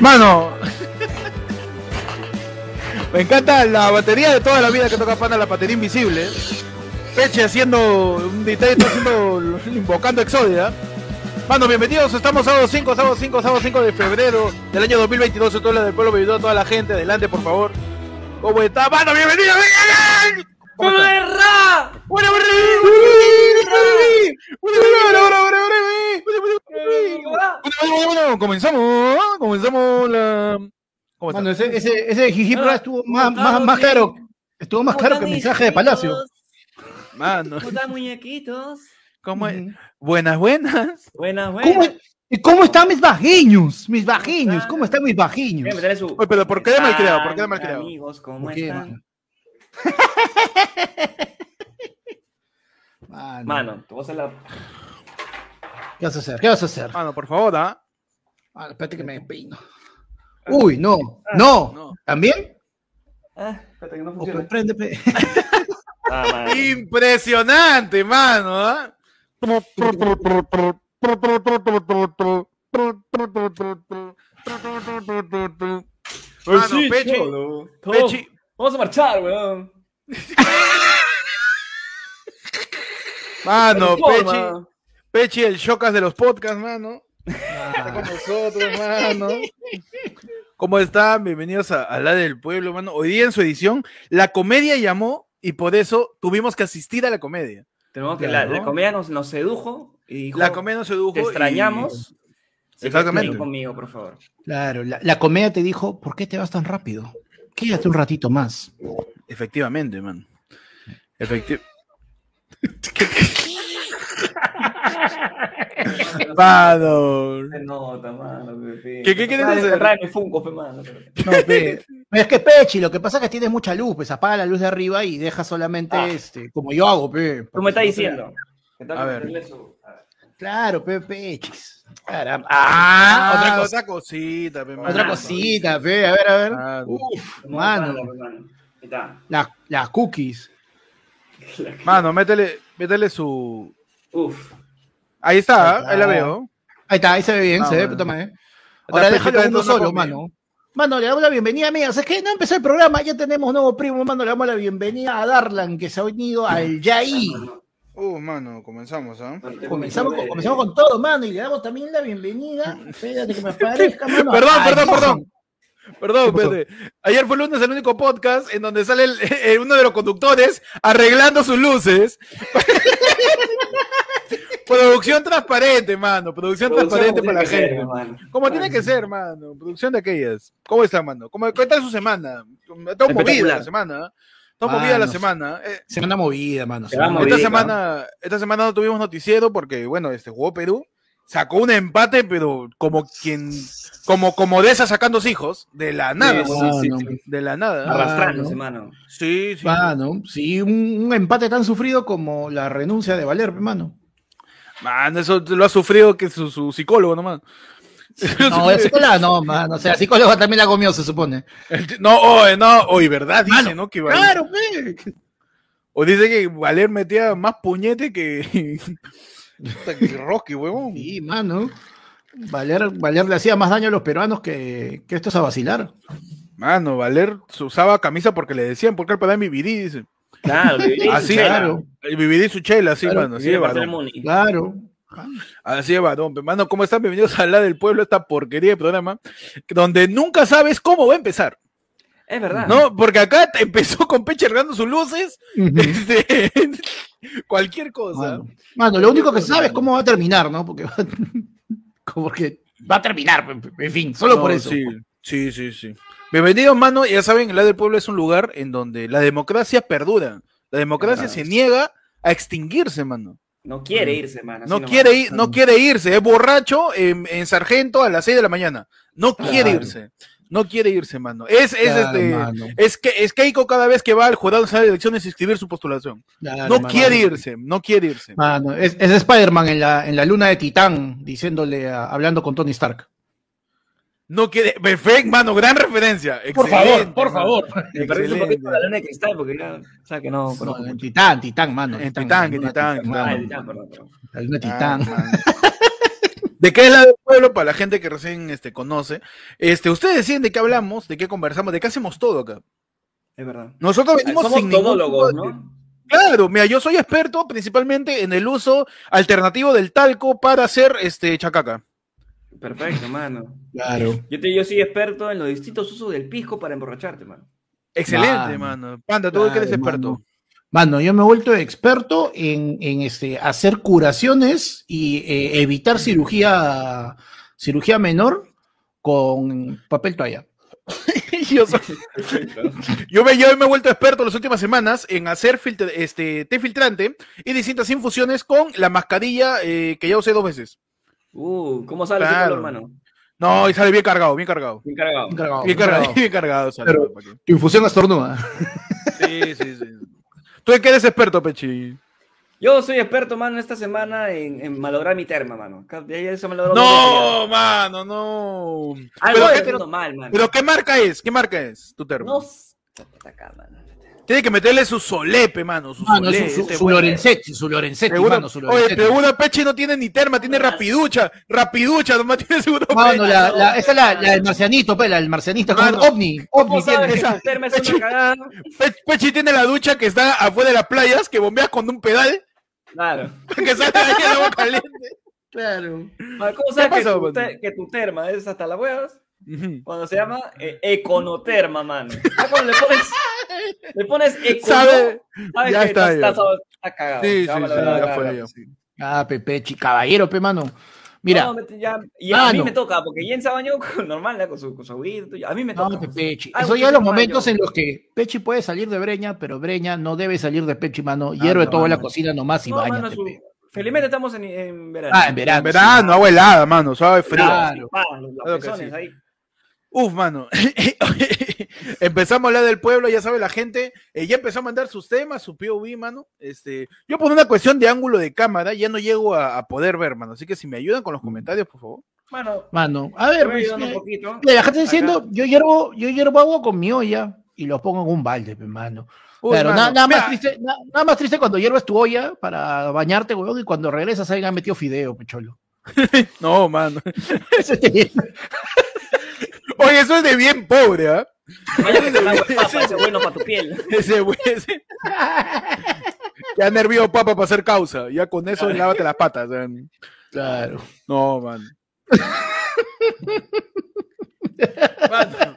Mano. Me encanta la batería de toda la vida que toca Pana, la batería invisible. Peche haciendo un detalle, está haciendo, invocando Exodia. Mano, bienvenidos, estamos sábado 5, sábado 5, sábado 5 de febrero del año 2022. Esto es del pueblo, bienvenido a toda la gente. Adelante, por favor. ¿Cómo está? Mano, bienvenido. ¿Cómo está? Bueno, bueno, comenzamos, comenzamos la. ¿Cómo Mano, ese, ese, ese Jijipra estuvo más, más, más caro. Estuvo más caro que el mensaje de Palacio. Mano, ¿Cómo están, muñequitos? ¿cómo es? Buenas, buenas. Buenas, ¿Cómo, buenas. y ¿Cómo están mis bajiños? Mis bajiños, ¿cómo están mis bajiños? Su- Oye, pero ¿por qué de malcriado? ¿Por qué de Están, malcriado? Amigos, ¿cómo ¿Por qué, están? mano? Mano, Mano, te voy a la. ¿Qué vas a hacer? ¿Qué vas a hacer? Mano, por favor, ¿ah? Ah, espérate que me despeino. Uy, no, no. No. ¿También? Ah, espérate que no funciona. Ah. Impresionante, mano, ¿ah? Mano, Sí, Pechi, cholo. Pechi, Vamos a marchar, weón. mano, Pechi, mano. Pechi, el chocas de los podcasts, mano. Está con nosotros, mano. ¿Cómo están? Bienvenidos a, a La del Pueblo, mano. Hoy día en su edición, la comedia llamó y por eso tuvimos que asistir a la comedia. Tenemos que Claro. la, la comedia nos, nos sedujo y dijo, La comedia nos sedujo. te y- extrañamos. Que Exactamente. ven conmigo, por favor. Claro, la, la comedia te dijo, ¿por qué te vas tan rápido? Quédate un ratito más. Efectivamente, man. Efectivamente. Mano. Se nota, mano. ¿Qué- qué quieres hacer? trae mi Funko, pe, mano. No, pe- es que Pechi, lo que pasa es que tienes mucha luz, pues apaga la luz de arriba y deja solamente Ah. este, como yo hago, pe. Tú me estás diciendo. A ver. meterle su- a ver. Claro, pe, Pechis. Caramba. Ah, otra, cosa- otra cosita, pe, mano. otra cosita, pe. A ver, a ver. Ah, Uf, No, mano. Las cookies. Mano, métele, métele su. Uf. Ahí está, Ahí ahí la veo. Ahí está, ahí se ve bien, Ah, se ve puta madre. Ahora déjalo uno solo, mano. Mano, le damos la bienvenida, amigos. Es que no empezó el programa, ya tenemos nuevo primo, mano. Le damos la bienvenida a Darlan, que se ha unido al Yaí. Uh, mano, comenzamos, ¿ah? Comenzamos con, comenzamos con todo, mano, y le damos también la bienvenida. Espérate que me aparezca, mano. Perdón, perdón, perdón. Perdón, ¿Qué espérate. Ayer fue lunes el único podcast en donde sale el- eh, uno de los conductores arreglando sus luces. Producción transparente, mano. Producción, transparente para la gente. Como tiene que ser, mano. Producción de aquellas. ¿Cómo está, mano? ¿Cómo cuenta su semana? Está movida la semana. ¿eh? Está movida la Mano, semana. Eh, Semana movida, mano. Se va semana movida. esta semana, esta semana no tuvimos noticiero porque, bueno, este jugó Perú. Sacó un empate, pero como quien, como, como de esas sacando hijos, de la nada. Sí, ¿no? sí, Mano. sí. De la nada. Arrastrándose, no. mano. Sí, sí. Mano, sí, un, un empate tan sufrido como la renuncia de Valer, mano. Mano, eso lo ha sufrido que su, su psicólogo nomás. No, el psicóloga no, mano. O sea, el psicólogo también la comió, se supone. No, oye, no, oye, ¿verdad? Dice, Mano, ¿no? Que Valer- Claro, pe. O dice que Valer metía más puñete que. Rocky, huevón. Sí, mano. Valer, Valer le hacía más daño a los peruanos que, que estos a vacilar. Mano, Valer se usaba camisa porque le decían, porque el padre mi dice. Claro, Así, claro. El viví su chela, así, Claro, mano, así varón. mundo. Claro. Así de varón. Mano, ¿cómo están? Bienvenidos a la del pueblo, esta porquería de programa, donde nunca sabes cómo va a empezar, Es verdad. ¿no? Porque acá empezó con Peche cargando sus luces, este, cualquier cosa. Mano, Mano, lo único que sabe es cómo va a terminar, ¿no? Porque va, porque va a terminar, en fin, solo No, por eso. Sí, sí, sí, sí. Bienvenidos, mano. Ya saben, la del pueblo es un lugar en donde la democracia perdura. La democracia se niega a extinguirse, mano. No quiere irse, mano. No quiere, ir, no quiere irse, es borracho en, en sargento a las 6 de la mañana. No quiere Claro. irse. No quiere irse, mano. Es, es Claro, este. mano. Es que es Keiko cada vez que va al jurado de elecciones a inscribir su postulación. Claro, no mano. quiere irse, no quiere irse. Mano, es, es Spider-Man en la, en la luna de Titán, diciéndole, a- hablando con Tony Stark. No quiere. Perfecto, mano, gran referencia. Por favor, por mano. favor. Me perdí un poquito la luna de cristal porque ya, o sea que no. No, conozco en. Titán, Titán, mano. En Titán, en. Ah, el Titán. La luna de Ah, Titán. mano. ¿De qué es la del pueblo? Para la gente que recién este, conoce. Este, ustedes deciden de qué hablamos, de qué conversamos, de qué hacemos todo acá. Es verdad. Nosotros venimos Somos sin todólogos, ¿no? Claro, mira, yo soy experto principalmente en el uso alternativo del talco para hacer este chacaca. Perfecto, mano. Claro. Yo, te, yo soy experto en los distintos usos del pisco para emborracharte, mano. Excelente, Mano. mano. Panda, tú que eres Claro, experto. mano. Mano, yo me he vuelto experto en, en, este, hacer curaciones y eh, evitar cirugía, cirugía menor con papel toalla. yo, soy- yo me, yo me he vuelto experto las últimas semanas en hacer filtr- este, té filtrante y distintas infusiones con la mascarilla eh, que ya usé dos veces. Uh, ¿cómo sale ese Claro. color, mano? No, y sale bien cargado, bien cargado. Bien cargado. Bien cargado, Bien bien cargado, cargado. bien cargado. sale, Pero- ¿para qué? Tu infusión estornuda. Sí, sí, sí. ¿Tú en qué eres experto, Pechi? Yo soy experto, mano, esta semana en, en malograr mi terma, mano. No, mano, no. Algo Pero, ¿qué- haciendo mal, mano. pero ¿qué marca es? ¿Qué marca es tu termo? No acá, mano. Tiene que meterle su solepe, mano. Su Mano, su, su, ese su. Lorenzetti, su Lorenzetti, Seguro- mano, su oye, Lorenzetti. pero una Peche no tiene ni terma, tiene rapiducha. Rapiducha, nomás tiene seguro. Mano, Peche. la, la- esa es la, la del marcianito, pela, el marcianito con Mano. ovni, ovni ¿Cómo sabes tiene. que tu terma es una cagada? Pe- Pechi tiene la ducha que está afuera de las playas, que bombeas con un pedal, Claro. que sale ahí el agua caliente. Claro. ¿Cómo sabes que pasó, tu, te- que tu terma es hasta las huevas? Cuando se llama eh, econoterma, mano. Ya cuando le pones, le pones econo, Sabe- sabes ya que está, estás, ya. estás- está cagado. Sí, sí, sí, ya fue, sí. Ah, Pepechi, caballero, pe, mano. Mira, No, ya- y a mí Mano. me toca, porque Jen se bañó normal, con su, con su y A mí me no, toca. Pepechi. Eso ya los momentos en los que Pechi puede salir de Breña, pero Breña no debe salir de Pechi, mano. Ah, Hierve no, todo en la cocina nomás y No, baña. mano, su- felizmente estamos en, en verano. Ah, en verano. En verano, agua helada, mano, suave, frío. Claro. Pa, los, los pezones sí. ahí. Uf, mano. Empezamos a hablar del pueblo, ya sabe la gente. eh, ya empezó a mandar sus temas, su POV, mano. Este, yo por una cuestión de ángulo de cámara ya no llego a, a poder ver, mano. Así que si me ayudan con los comentarios, por favor. Mano, Mano, a ver, pues, un eh, poquito. mira, la gente está Acá. diciendo, yo hiervo, yo hiervo agua con mi olla y lo pongo en un balde, pe, mano. Uy, Claro, mano, na- nada, más triste, na- nada más triste cuando hierves tu olla para bañarte, weón, y cuando regresas ahí han metido fideo, pecholo. No, mano. Oye, eso es de bien pobre, ¿ah? De papa, ese es bueno para tu piel. Ese güey, ese- Ya nervio papa para hacer causa. Ya con eso lávate las patas. ¿eh? claro. No, man. Mano.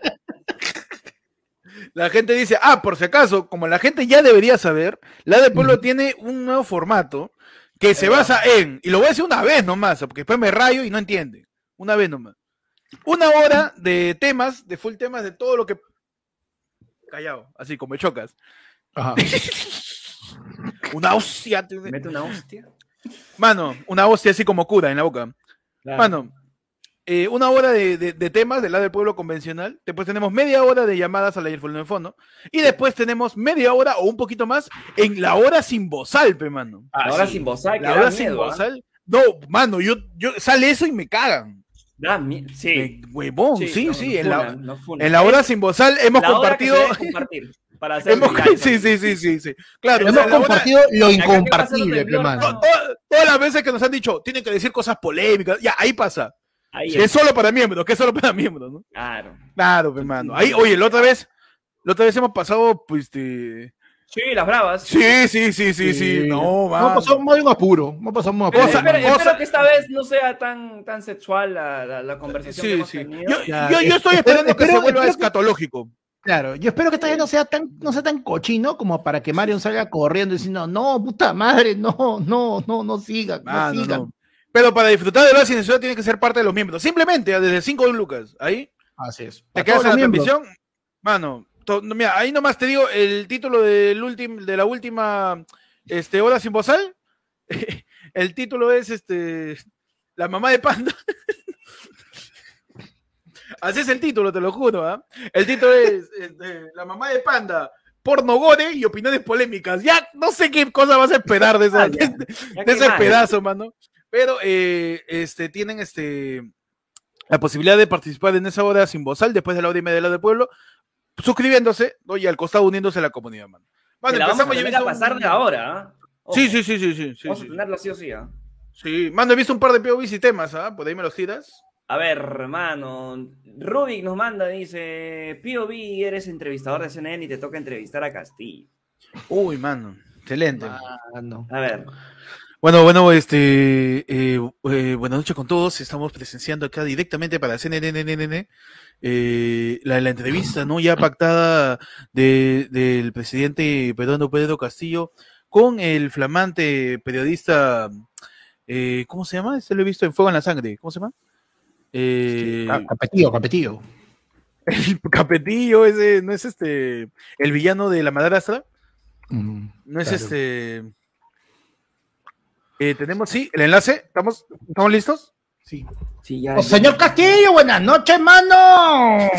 La gente dice, ah, por si acaso, como la gente ya debería saber, la del pueblo tiene un nuevo formato que se basa en, y lo voy a decir una vez nomás, porque después me rayo y no entiende. Una vez nomás. Una hora de temas, de full temas de todo lo que. Callado, así como me chocas. Ajá. Una hostia. Mete una hostia. Mano, una hostia así como cura en la boca. Mano, eh, una hora de, de- de temas del lado del pueblo convencional. Después tenemos media hora de llamadas al ayer de fondo. Y después tenemos media hora o un poquito más en la hora sin bozal, pe, mano. Ahora sin bozal, La hora sin miedo, ¿ah? bozal. No, mano, yo, yo sale eso y me cagan. Da Sí. Huevón, sí, no, sí. no en, la, no en la hora sin bozal hemos La compartido. para hacer hemos- viral, sí, sí, sí, sí, sí. Claro, o Hemos sea, la hora- compartido lo incompartible, lo pe, temblor, mano. to- to- todas las veces que nos han dicho, tienen que decir cosas polémicas. Ya, ahí pasa. Ahí Que es es. solo para miembros, que es solo para miembros, ¿no? Claro. Claro, hermano. Ahí, oye, la otra vez, la otra vez hemos pasado, pues, de... Sí, las bravas. Sí, sí, sí, sí, sí. No, Hemos mano. pasado más de un apuro. De un Pero apuro. Cosa- espero, espero que esta vez no sea tan, tan sexual la, la, la conversación que Sí, hemos sí. tenido. Yo, Ya, yo, yo estoy espero- esperando que espero- se vuelva que- escatológico. Claro, yo espero que esta vez no sea tan, no sea tan cochino como para que Marion salga corriendo diciendo, no, puta madre, no, no, no, no sigan, no Mano, sigan. no. Pero para disfrutar de la censura tiene que ser parte de los miembros. Simplemente, desde 5 lucas. Ahí Así es. te quedas en la transmisión. Mano, to- no, mira, ahí nomás te digo el título del último, de la última este, hora sin bozal. el título es este La mamá de Panda. Así es el título, te lo juro. ¿ah? El título es este, La mamá de Panda, porno gore y opiniones polémicas. Ya no sé qué cosa vas a esperar de, esa, Ah, ya. de, Ya de que ese pedazo, mano. Pero eh, este, tienen este, la posibilidad de participar en esa hora sin bozal después de la hora y media de la del pueblo, suscribiéndose ¿no? y al costado uniéndose a la comunidad, mano. La vamos a empezamos, tener a un- pasar de ahora. ¿ah? Ojo, Sí, sí, sí, sí, sí, sí, Vamos sí. a tenerla sí o sí. ¿ah? Sí, mano, he visto un par de POVs y temas, ¿ah? Por ahí me los tiras. A ver, hermano. Rubik nos manda, dice: POV, eres entrevistador de CNN y te toca entrevistar a Castillo. Uy, mano, excelente. Mano. A ver. Bueno, bueno, este, eh, eh, buenas noches con todos. Estamos presenciando acá directamente para CNN eh, la, la entrevista, ¿no? Ya pactada de- del presidente peruano Pedro Castillo con el flamante periodista, eh, ¿cómo se llama? Este lo he visto en Fuego en la Sangre. ¿Cómo se llama? Eh, Ca- Capetillo, capetillo. el Capetillo, ese, ¿no es este, el villano de la madrastra? Mm, No es claro. este. Eh, tenemos, sí, el enlace. ¿Estamos, ¿estamos listos? Sí. Sí, ya. Oh, señor Castillo, buenas noches, mano.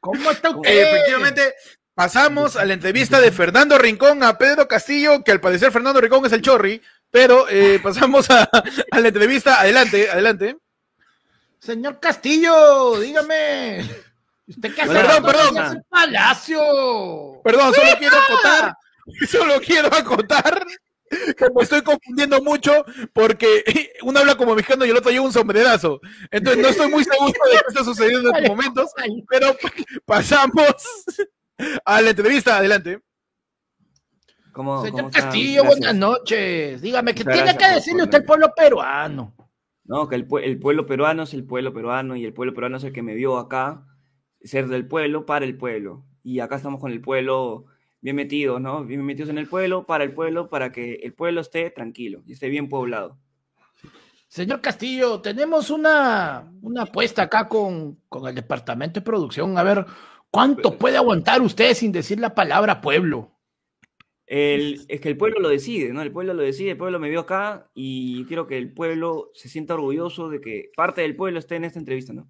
¿Cómo está usted? Eh, efectivamente, pasamos a la entrevista de Fernando Rincón a Pedro Castillo, que al parecer Fernando Rincón es el chorri, pero eh, pasamos a, a la entrevista. Adelante, adelante. Señor Castillo, dígame. ¿Usted qué hace? Perdón, ¿Dónde perdón. palacio? Perdón, solo quiero acotar, solo quiero acotar que me estoy confundiendo mucho porque uno habla como mexicano y el otro lleva un sombrerazo. Entonces no estoy muy seguro de qué está sucediendo en estos momentos, pero pasamos a la entrevista. Adelante. ¿Cómo- Señor? Castillo, Gracias. buenas noches. Dígame, ¿qué Muchas tiene gracias que decirle usted al pueblo peruano? No, que el, el pueblo peruano es el pueblo peruano y el pueblo peruano es el que me vio acá ser del pueblo para el pueblo. Y acá estamos con el pueblo bien metidos, ¿no? Bien metidos en el pueblo, para el pueblo, para que el pueblo esté tranquilo y esté bien poblado. Señor Castillo, tenemos una, una apuesta acá con, con el departamento de producción. A ver, ¿cuánto puede aguantar usted sin decir la palabra pueblo? El- es que el pueblo lo decide, ¿no? El pueblo lo decide, el pueblo me vio acá y quiero que el pueblo se sienta orgulloso de que parte del pueblo esté en esta entrevista, ¿no?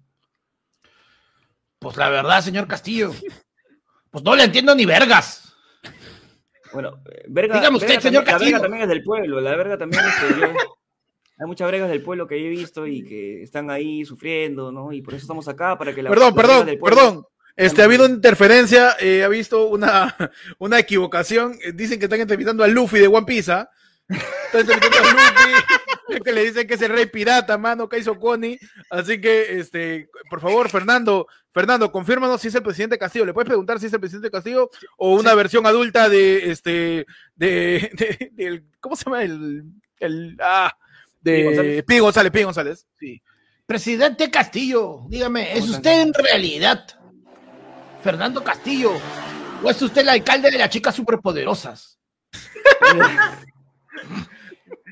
Pues la verdad, señor Castillo, pues no le entiendo ni vergas. Bueno, eh, verga, Dígame usted, verga señor también- la verga también es del pueblo, la verga también es que yo- hay muchas vergas del pueblo que yo he visto y que están ahí sufriendo, ¿no? Y por eso estamos acá, para que la Perdón, perdón, del pueblo- perdón. Este, ha habido una interferencia, eh, ha visto una, una equivocación. Eh, Dicen que están entrevistando a Luffy de One Piece. ¿ah? A Luffy, que le dicen que es el rey pirata, mano, Kaizo Koni. Así que, este, por favor, Fernando, Fernando, confírmanos si es el presidente Castillo. ¿Le puedes preguntar si es el presidente Castillo o una versión adulta de, este, de, de- ¿cómo se llama? El, el, ah, de González. Pi González, Pi González. Sí. Presidente Castillo, dígame, ¿es usted en realidad Fernando Castillo o es usted el alcalde de las chicas superpoderosas?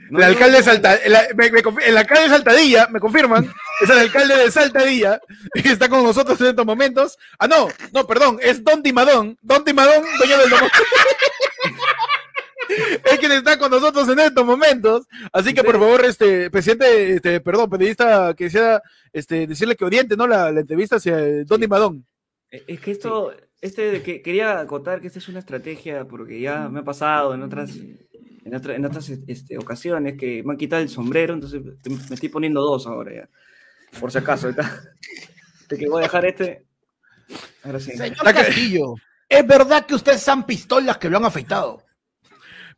No, el alcalde de Salta, el, me- me confi- el alcalde de Saltadilla, me confirman, es el alcalde de Saltadilla, que está con nosotros en estos momentos. Ah, no, no, perdón, es Don Timadón, Don Timadón, dueño del domo- Es quien está con nosotros en estos momentos. Así que por favor, este, presidente, este, perdón, periodista, que sea, este, decirle que oriente, ¿no? La, la entrevista hacia Don Timadón. Eh, Es que esto, este que quería acotar que esta es una estrategia, porque ya me ha pasado en otras, en otra- en otras este, ocasiones que me han quitado el sombrero, entonces me estoy poniendo dos ahora ya. Por si acaso, ahorita. De que voy a dejar este. Ahora sí. Señor Castillo, ¿es verdad que ustedes son pistolas que lo han afeitado?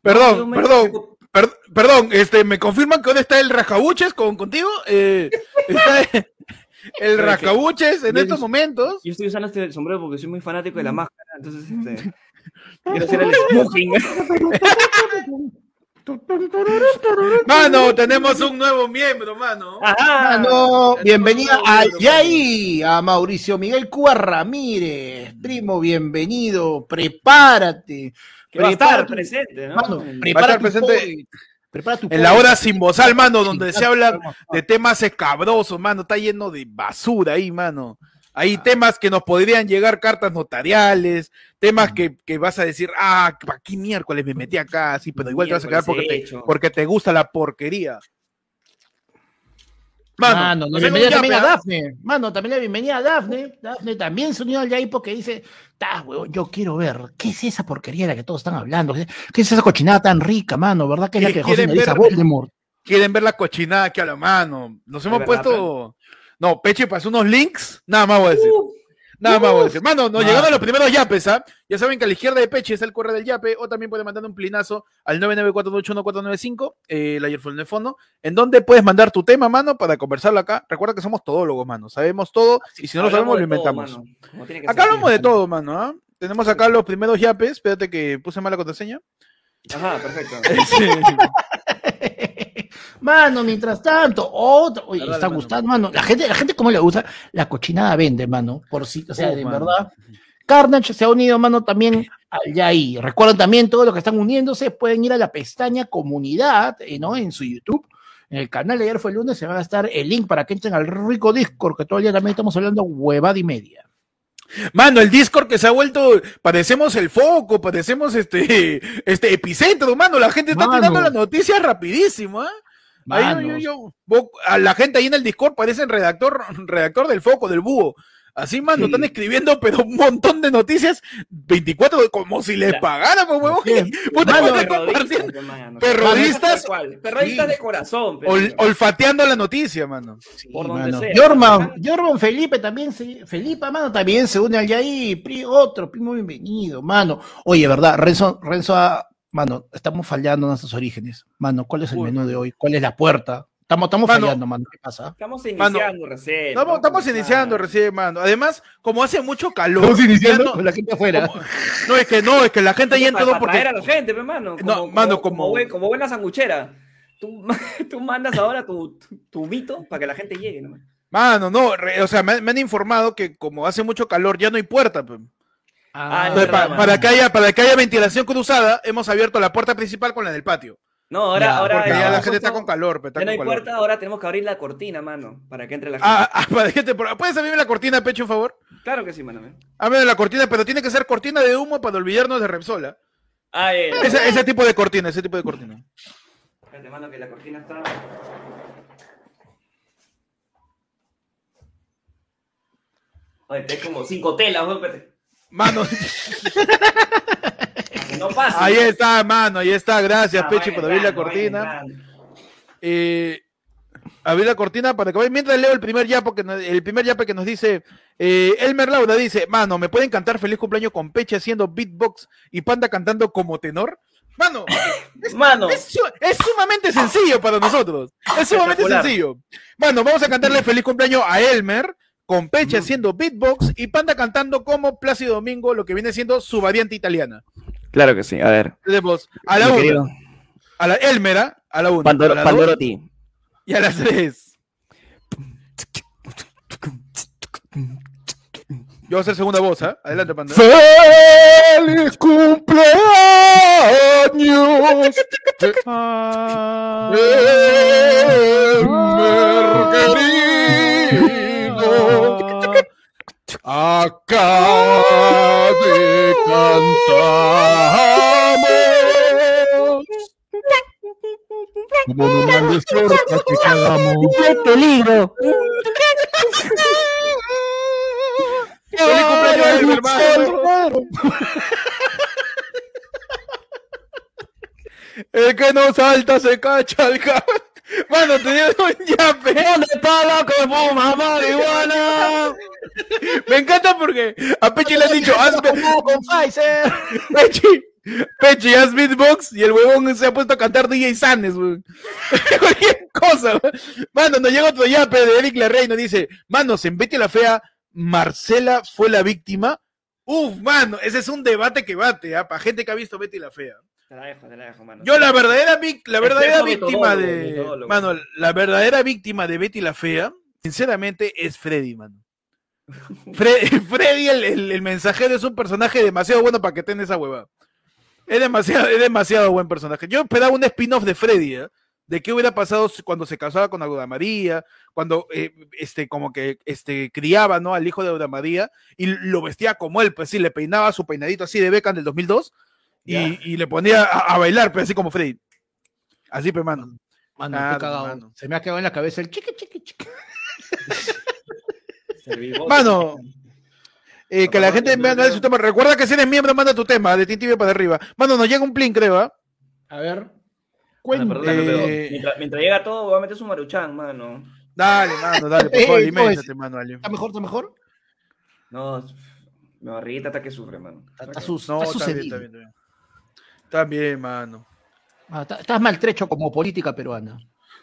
Perdón, me- perdón, per- perdón, este, ¿me confirman que dónde está el rascabuches con, contigo? Eh, está el rascabuches en yo estos momentos. Yo estoy usando este sombrero porque soy muy fanático de la máscara, entonces este, quiero hacer el smoothing. Mano, tenemos un nuevo miembro, mano. Ajá. Mano, bienvenida a Yay, a Mauricio Miguel Cuba Ramírez. Primo, bienvenido. Prepárate. Que va a estar presente, ¿no? Mano, El- prepara estar tu presente. Prepara tu En la hora sin bozal, mano, donde se habla de temas escabrosos, mano. Está lleno de basura ahí, mano. Hay temas que nos podrían llegar cartas notariales, temas que, que vas a decir, ah, ¿para qué miércoles me metí acá? Sí, pero igual te vas a quedar porque te, porque te gusta la porquería. Mano, Mano, la bienvenida también a ¿ah? Dafne. Mano, también la bienvenida a Dafne. Dafne también se unió al Yay porque dice, "Ta, huevón, yo quiero ver, ¿qué es esa porquería de la que todos están hablando? ¿Qué es esa cochinada tan rica, mano? ¿Verdad que es la ¿Qué que José ver? Voldemort? Quieren ver la cochinada que a la mano. Nos hemos verdad, puesto. No, Peche pasó unos links, nada más voy a decir. Uh, Nada más voy a decir. Mano, nos llegaron los primeros yapes, ¿ah? Ya saben que a la izquierda de Peche está el correo del yape, o también pueden mandar un plinazo al 994811495, eh, el ayer fue el fondo, en donde puedes mandar tu tema, mano, para conversarlo acá. Recuerda que somos todólogos, mano. Sabemos todo, y si no lo sabemos, lo inventamos. acá hablamos de todo, mano, ¿ah? Tenemos acá los primeros yapes. Espérate que puse mal la contraseña. Ajá, perfecto. Mano, mientras tanto, otro, oye, está gustando, mano. La gente, la gente cómo le gusta, la cochinada vende, mano, por si, o sea, de verdad. Carnage se ha unido, mano, también allá ahí. Recuerden también todos los que están uniéndose, pueden ir a la pestaña comunidad, eh, ¿no? En su YouTube. En el canal de ayer fue el lunes, se va a estar el link para que entren al rico Discord, que todo el día también estamos hablando huevada y media. Mano, el Discord que se ha vuelto, parecemos el foco, parecemos este, este epicentro, mano. La gente está tirando las noticias rapidísimo, ¿eh? A la gente ahí en el Discord parece el redactor, redactor del foco, del búho. Así, mano, están escribiendo, pero un montón de noticias, 24, como si les pagaran, pues, huevón. Perrodistas. Perrodistas de corazón. olfateando la noticia, mano. por donde sea. Yorman, Yorman Felipe también, se, Felipe, mano, también se une allá ahí. Otro, primo bienvenido, mano. Oye, ¿verdad? Renzo, Renzo mano, estamos fallando en nuestros orígenes. Mano, ¿cuál es el menú de hoy? ¿Cuál es la puerta? Estamos, estamos fallando, mano. ¿Qué pasa? Estamos iniciando recién. Estamos, iniciando recién, mano. Además, como hace mucho calor. Estamos iniciando con la gente afuera. no, es que no, es que la gente ahí en todo porque. Para a la gente, hermano. no, mano, como. Como, buena sanguchera. Tú, tú mandas ahora tu, tu, mito para que la gente llegue, ¿no? Mano, no, o sea, me, han informado que como hace mucho calor ya no hay puerta. Pues. Ah, para, que haya, para que haya ventilación cruzada, hemos abierto la puerta principal con la del patio. No, ahora, ahora porque ya la gente está con calor. ya no hay puerta, ahora tenemos que abrir la cortina, mano, para que entre la ah, gente. Ah, para gente, ¿puedes abrirme la cortina, pecho, por favor? Claro que sí, mano. Abre la cortina, pero tiene que ser cortina de humo para olvidarnos de Repsola. Ah, eh, ese, ese, tipo de cortina, ese tipo de cortina. Espérate, mano, que la cortina está. Oye, es como cinco telas, espérate. Mano. no pasa. Ahí está, mano, ahí está. Gracias, ah, Pechi, por abrir la cortina. Eh, abrir la cortina para que mientras leo el primer yapo que el primer yape que nos dice eh, Elmer Laura dice, mano, ¿me pueden cantar feliz cumpleaños con Peche haciendo beatbox y Panda cantando como tenor? Mano, es, mano. Es, sumamente sencillo para nosotros. Es sumamente sencillo. Bueno, vamos a cantarle feliz cumpleaños a Elmer con Peche haciendo beatbox y Panda cantando como Plácido Domingo, lo que viene siendo su variante italiana. Claro que sí, a ver. a la 1, a la Elmera, a la 1. Pandorotti. Y a las 3. Yo voy a hacer segunda voz, ¿eh? Adelante, Panda. ¡Feliz cumpleaños! Acá te cantamos. Como torta, te cagamos. ¡Qué peligro! ¡Feliz cumpleaños, hermano! El que no salta se cacha al gato. Mano, tenía un yape. ¿Dónde está la que fuma marihuana? Me encanta porque a Pechi le han dicho, haz con Pfizer. Pechi, Pechi, haz beatbox y el huevón se ha puesto a cantar DJ Sanes, weón. Cualquier cosa, Mano, nos llega otro yape de Eric Larrey y nos dice, manos, en Betty la Fea, Marcela fue la víctima. Uf, mano, ese es un debate que bate, ¿ah? para gente que ha visto Betty la Fea. Te la dejo, te la dejo, mano. Yo la verdadera, la verdadera víctima de... Mano, la verdadera víctima de Betty la Fea, sinceramente, es Freddy, mano. Freddy, el, mensajero, es un personaje demasiado bueno para que tenga esa hueva. Es demasiado, es demasiado buen personaje. Yo esperaba un spin-off de Freddy, ¿eh? de qué hubiera pasado cuando se casaba con Aguda María, cuando eh, este, como que este, criaba ¿no? al hijo de Aguda María y lo vestía como él, pues sí, le peinaba su peinadito así de Beckham del 2002 y, le ponía a, bailar, pero así como Freddy. Así, pues, mano. Mano, Se me ha quedado en la cabeza el chique, chique, chique. mano, eh, que la gente me haga su tema. Recuerda que si eres miembro, manda tu tema de Tintibio para arriba. Mano, nos llega un plin, creo. ¿ah? A ver. Cuéntame. mientras, llega todo, voy a meter su maruchan, mano. Dale, mano, dale, por favor, alimentate, mano. ¿Está mejor, está mejor? No, mi barriguita está que sufre, mano. Está, sus, No, está está bien, sucedido. está bien, está bien. Bien, mano. Ah, está- estás maltrecho como política peruana.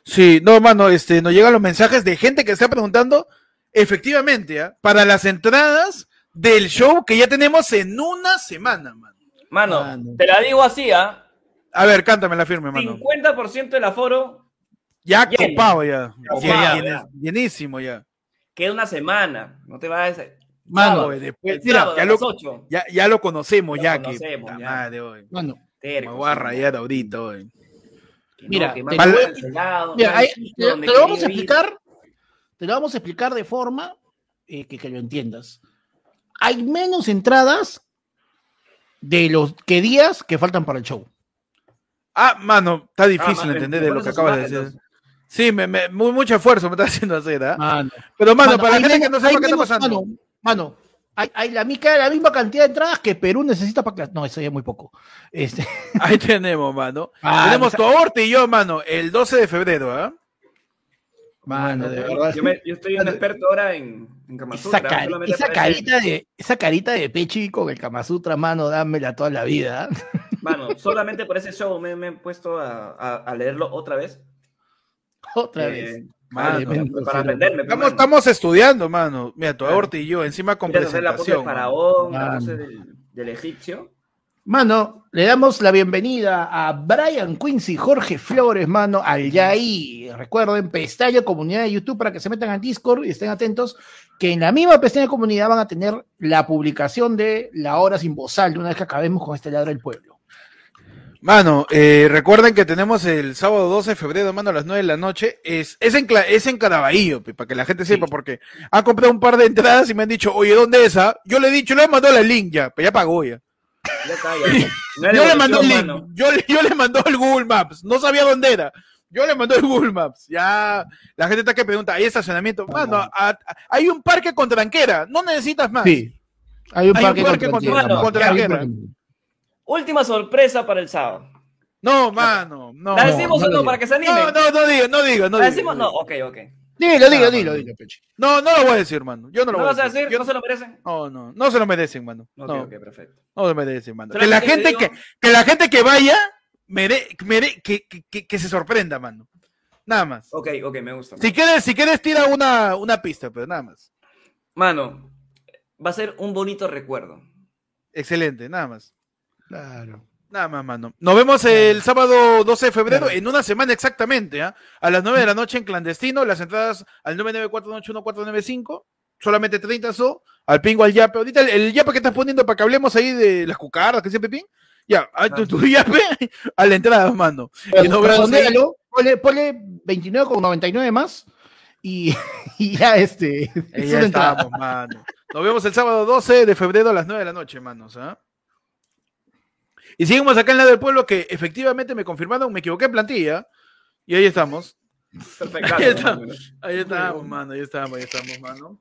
Sí, no, mano, este, nos llegan los mensajes de gente que está preguntando, efectivamente, ¿ah? para las entradas del show que ya tenemos en una semana, mano. Mano, Mano. te la digo así, ¿ah? A ver, cántame la firme, mano. 50% del aforo Ya Lleno. copado ya. Copado, Ya, ya. Llenísimo ya. queda una semana. No te vas a... Mano, Sábado, después, mira, sábado ya lo, las 8. ya, ya lo conocemos, Lo ya conocemos, que. ya. Madre, mano. Me voy a rayar ahorita. Mira, que te más lo Mira, ahí- te, te vamos a ir. explicar. Te lo vamos a explicar de forma eh, que, que lo entiendas. Hay menos entradas de los que días que faltan para el show. Ah, mano, está difícil mano, entender de lo que acabas de decir. Sí, me, me- muy, mucho esfuerzo me está haciendo hacer, ¿ah? Mano, Pero, mano, Mano, para la gente que no sepa hay qué está menos- pasando. Mano, mano, hay, hay la, misma cantidad de entradas que Perú necesita para... No, eso ya es muy poco. Este, Ahí tenemos, mano. Ah, tenemos esa- tu aborte y yo, mano, el 12 de febrero, ¿ah? mano, de Yo- verdad. Yo, me- yo estoy un experto ahora en, en Kama Esa, Sutra, carita de, esa carita de Pechi con el Kama Sutra, mano, dámela toda la vida. Mano, solamente por ese show me, me he puesto a, a- a leerlo otra vez. Otra Eh, vez. Mano, para, aprenderme. pues, Estamos, mano. estamos estudiando, mano. Mira, tu aborte y yo, encima con la pose presentación. faraón, del, del egipcio. Mano, le damos la bienvenida a Brian Quincy, Jorge Flores, mano, al Yaí. Recuerden, pestaña comunidad de YouTube para que se metan al Discord y estén atentos, que en la misma pestaña de comunidad van a tener la publicación de la hora sin bozal, una vez que acabemos con este ladro del pueblo. Mano, eh, recuerden que tenemos el sábado 12 de febrero, mano, a las 9 de la noche. Es, es, en, Cla- es en Caraballo, para que la gente sepa, porque han comprado un par de entradas y me han dicho, oye, ¿dónde es esa? Yo le he dicho, le he mandado el link ya, pero ya pagó ya. Ya está, ya. No hay Yo le mandé el link, yo, le- yo le mandó el Google Maps, no sabía dónde era. Yo le mandó el Google Maps. Ya, la gente está que pregunta, ¿hay estacionamiento? Mano, a- a- hay un parque con tranquera, no necesitas más. Sí. Hay un Hay un parque, contra contra- tierra, Última sorpresa para el sábado. No, mano, no. ¿La decimos no o no digo. para que se animen? no, no, no diga, no diga, no ¿La decimos? No, ok, ok. Dilo, dilo, Ah, dilo, dilo, Pechi. No, no lo voy a decir, mano. Yo no lo ¿No voy vas a decir? Yo- ¿No se lo merecen? No, no, no se lo merecen, mano. Ok, no, ok, perfecto. no se lo merecen, mano. Que la gente te que, digo- que la gente que vaya, mere, mere- que, que, que- que se sorprenda, mano. Nada más. Ok, ok, me gusta. Si quieres, si quieres, tira una, una pista, pero nada más. Mano, va a ser un bonito recuerdo. Excelente, nada más. Claro. Nada más, mano. Nos vemos el sábado 12 de febrero, Claro. en una semana exactamente, ¿ah? A las 9 de la noche en clandestino, las entradas al 994181495, solamente 30 so, al pingo al yape. Ahorita el, el yape que estás poniendo para que hablemos ahí de las cucaras, que siempre pin, ya, a tu, tu yape a la entrada, mano. Y nos vemos ponle, ponle 29,99 más y, y ya este. Eh, es ya estamos, mano. Nos vemos el sábado 12 de febrero a las 9 de la noche, manos, ¿ah? Y seguimos acá en la del pueblo que efectivamente me confirmaron, me equivoqué en plantilla. Y ahí estamos. Perfecto. Ahí está. Ahí estamos, mano, ahí estamos, ahí estamos, mano.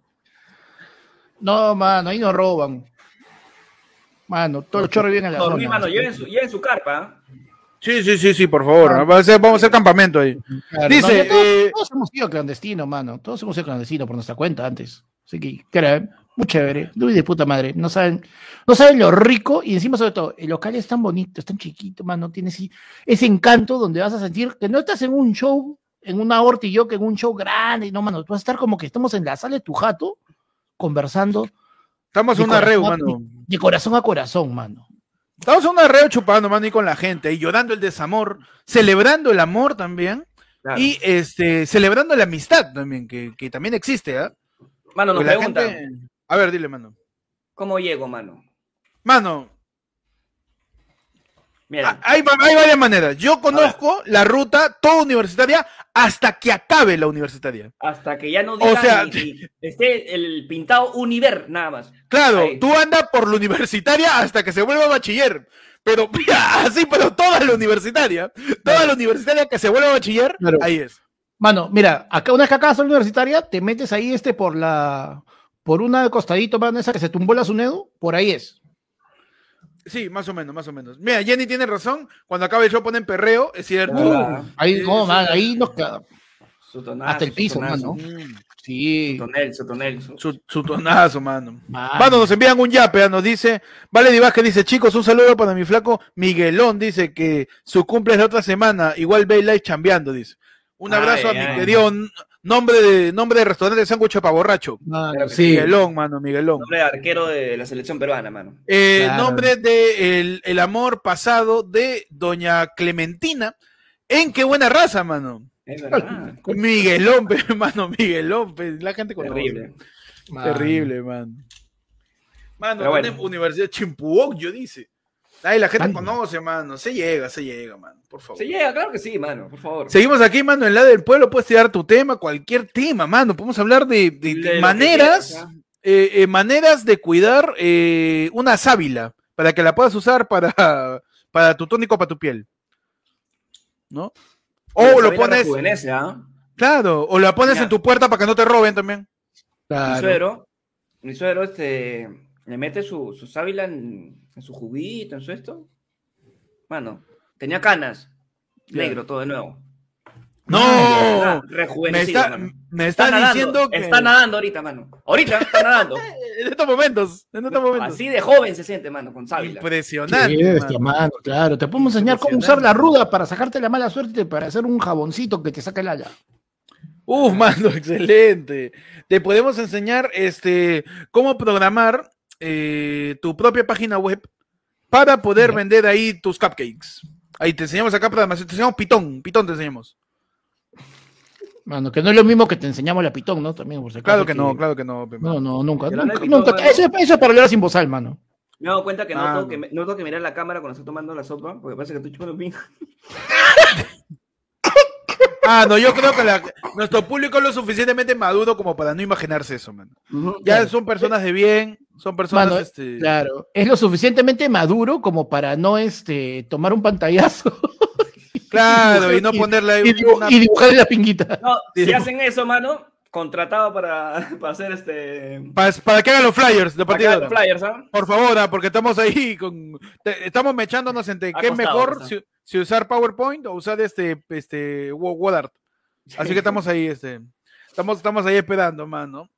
No, mano, ahí nos roban. Mano, todos los chorros vienen a la Dormí, zona. mano, lleven su, lleven su carpa. Sí, sí, sí, sí, por favor. Vamos a hacer, vamos a hacer campamento ahí. Claro, Dice, no, todos, eh, todos hemos sido clandestinos, mano. Todos hemos sido clandestinos por nuestra cuenta antes. Así que, cara, muy chévere. Muy de puta madre. No saben, no saben lo rico y encima, sobre todo, el local es tan bonito, es tan chiquito, mano. Tiene ese, ese encanto donde vas a sentir que no estás en un show, en una horta y yo, que en un show grande. No, mano, tú vas a estar como que estamos en la sala de tu jato conversando Estamos en de un arreo, corazón a- mano. de corazón a corazón, mano. Estamos en un arreo chupando, mano, y con la gente, y llorando el desamor, celebrando el amor también, Claro. y este, celebrando la amistad también, que, que también existe, ¿ah? Mano, nos Porque preguntan, gente- A ver, dile, mano. ¿cómo llego, mano? Mano, Mira, Ah, Hay, va- hay varias maneras. Yo conozco la ruta toda universitaria hasta que acabe la universitaria. hasta que ya no o diga sea- ni- ni esté el pintado Univer, nada más. Claro, Ahí. tú andas por la universitaria hasta que se vuelva bachiller. Pero mira, así, pero toda la universitaria. Toda la universitaria que se vuelva bachiller, Claro. ahí es. Mano, mira, acá una vez que acabas la universitaria, te metes ahí este por la. Por una de costadito, mano, esa que se tumbó la Sunedo, por ahí es. Sí, más o menos, más o menos. Mira, Jenny tiene razón. Cuando acabe el show ponen perreo, es cierto. Ah, Ahí, Sí, no, sí, man, ahí nos queda. su tonazo, Hasta el piso, mano. Mm. Sí. Su tonel, su tonel. Su, su tonazo, mano. Mano, nos envían un yape, nos dice, Vale Divaje dice, chicos, un saludo para mi flaco Miguelón, dice que su cumple es la otra semana, igual ve live chambeando, dice. Un abrazo Ay, a mi ay. querido nombre de nombre de restaurante de sándwich para borracho. Mano, sí. Miguelón, mano, Miguelón. Nombre de arquero de la selección peruana, mano. Eh, Claro. Nombre de el, el amor pasado de doña Clementina. En qué buena raza, mano. Es verdad. Miguelón, pe, mano, Miguelón. La gente conoce. Terrible. Mano. Terrible, man. Mano, bueno. Universidad Chimpuoc, yo dice. Ay, la gente Ay. conoce, mano. Se llega, se llega, mano. Por favor. Se llega, claro que sí, mano, por favor. Seguimos aquí, mano, en la del pueblo. Puedes tirar tu tema, cualquier tema, mano. Podemos hablar de, de- maneras, quieras, eh, eh, maneras de cuidar eh, una sábila para que la puedas usar para, para tu tónico, para tu piel. ¿No? O lo pones, ¿ah? claro, o la pones Ya. en tu puerta para que no te roben también. Mi Claro. mi suegro este, le mete su, su sábila en, en su juguito, en su esto. Mano, tenía canas. Negro, todo de nuevo. No, me Rejuvenecido, está, mano. me Está está nadando, diciendo que Está nadando ahorita, mano. Ahorita está nadando. en estos momentos, en estos momentos. Así de joven se siente, mano, con sábila. Impresionante. Sí, mano. mano, claro. Te podemos enseñar cómo usar la ruda para sacarte la mala suerte para hacer un jaboncito que te saque el ala. Uf, mano, excelente. Te podemos enseñar este cómo programar eh, tu propia página web para poder vender ahí tus cupcakes. Ahí te enseñamos acá programación, te enseñamos Pitón, Pitón te enseñamos. Mano, que no es lo mismo que te enseñamos la pitón, ¿no? También, por si Claro que no, claro que no. No, no, nunca. Nunca, Eso, eso es para hablar sin bozal, mano. Me he dado cuenta que no, Ah, tengo no. que no tengo que mirar la cámara cuando estoy tomando la sopa, porque parece que estoy chupando pin. Ah, no, yo creo que la- nuestro público es lo suficientemente maduro como para no imaginarse eso, mano. Ya Claro. son personas de bien, son personas Mano, este, Claro, es lo suficientemente maduro como para no este, tomar un pantallazo claro, y no ponerle y, una y dibujarle la pinguita. No, si hacen eso, mano, contratado para, para hacer este. para, para que hagan los flyers de Para que hagan partida. flyers, ¿ah? Por favor, ah, porque estamos ahí con. te- estamos mechándonos entre qué es mejor si, si usar PowerPoint o usar este, este Wo- WordArt. Así que estamos ahí, este. Estamos, estamos ahí esperando, mano.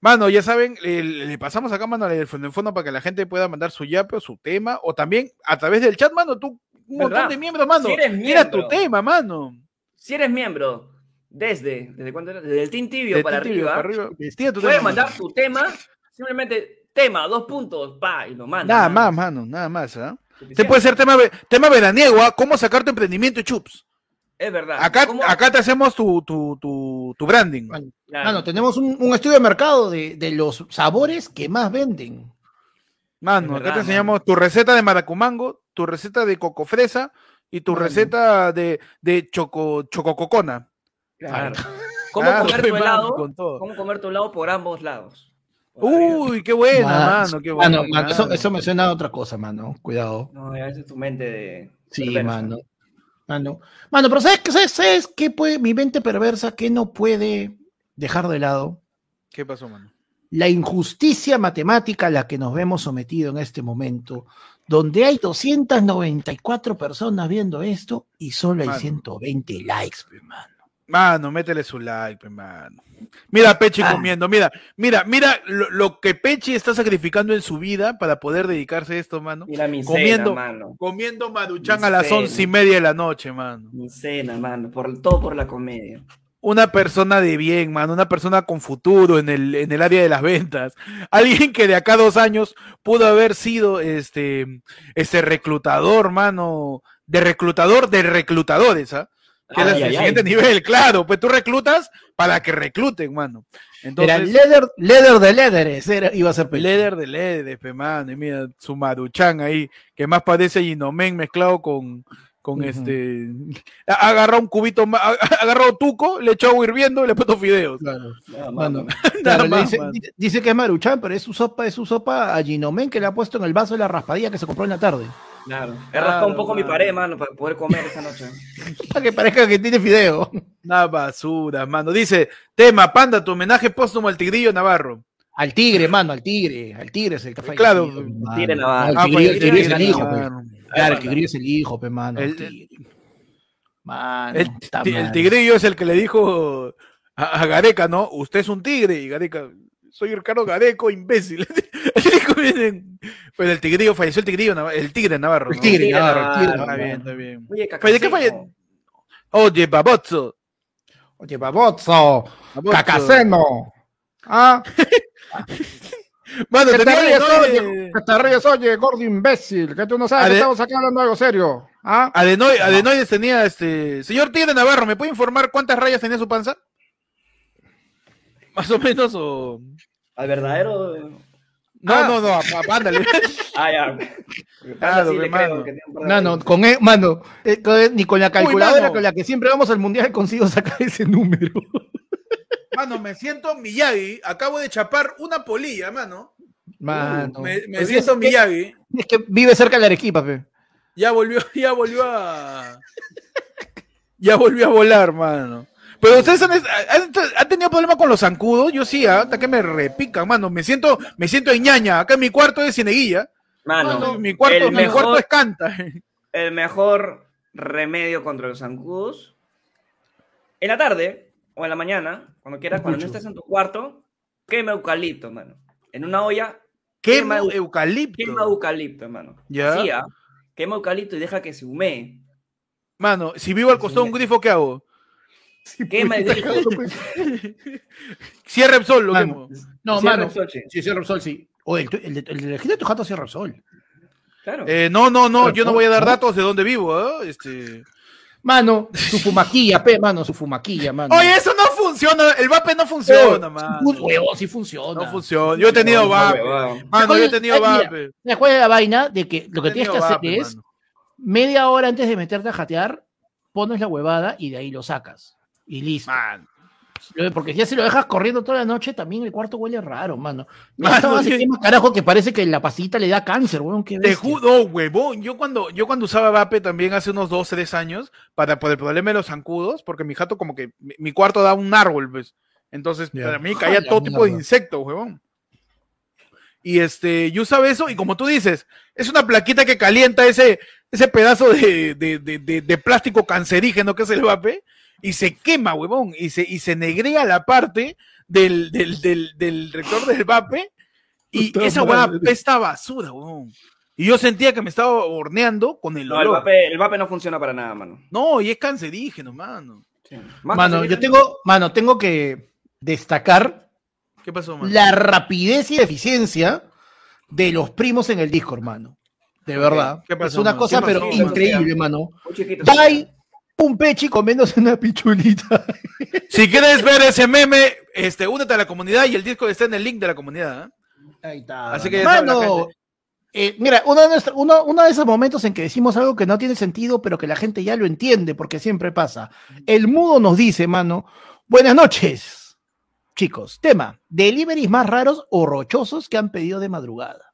Mano, ya saben, le, le pasamos acá, mano, el fondo en fondo para que la gente pueda mandar su yape o su tema, o también a través del chat, mano, tú, un montón ¿Verdad? de miembros, mano. Si eres Mira tu miembro. tema, mano. Si eres miembro desde, ¿desde cuándo era? Desde el Team Tibio para tío, arriba, tu puedes tema, mandar mano. tu tema, simplemente tema, dos puntos, pa, y lo mandas. Nada mano. más, mano, nada más, ¿ah? Te puede ser tema, tema veraniego, ¿ah? ¿Cómo sacar tu emprendimiento chups? Es verdad. Acá, ¿Cómo? acá te hacemos tu, tu, tu, tu branding. Mano, Claro. mano, tenemos un, un estudio de mercado de, de los sabores que más venden. Mano, acá te enseñamos tu receta de maracumango, tu receta de coco fresa y tu Mano. receta de, de choco, chocococona. Claro. ¿Cómo Claro, comer tu mano, helado? con todo. ¿Cómo comer tu helado por ambos lados? Uy, qué buena, Mano, mano, qué buena. mano, mano, eso, eso me suena a otra cosa, mano. Cuidado. No, ya esa es tu mente de. Sí, perversa. mano. Mano. Mano, pero ¿sabes qué? ¿Sabes, sabes qué puede, mi mente perversa que no puede dejar de lado? ¿Qué pasó, mano? La injusticia matemática a la que nos vemos sometido en este momento, donde hay 294 personas viendo esto y solo hay Mano. 120 likes, pe, mano. Métele su like, mano. Mira a Pechi Ah. comiendo, mira, mira, mira lo, lo que Pechi está sacrificando en su vida para poder dedicarse a esto, mano. Mira mi Comiendo. cena, mano. Comiendo maruchan Mi a las cena. once y media de la noche, mano. Mi cena, mano. Por, todo por la comedia. una persona de bien, mano, una persona con futuro en el, en el área de las ventas, alguien que de acá a dos años pudo haber sido este, este reclutador, mano, de reclutador de reclutadores, ¿ah? Que Ay, es el ay. siguiente nivel, claro, pues tú reclutas para que recluten, mano. Era Entonces, leather, leather de leatheres, era, iba a ser pe- Leder de Leder, pe, mano, y mira, su maruchan ahí, que más parece Ginomen mezclado con, con este, ha agarrado un cubito, agarrado tuco, le echó agua hirviendo y le puso fideos. Claro. No, Mano, mano. claro, le más, dice, mano. dice- dice que es Maruchan, pero es su sopa, es su sopa a Ginomen que le ha puesto en el vaso de la raspadilla que se compró en la tarde. Claro. He Claro, raspado un poco mi pared, mano, para poder comer esta noche. Para que parezca que tiene fideo. Una basura, mano. Dice, tema, panda, tu homenaje póstumo al tigrillo Navarro. Al tigre, mano, al tigre. Al tigre es el que ha Claro, el tigre Navarro. Ah, El tigre, pues, el tigre es el hijo, pues. Claro, el tigre es el hijo, pe, mano. El, tigre. Mano, El, el tigrillo es el que le dijo a, a Gareca, ¿no? Usted es un tigre y Gareca, soy Ricardo Gareco, imbécil. pues el tigrillo, falleció el tigrillo, el tigre Navarro. El ¿no? tigre, Tigre Navarro, el tigre Está Navarro. bien, está bien. Oye, ¿Falle- ¿Qué. Oye, babotzo. Oye, babozo, babotzo. cacaceno. ¿Ah? Mano, ¿Qué te ríes, oye? ¿Qué te ríes, oye, gordo imbécil? Que tú no sabes Ade- que estamos acá hablando algo serio. ¿Ah? Adenoide- Adenoides tenía este. Señor Tigre Navarro, ¿me puede informar cuántas rayas tenía su panza? Más o menos o. Al verdadero. No, Ah. no, no, a- a- ándale. Ah, ya. Claro, Sí, que Mano, rayas. con, e- mano eh, con- ni con la calculadora mano. con la que siempre vamos al mundial consigo sacar ese número. Mano, me siento Miyagi. Acabo de chapar una polilla, mano. Mano. Me, me Pues siento es que- Miyagi. Es que vive cerca de la Arequipa, pe. Ya volvió, ya volvió a. Ya volvió a volar, mano. Pero ustedes han, han- han tenido problemas con los zancudos. Yo sí, ¿ah? hasta que me repican, mano. Me siento, me siento en ñaña. Acá en mi cuarto es cieneguilla. Mano, mi cuarto, el mi mejor- cuarto es canta. el mejor remedio contra los zancudos. En la tarde o en la mañana, cuando quieras, cuando no estés en tu cuarto, quema eucalipto, mano. En una olla, Quema eu- eucalipto. quema eucalipto, mano. Ya. ¿ah? Quema eucalipto y deja que se humee. Mano, si vivo al costado de un grifo, ¿qué hago? Quema el grifo. Cierra el sol, lo Mano. quemo. No, mano. Sí, cierra el sol, sí. O el, el, el, el de tu jato cierra el sol. Claro. Eh, no, no, no, yo no voy a dar datos de dónde vivo, ¿ah? Este... Mano, su fumaquilla, pe, mano, su fumaquilla, mano. Oye, eso no funciona, el vape no funciona, mano. Un huevo, sí funciona. No funciona. Yo he tenido No, vape. Mano, yo he tenido vape. ¿Sabes cuál es la vaina? De que lo que tienes que hacer vape, es mano. media hora antes de meterte a jatear, pones la huevada y de ahí lo sacas. Y listo. Man. Porque ya si lo dejas corriendo toda la noche, también el cuarto huele raro, mano. Mano, quema, carajo, que parece que la pasita le da cáncer, weón. Qué Te juro, huevón. Yo cuando, yo cuando usaba vape también hace unos dos, tres años, para problema de los zancudos, porque mi jato como que, mi, mi cuarto da un árbol, pues. Entonces, para mí caía todo tipo de insectos, huevón. Y este, yo usaba eso, y como tú dices, es una plaquita que calienta ese, ese pedazo de, de, de- de plástico cancerígeno que es el vape, y se quema, huevón, y se, y se negrea la parte del, del, del, del rector del vape, y Puta esa hueá pesta a basura, huevón. Y yo sentía que me estaba horneando con el No, el olor. vape, el vape no funciona para nada, mano. No, y es cancerígeno, mano. Mano, yo tengo, mano, tengo que destacar ¿Qué pasó, mano? la rapidez y eficiencia de los primos en el Discord, mano. De verdad. ¿Qué pasó, es una mano? cosa, ¿Qué pero pasó, increíble, mano. Dai un pechi comiéndose una pichulita. Si quieres ver ese meme, este, únete a la comunidad y el disco está en el link de la comunidad. ¿eh? Ahí está. Así que Mano, eh, mira, uno de, uno de esos momentos en que decimos algo que no tiene sentido, pero que la gente ya lo entiende, porque siempre pasa. El mudo nos dice, mano, buenas noches, chicos. Tema, deliveries más raros o rochosos que han pedido de madrugada.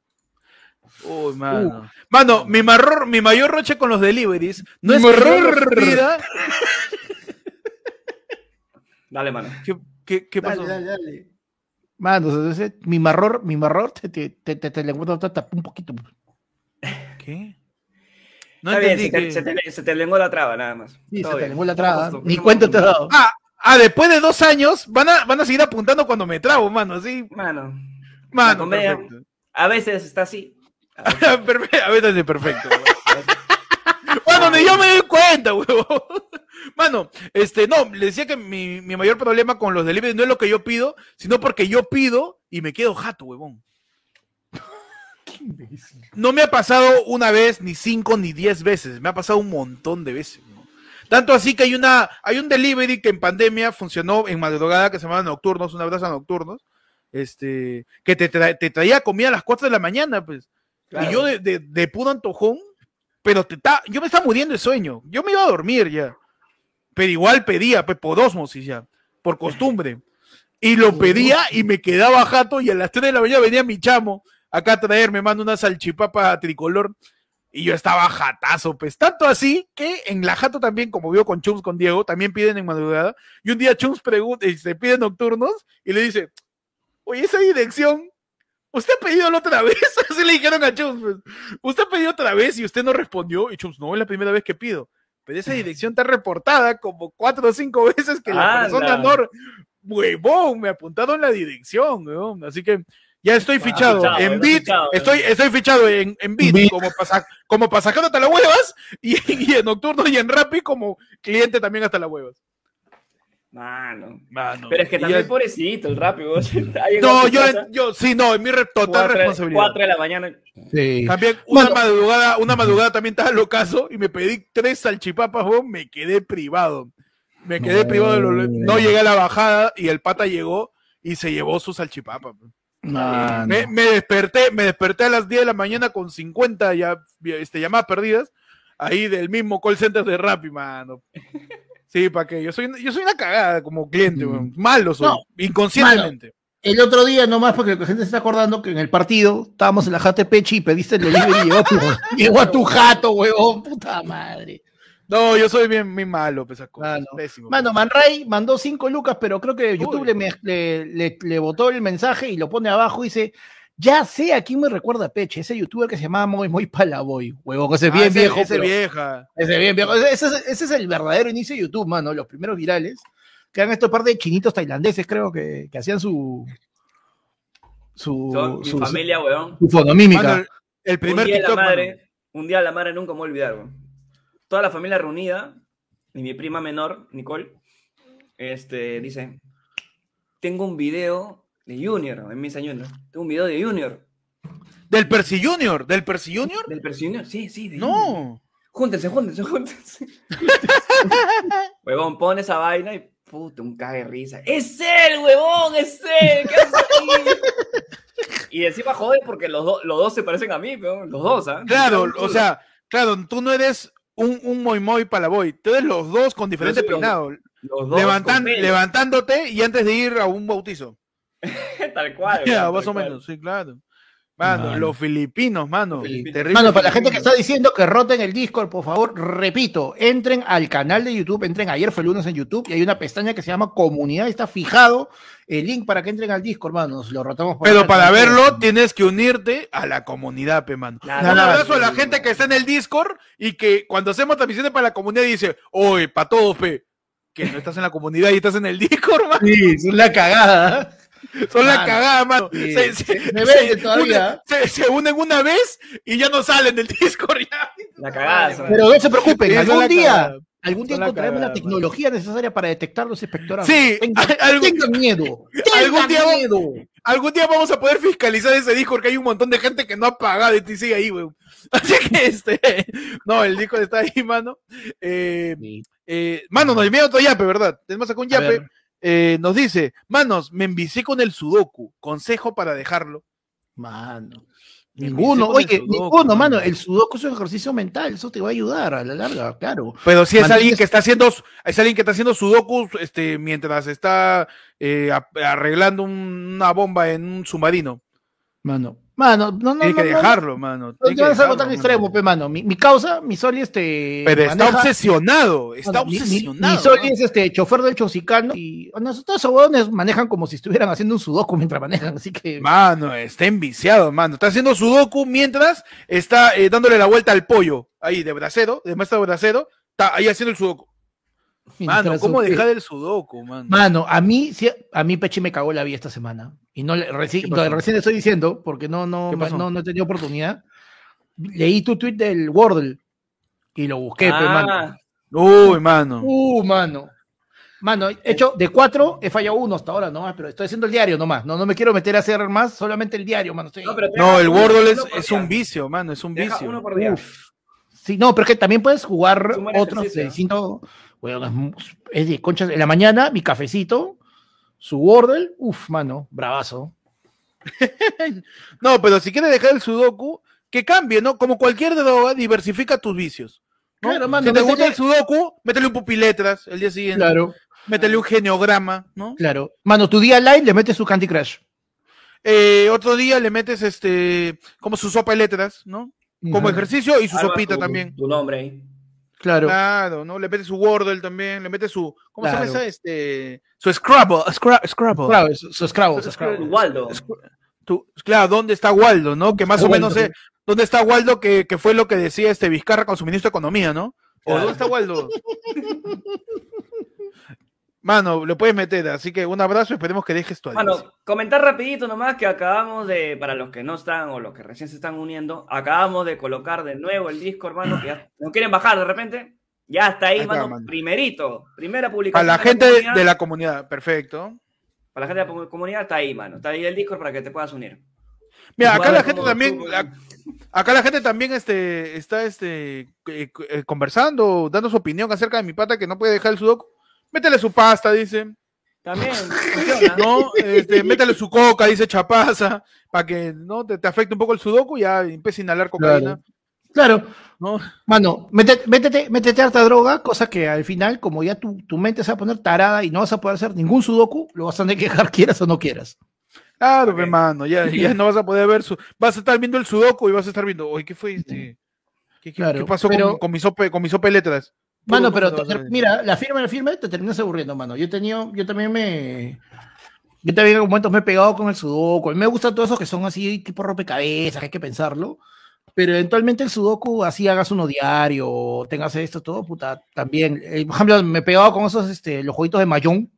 Uy, mano. Mano, mi, marror, mi mayor roche con los deliveries no es que yo los marror. pida- Dale, mano. ¿Qué, qué, qué pasó? Mano, entonces, mi marror, mi marror te, te, te, te, te le un poquito. ¿Qué? No Está bien, entendí se te, que- se, te, se te lengó la traba, nada más. Sí, Todo se te lengó la traba. Ni acostum- cuenta te ha dado. Ah, ah, después de dos años van a, van a seguir apuntando cuando me trabo, mano. Así, Mano, mano, comedia- a veces está así. A veces- Perfe- a veces es perfecto. Mano, ni yo me doy cuenta, huevón. Mano, este, no, le decía que mi, mi mayor problema con los deliveries no es lo que yo pido, sino porque yo pido y me quedo jato, huevón. No me ha pasado una vez, ni cinco, ni diez veces. Me ha pasado un montón de veces. ¿no? Tanto así que hay una, hay un delivery que en pandemia funcionó en madrugada que se llamaba Nocturnos, una abrazo a Nocturnos, este, que te, tra- te traía comida a las 4 de la mañana, pues. Claro. Y yo de, de, de puro antojón, pero te ta- yo me estaba muriendo de sueño. Yo me iba a dormir ya. Pero igual pedía, pues por osmosis ya, por costumbre. Y lo pedía y me quedaba jato y a las 3 de la mañana venía mi chamo acá a traerme, mando una salchipapa tricolor. Y yo estaba jatazo, pues. Tanto así que en la jato también, como vio con Chums, con Diego, también piden en madrugada. Y un día Chums pregunta, y se pide nocturnos y le dice, oye, esa dirección, ¿usted ha pedido la otra vez? Así le dijeron a Chums, pues. ¿Usted ha pedido otra vez y usted no respondió? Y Chums, no, es la primera vez que pido. Pero esa dirección está reportada como cuatro o cinco veces que la Anda. persona no... huevón, me apuntaron la dirección. Así que ya estoy fichado, fichado, en está Bit, fichado, estoy, estoy fichado en, en Bit, Bit. como, pasa, como pasajero hasta las huevas y, y en Nocturno y en Rappi como cliente también hasta las huevas. Mano. Mano, Pero es que también ya- pobrecito el rápido. No, yo, yo, sí, no, en mi re- total Cuatro, responsabilidad. cuatro de la mañana. Sí. También una Bueno. madrugada, una madrugada también estaba locazo y me pedí tres salchipapas, me quedé privado. Me quedé No. privado, de lo- no llegué a la bajada y el pata llegó y se llevó su salchipapa. pues. Me desperté, me desperté a las 10 de la mañana con 50 ya, este, llamadas perdidas, ahí del mismo call center de Rappi, mano. Sí, para que yo soy, yo soy una cagada como cliente, Mm. malo soy, No, inconscientemente. El otro día nomás, porque la gente se está acordando que en el partido estábamos en la Jate Pechi y pediste el delivery y llegó llegó a tu jato, huevón, puta madre. No, yo soy bien, bien malo, pues, esas cosas. Mano. Pésimo. Mano, Manray mandó cinco lucas, pero creo que YouTube le, le botó el mensaje y lo pone abajo y dice, ya sé a quién me recuerda Peche, ese youtuber que se llamaba Moy Moy Palaboy, huevón, ese es Ah, bien ese- viejo. ese pero- vieja. Ese bien viejo. Ese, ese es- ese es el verdadero inicio de YouTube, mano, los primeros virales, que eran estos par de chinitos tailandeses, creo, que, que hacían su... Su, Son mi su- familia, weón. su fonomímica. Mano, el, primer un día TikTok, la mano. madre, un día la madre nunca me voy a olvidar, weón. Toda la familia reunida, y mi prima menor, Nicole, este, dice, tengo un video de Junior, en mis años, ¿no? Tengo un video de Junior. Del Percy Junior, del Percy Junior. ¿Del Percy Junior? Sí, sí. de Junior. No. Júntense, júntense, júntense. huevón, pone esa vaina y puta, un cague de risa. ¡Es él, huevón! ¡Es él! ¿Qué haces aquí?" Y encima jode porque los, dos los dos se parecen a mí. Los dos, ¿ah? Claro, o sea, claro, tú no eres un, un Moy Moy Palaboy, tú eres los dos con diferentes los- peinados, Los dos levantan- levantándote y antes de ir a un bautizo. Tal cual. Ya, más o cual. menos, sí, claro. Mano, Mano. los filipinos, mano. Filipinos. terrible Mano, para la gente que está diciendo que roten el Discord, por favor, repito, entren al canal de YouTube, entren ayer fue lunes en YouTube y hay una pestaña que se llama comunidad, está fijado el link para que entren al Discord, manos, lo rotamos por Pero acá. para verlo tienes que unirte a la comunidad, pe, mano. Un abrazo a la gente que está en el Discord y que cuando hacemos transmisiones para la comunidad dice, oye, para todos, pe, que no estás en la comunidad y estás en el Discord, mano. Sí, es la cagada. Son la cagada, mano. sí. Se, se- Me se venden todavía. unen- se- se unen una vez y ya no salen del Discord ya. La cagada. son- Pero no se preocupen, Sí, algún día, cagada. algún día encontraremos la tecnología necesaria para detectar los espectadores. Sí, tengan, algún- tengan miedo. algún día- miedo. Algún día vamos a poder fiscalizar ese Discord que hay un montón de gente que no ha pagado y te sigue ahí, weón. Así que este, no, el Discord está ahí, mano. Eh, eh, mano, nos envía otro yape, ¿verdad? Tenemos acá un A yape. Eh, nos dice, manos, me envicié con el Sudoku. Consejo para dejarlo. Mano. Ninguno, oye, sudoku, ninguno, mano. El sudoku es un ejercicio mental, eso te va a ayudar a la larga, claro. Pero si es Mantienes- alguien que está haciendo, es alguien que está haciendo Sudoku, este, mientras está eh, arreglando un- una bomba en un submarino. Mano, mano, no, no, Tiene que no, no, dejarlo, mano. No, te que vas a tan extremo, pe, mano. Mi, mi causa, mi Soli, este. Pero está obsesionado, está Bueno, mi- mi- obsesionado. Mi, Soli es este chofer del Chosicano y estos esos huevones manejan como si estuvieran haciendo un sudoku mientras manejan, así que. Mano, está enviciado, mano. Está haciendo sudoku mientras está eh, dándole la vuelta al pollo. Ahí, de bracero, de maestro de bracero. Está ahí haciendo el sudoku. Mano, ¿cómo su- dejar el sudoku, mano? Mano, a mí, sí, a mí Pechi me cagó la vida esta semana. Y no le, reci- ¿Qué pasó? no, recién le estoy diciendo, porque no, no, no, no he tenido oportunidad. Leí tu tweet del Wordle y lo busqué, pe, mano. Ah, Uy, mano. Uh, mano. Mano, he hecho de cuatro, he fallado uno hasta ahora nomás, pero estoy haciendo el diario nomás. No, no me quiero meter a hacer más, solamente el diario, mano. Estoy- no, pero el Wordle es, un vicio, mano. Es un deja vicio. uno por día. Uf. Sí, no, pero es que también puedes jugar otros de distinto. Bueno, es de conchas. En la mañana, mi cafecito, su Wordle, uff, mano, bravazo. No, pero si quieres dejar el sudoku, que cambie, ¿no? Como cualquier droga, diversifica tus vicios. ¿no? Claro, mano, si te gusta el sudoku, métele un pupiletras el día siguiente. Claro, Métele un geneograma, ¿no? claro. Mano, tu día light le metes su Candy Crush. Eh, otro día le metes este, como su sopa de letras, ¿no? Como ejercicio y su sopita tu- también. Tu nombre ahí. Claro. Claro, ¿no? Le metes su Wordle también, le metes su, ¿cómo se Claro. llama esa? Este, su Scrabble, Scra- Scrabble. Claro, su, su Scrabble, su Tu Scrabble. Waldo. Tú- claro, ¿dónde está Waldo, no? Que más o Waldo. menos sé, ¿dónde está Waldo? Que, que fue lo que decía este Vizcarra con su ministro de Economía, ¿no? ¿O Claro. dónde está Waldo? Mano, lo puedes meter, así que un abrazo, esperemos que dejes tu Mano, comentar rapidito nomás que acabamos de, para los que no están o los que recién se están uniendo, acabamos de colocar de nuevo el disco, hermano, que ya no quieren bajar de repente. Ya está ahí, mano, primerito, primera publicación. Para la gente de la comunidad, perfecto. Para la gente de la comunidad está ahí, mano. Está ahí el Discord para que te puedas unir. Mira, acá la gente también, acá la gente también este, está este, eh, eh, conversando, dando su opinión acerca de mi pata que no puede dejar el sudoku. Métele su pasta, dice. También, ¿no? Este, métele su coca, dice Chapaza, para que no te, afecte un poco el sudoku y ya empiece a inhalar cocaína. Claro. ¿No? Mano, métete, métete, métete harta droga, cosa que al final, como ya tu, tu, mente se va a poner tarada y no vas a poder hacer ningún sudoku, lo vas a tener que dejar quieras o no quieras. Claro, hermano, ya, ya no vas a poder ver su. Vas a estar viendo el sudoku y vas a estar viendo, oye, ¿qué fue este? ¿Qué, pasó con, con, mi sope, con mi sope letras? Mano, pero mira, la firma, la firma te terminas aburriendo, mano. Yo tenía, yo también me. Yo también en momentos me he pegado con el sudoku. A mí me gustan todos esos que son así, tipo rompecabezas, hay que pensarlo. Pero eventualmente el sudoku, así hagas uno diario, tengas esto, todo, puta, también. Eh, por ejemplo, me he pegado con esos, este, los jueguitos de Mahjong.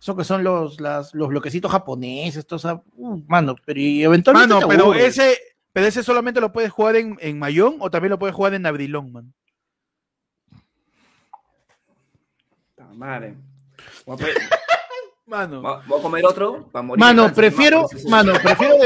Eso que son los, los bloquecitos japoneses, esto, o sea, uh, mano, pero eventualmente. Mano, pero ese, pero ese solamente lo puedes jugar en, en Mahjong o también lo puedes jugar en Abrilón, man. Madre. Mano. ¿Voy a comer otro? mano, prefiero, mano, prefiero,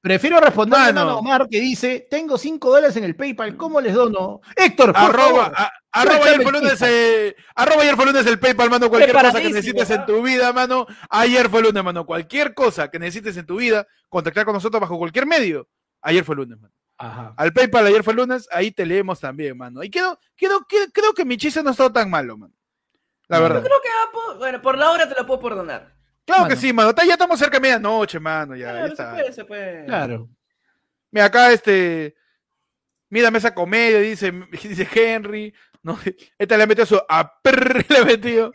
prefiero responder a Omar que dice, tengo 5 dólares en el PayPal, ¿cómo les dono? Héctor, por arroba, favor, arroba ayer fue lunes, eh, arroba ayer fue lunes el PayPal, mano, cualquier cosa que necesites en tu vida, mano, ayer fue lunes, mano, cualquier cosa que necesites en tu vida, contactar con nosotros bajo cualquier medio, ayer fue lunes, mano. Ajá. Al PayPal ayer fue lunes, ahí te leemos también, mano. Y creo, creo, creo que mi chiste no ha estado tan malo, mano. La verdad. Yo creo que bueno, por la hora te la puedo perdonar. Claro que sí, mano. Ya estamos cerca de medianoche, mano. Ya, claro, Se puede, se puede. Claro. Mira, acá este. Mírame esa comedia, dice, dice Henry. No, esta le metió su a le metió.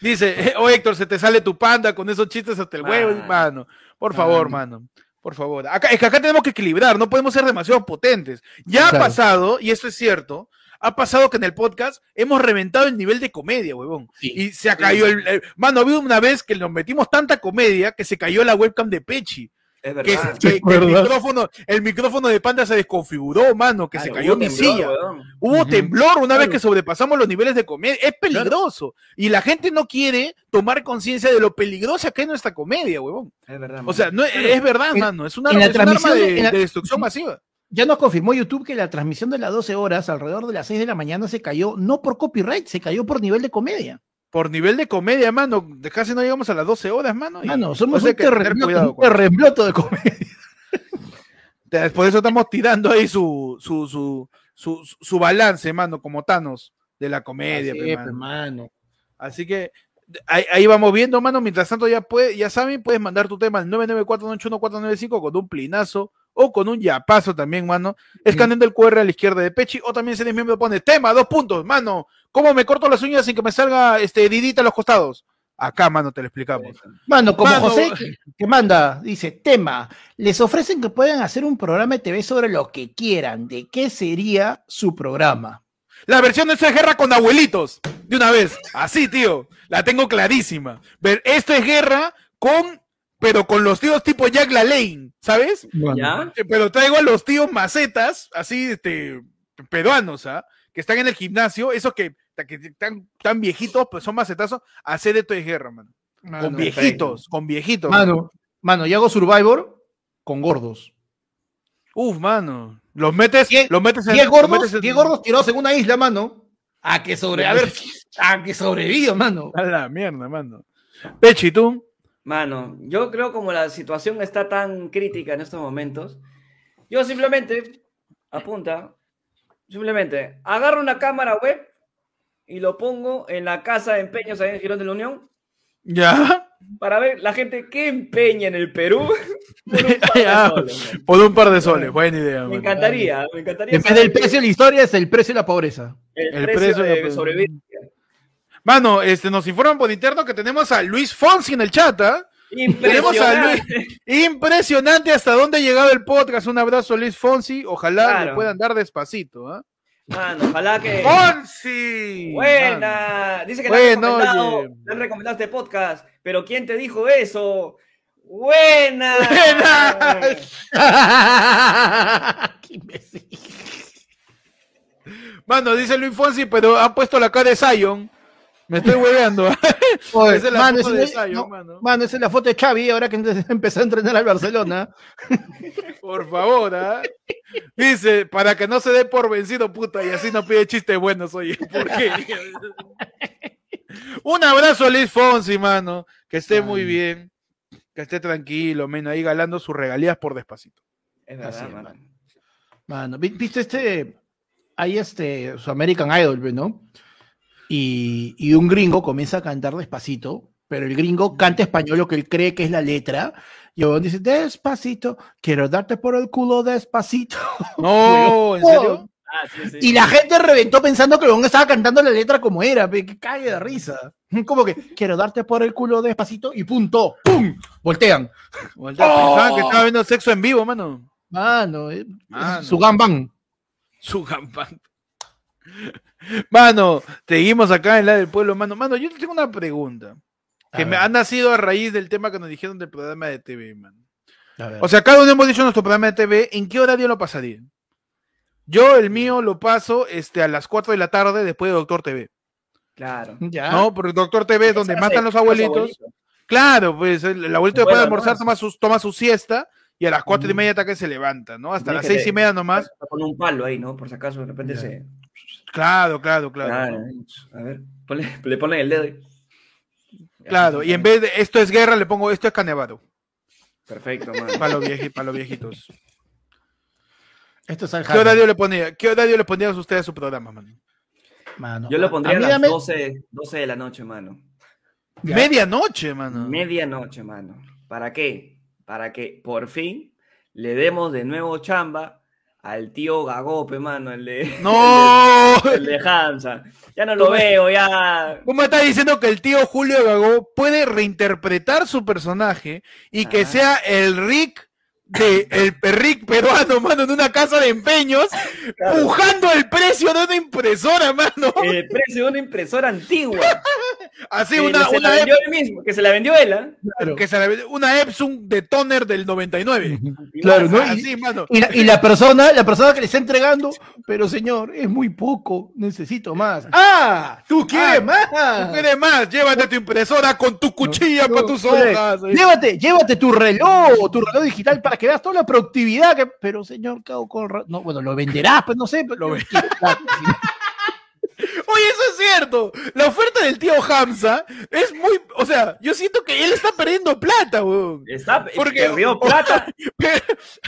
dice, oh Héctor, se te sale tu panda con esos chistes hasta el huevo, mano. Por favor, mano. Por favor. Acá, es que acá tenemos que equilibrar, no podemos ser demasiado potentes. Ya ha pasado, y esto es cierto, ha pasado que en el podcast hemos reventado el nivel de comedia, huevón. Y se ha caído el, Mano, ha habido una vez que nos metimos tanta comedia que se cayó la webcam de Pechi. Es verdad. Que, el, micrófono, el micrófono de Panda se desconfiguró, mano, que se cayó mi silla. Hubo temblor una vez que sobrepasamos los niveles de comedia. Es peligroso. Y la gente no quiere tomar conciencia de lo peligrosa que es nuestra comedia, huevón. Es verdad. O sea, no, es verdad, mano. Es una, es arma de, destrucción masiva. Ya nos confirmó YouTube que la transmisión de las 12 horas, alrededor de las 6 de la mañana, se cayó no por copyright, se cayó por nivel de comedia por nivel de comedia, mano, de casi no llegamos a las 12 horas, mano. Mano, somos un, terremoto, de comedia. Por eso estamos tirando ahí su, su, su, su, balance, mano, como Thanos de la comedia, mano. Así que ahí, vamos viendo, mano. Mientras tanto, ya, puede, ya saben, puedes mandar tu tema al 994 con un plinazo o con un yapazo también, mano. Escaneando el QR a la izquierda de Pechi, o también si eres miembro pone tema, dos puntos, mano. ¿Cómo me corto las uñas sin que me salga este didita a los costados? Acá, mano, te lo explicamos. Mano, como José que, manda, dice, tema, les ofrecen que puedan hacer un programa de TV sobre lo que quieran. ¿De qué sería su programa? La versión de esa guerra con abuelitos, de una vez. Así, tío. La tengo clarísima. Ver, esto es guerra con pero con los tíos tipo Jack LaLanne, ¿sabes? Eh, pero traigo a los tíos macetas, así, este, peruanos, ¿ah? Que están en el gimnasio, esos que, están tan viejitos, pues son macetazos, a hacer esto de guerra, mano. con viejitos, con viejitos. Mano, mano, y hago Survivor con gordos. Uf, mano. Los metes, los metes en. 10 gordos, gordos tirados en una isla, mano. A que sobre, a ver, a que sobreviva, mano. A la mierda, mano. Pechi, ¿tú? Mano, yo creo como la situación está tan crítica en estos momentos, yo simplemente, apunta, simplemente agarro una cámara web y lo pongo en la casa de empeños ahí en Girón de la Unión. Ya. Para ver la gente que empeña en el Perú por un par de soles. Buena idea. Me encantaría, me encantaría. En vez del precio de la historia es el precio de la pobreza. El, precio, de sobrevivencia. Mano, este, nos informan por interno que tenemos a Luis Fonsi en el chat, ¿ah? Impresionante. Impresionante hasta dónde ha llegado el podcast. Un abrazo, Luis Fonsi. Ojalá le puedan dar despacito. ¿ah? Mano, ojalá que. ¡Fonsi! Buena. Dice que le, han recomendado, le han recomendado este podcast. Pero ¿quién te dijo eso? Buena. Buena. Qué imbécil. Mano, dice Luis Fonsi, pero ha puesto la cara de Zion. Me estoy hueveando. Oye, esa es la mano, foto de es- Zion, no, mano. mano, esa es la foto de Xavi ahora que empezó a entrenar al Barcelona. Por favor, ¿ah? Dice, para que no se dé por vencido, puta, y así no pide chistes buenos, oye. ¿Por qué? Un abrazo a Luis Fonsi, mano. Que esté muy bien. Que esté tranquilo, men, ahí galando sus regalías por despacito. Es Así verdad, es, mano. mano. Mano, vi- ¿viste este? Hay este, su American Idol, ¿ve, ¿no? Y, y un gringo comienza a cantar despacito, pero el gringo canta español lo que él cree que es la letra. Y el dice, despacito, quiero darte por el culo despacito. No, ¿en serio? Ah, sí, sí. Y la gente reventó pensando que el estaba cantando la letra como era, que cague de risa. Como que, quiero darte por el culo despacito y punto, ¡pum! Voltean. Voltea, Pensaban que estaba viendo sexo en vivo, mano. Mano, eh, Mano. su gambán. Su campán. Mano, seguimos acá en la del pueblo, mano. Mano, yo tengo una pregunta. Que me ha nacido a raíz del tema que nos dijeron del programa de TV, mano. O sea, cada uno hemos dicho nuestro programa de TV, ¿en qué horario lo pasaría? Yo, el mío, lo paso este, a las 4 de la tarde después de Doctor TV. Claro. ya. ¿No? Porque Doctor TV es donde matan los abuelitos. Claro, pues el, el abuelito después de almorzar ¿no? toma su, toma su siesta y a las cuatro y Ujú. media hasta que se levanta, ¿no? Hasta las que seis y le- media nomás. Con un palo ahí, ¿no? Por si acaso de repente Ya. se. Claro, claro, claro. Claro. A ver, ponle- le ponen el dedo. Claro, y en vez de esto es guerra, le pongo esto es canevado. Perfecto, mano. Para los, vieji- para los viejitos. Esto es ¿Qué horario le ponía? ¿Qué horario le ustedes a su programa, man? Mano. Yo lo pondría a, las dame- 12, 12 de la noche, mano. Medianoche, mano. Medianoche, mano. ¿Para qué? Para que por fin le demos de nuevo chamba al tío Gagope, mano, el de, No. el de Hansa. Ya no lo veo, ya. ¿Cómo está diciendo que el tío Julio Gagó puede reinterpretar su personaje y que Ah. sea el Rick de el Rick peruano, mano, en una casa de empeños, Claro. pujando el precio de una impresora, mano? El precio de una impresora antigua. Así que una, se una, la vendió Ep- él mismo, que se la vendió él, ¿ah? Claro. que se la una Epson de toner del 99. Claro, ¿no? Y, Así, mano. y la, y la persona, la persona que le está entregando, pero señor, es muy poco, necesito más. ¡Ah! ¡Tú quieres Ah, más! ¿Tú quieres más? Llévate tu impresora con tu cuchilla No, para tus hojas. Llévate, llévate tu reloj, tu reloj digital para que veas toda la productividad que. Pero señor, ¿qué hago con ra- No, bueno, lo venderás, pues no sé. Pero... Lo Oye, eso es cierto. La oferta del tío Hamza es muy. O sea, yo siento que él está perdiendo plata, weón. Está, Porque- perdió plata.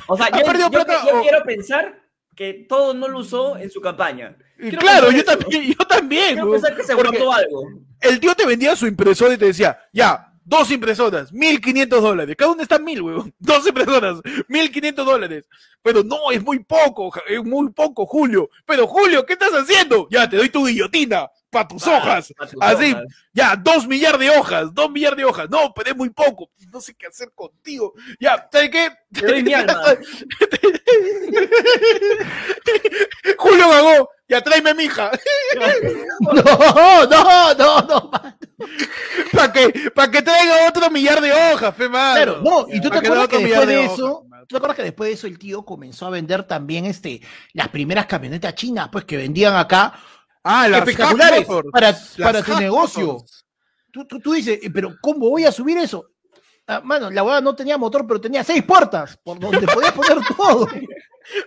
O sea, yo, yo- plata yo o- quiero pensar que todo no lo usó en su campaña. Quiero claro, yo eso. también, yo también. Quiero weón. pensar que se Porque algo. el tío te vendía su impresora y te decía, ya, dos impresoras, 1500 dólares. Cada una está mil, weón. Dos impresoras, 1500 dólares. Pero no, es muy poco, es muy poco, Julio. Pero Julio, ¿qué estás haciendo? Ya, te doy tu guillotina para tus Pa- hojas. pa tus Así, hojas. ya, dos millar de hojas, dos millar de hojas. No, pero es muy poco. No sé qué hacer contigo. Ya, ¿sabes qué? Te doy mi alma. Julio Gagó, ya tráeme a mi hija. No, no, no, no. para que, pa' que traiga otro millar de hojas, fe. Claro, no, y tú te acuerdas que después de eso, hojas. ¿tú te acuerdas que después de eso el tío comenzó a vender también este las primeras camionetas chinas, pues que vendían acá Ah, las espectaculares Motors. para, Las para tu negocio. Motors. Tú, tú, tú dices, "Eh, pero ¿cómo voy a subir eso? Ah, mano, la hueá no tenía motor, pero tenía seis puertas, por donde podías poner todo.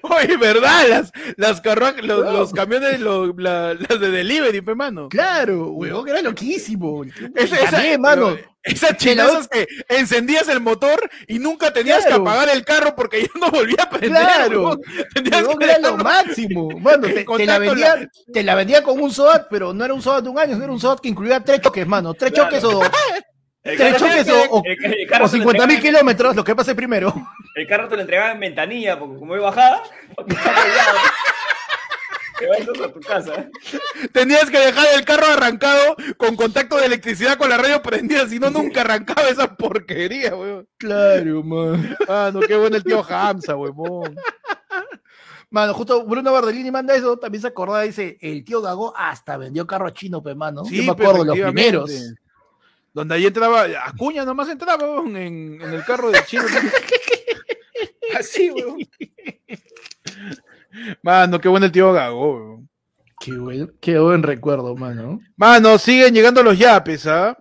Oye, ¿verdad? Las, las carruajas, los, los camiones, los- la- las de delivery, pe, mano. Claro, huevón, era loquísimo. Esa, también, mano. Esas chinazas que encendías el motor y nunca tenías Claro. que apagar el carro porque ya no volvía a prender. Claro. Tenías Huevón, que era lo máximo. Mano, te, te la vendía, te la vendía con un SOAT, pero no era un SOAT de un año, no era un SOAT que incluía tres choques, mano. Tres Claro. choques o, El tres choques o, o, el- el carro o te lo 50 mil kilómetros, lo que pase primero. El carro te lo entregaba en ventanilla, porque como es bajada. Te vas entonces a tu casa. Tenías que dejar el carro arrancado con contacto de electricidad con la radio prendida, si no, nunca arrancaba esa porquería, weón. Claro, man. Ah, no, qué bueno el tío Hamza, huevón. Mano, justo Bruno Bardellini manda eso, también se acordaba, dice, el tío Gago hasta vendió carro chino, pe, mano. Sí, Yo me acuerdo, los primeros. Donde ahí entraba, Acuña nomás entraba weón, en, en el carro de chino. Así, weón. Mano, qué bueno el tío Gago, weón. Qué buen, qué buen recuerdo, mano. Mano, siguen llegando los yapes, ¿ah?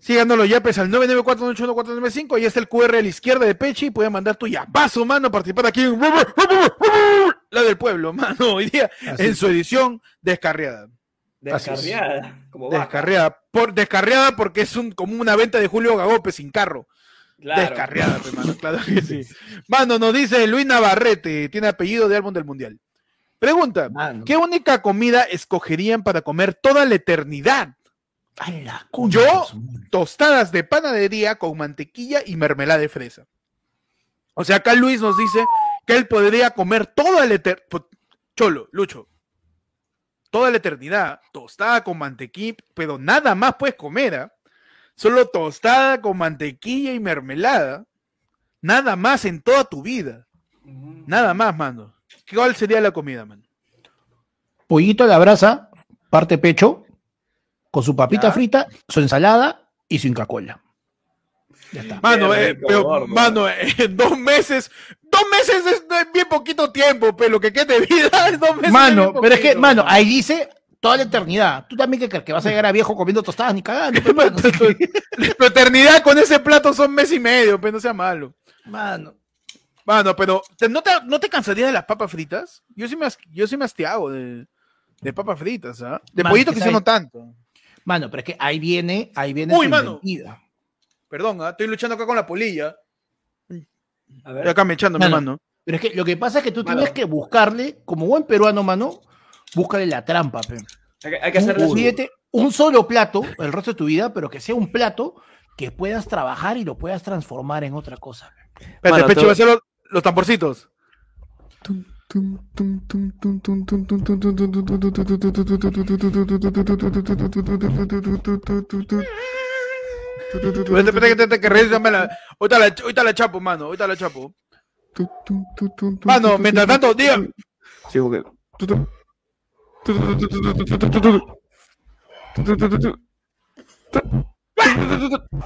Siguen llegando los yapes al 994-981-495. Ahí está el QR a la izquierda de Pechi. Pueden mandar tu yapazo, mano, a participar aquí en la del pueblo, mano. Hoy día Así. en su edición descarriada. Descarriada. Como. Descarriada. Por, descarriada porque es un, como una venta de Julio Gagope sin carro. Claro. Descarriada, pe, mano, claro que sí. Mano, nos dice Luis Navarrete, tiene apellido de álbum del mundial. Pregunta: Mano. ¿Qué única comida escogerían para comer toda la eternidad? A la cuña, Yo-. Tostadas de panadería con mantequilla y mermelada de fresa. O sea, acá Luis nos dice que él podría comer toda la eternidad. Cholo, Lucho. Toda la eternidad, tostada con mantequilla, pero nada más puedes comer, ¿ah? Solo tostada con mantequilla y mermelada. Nada más en toda tu vida. Nada más, mano. ¿Cuál sería la comida, mano? Pollito a la brasa, parte pecho, con su papita Ya. frita, su ensalada y su Inca Cola. Ya está. Mano, eh, rico, pero, gordo. mano, eh, en dos meses, dos meses es, bien poquito tiempo, pero lo que queda de vida es dos meses. Mano, pero es que, mano, ahí dice toda la eternidad. Tú también que crees que vas a llegar a viejo comiendo tostadas ni cagando, pe, mano. Tu eternidad con ese plato son mes y medio, pero no sea malo. Mano. Mano, pero ¿te- ¿no te, no te cansarías de las papas fritas? Yo sí me, yo sí me hastiago de, de papas fritas, ¿ah? De Mano, pollito que quizás no tanto. Mano, pero es que ahí viene, ahí viene Uy, mano. inventiva. Perdón, ¿ah? estoy luchando acá con la polilla. A Estoy ver. acá me echando, mi Mano. mano. Pero es que lo que pasa es que tú Mano. tienes que buscarle, como buen peruano, mano, búscale la trampa, pe. Hay que, hay que pídete un solo plato el resto de tu vida, pero que sea un plato que puedas trabajar y lo puedas transformar en otra cosa. Espérate, Pecho, va a hacer los, los tamborcitos. Ahorita la, ahorita la chapo, mano, ahorita la chapo. Mano, mientras tanto, diga. Sí,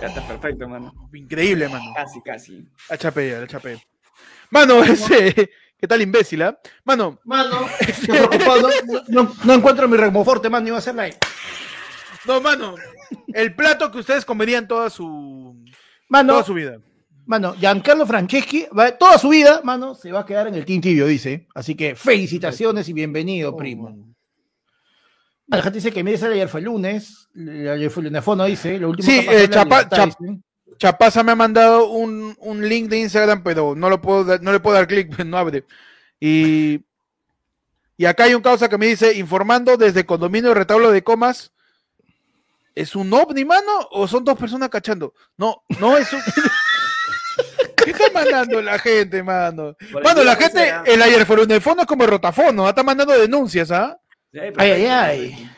Ya está perfecto, mano. Increíble, mano. Casi, casi. La chapé, la chapé. Mano, ese... ¿Qué tal imbécil, ah? Mano, Mano, estoy preocupado, no, no- no encuentro mi remoforte, mano, iba a hacerla ahí. no, mano. El plato que ustedes comerían toda su... Mano, Toda su vida. mano, Giancarlo Franceschi, va- toda su vida, mano, se va a quedar en el Team Tibio, dice. Así que felicitaciones y bienvenido, primo. La gente dice que mi ayer fue el lunes. Ayer fue el lunes. Fono dice. Lo último Sí, eh, Chapa- libertad, Chap- dice. Chapaza me ha mandado un, un link de Instagram, pero no lo puedo dar- no le puedo dar clic, no abre. Y, y acá hay un causa que me dice, informando desde condominio retablo de comas, ¿es un ovni, mano? ¿O son dos personas cachando? No, no es un... ¿Qué está mandando la gente, mano? Por Mano, la gente, será. el ayer fue de fondo es como el rotafono, está mandando denuncias, ¿ah? Ay, ay, ay.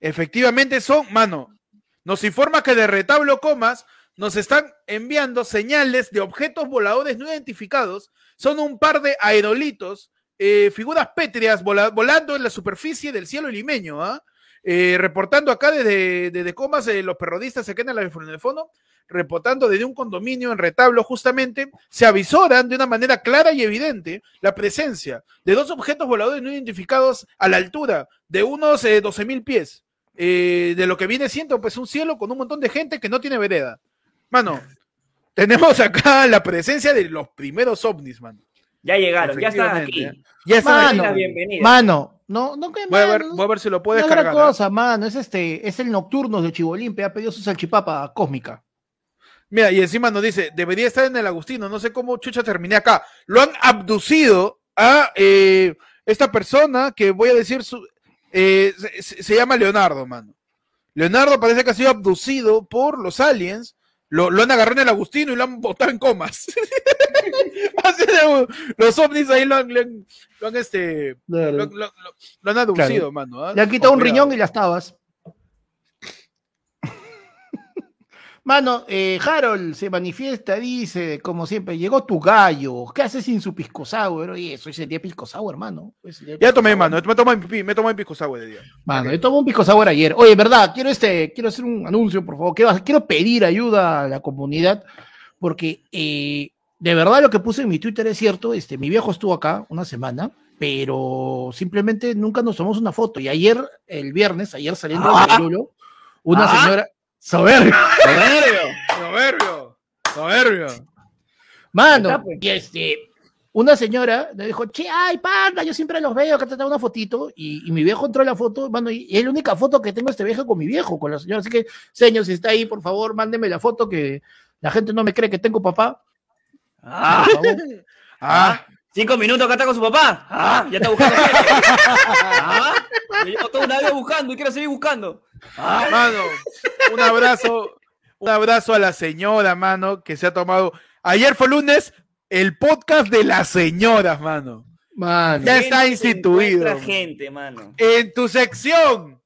Efectivamente son, mano, nos informa que de retablo comas nos están enviando señales de objetos voladores no identificados. Son un par de aerolitos, eh, figuras pétreas vola- volando en la superficie del cielo limeño, ¿ah? Eh, reportando acá desde, desde comas eh, los periodistas se quedan en de fondo, reportando desde un condominio en retablo justamente, se avisoran de una manera clara y evidente la presencia de dos objetos voladores no identificados a la altura de unos eh, 12 mil pies eh, de lo que viene siendo pues un cielo con un montón de gente que no tiene vereda. Mano, tenemos acá la presencia de los primeros ovnis, mano. Ya llegaron, ya están aquí. Ya está. Mano, la bienvenida. Mano, no, no que Voy a, ver, voy a ver si lo puedo no es gran descargar. ¿ah? cosa, mano. Es este, es el Nocturnos de Chibolín, ha pedido su salchipapa cósmica. Mira, y encima nos dice, debería estar en el Agustino, no sé cómo chucha terminé acá. Lo han abducido a eh, esta persona que voy a decir su... eh, se- se llama Leonardo, mano. Leonardo parece que ha sido abducido por los aliens, lo, lo han agarrado en el Agustino y lo han botado en comas. Los ovnis ahí lo han, le han- lo han, este, lo, lo- lo- lo han abducido, Claro. mano. ¿ah? Le han quitado un riñón y las tabas. Mano, eh, Harold se manifiesta, dice, como siempre, llegó tu gallo. ¿Qué haces sin su pisco sour? Oye, eso es el día pisco sour, hermano. Ya tomé, mano. Me tomé, me tomé pisco sour de día. Mano, yo tomé un pisco sour ayer. Oye, verdad, quiero este, quiero hacer un anuncio, por favor. Quiero, quiero pedir ayuda a la comunidad, porque eh, de verdad lo que puse en mi Twitter es cierto. Este, mi viejo estuvo acá una semana, pero simplemente nunca nos tomamos una foto. Y ayer, el viernes, ayer saliendo Ah. de Lulo, una Ah. señora. Soberbio. Soberbio, soberbio, soberbio. Mano, pues. y este, una señora le dijo, che, ay, panda, yo siempre los veo, que te una fotito, y, y mi viejo entró en la foto, mano, y es la única foto que tengo este viejo con mi viejo, con la señora, así que, señor, si está ahí, por favor, mándeme la foto, que la gente no me cree que tengo papá. Ah. Ah, cinco minutos acá está con su papá. Ah, ya está buscando. Ah, me llevo toda una vida buscando y quiero seguir buscando. Ah, mano, un abrazo, un abrazo a la señora, mano, que se ha tomado. Ayer fue lunes, el podcast de las señoras, mano. Mano, Ya está instituido. gente, mano. En tu sección.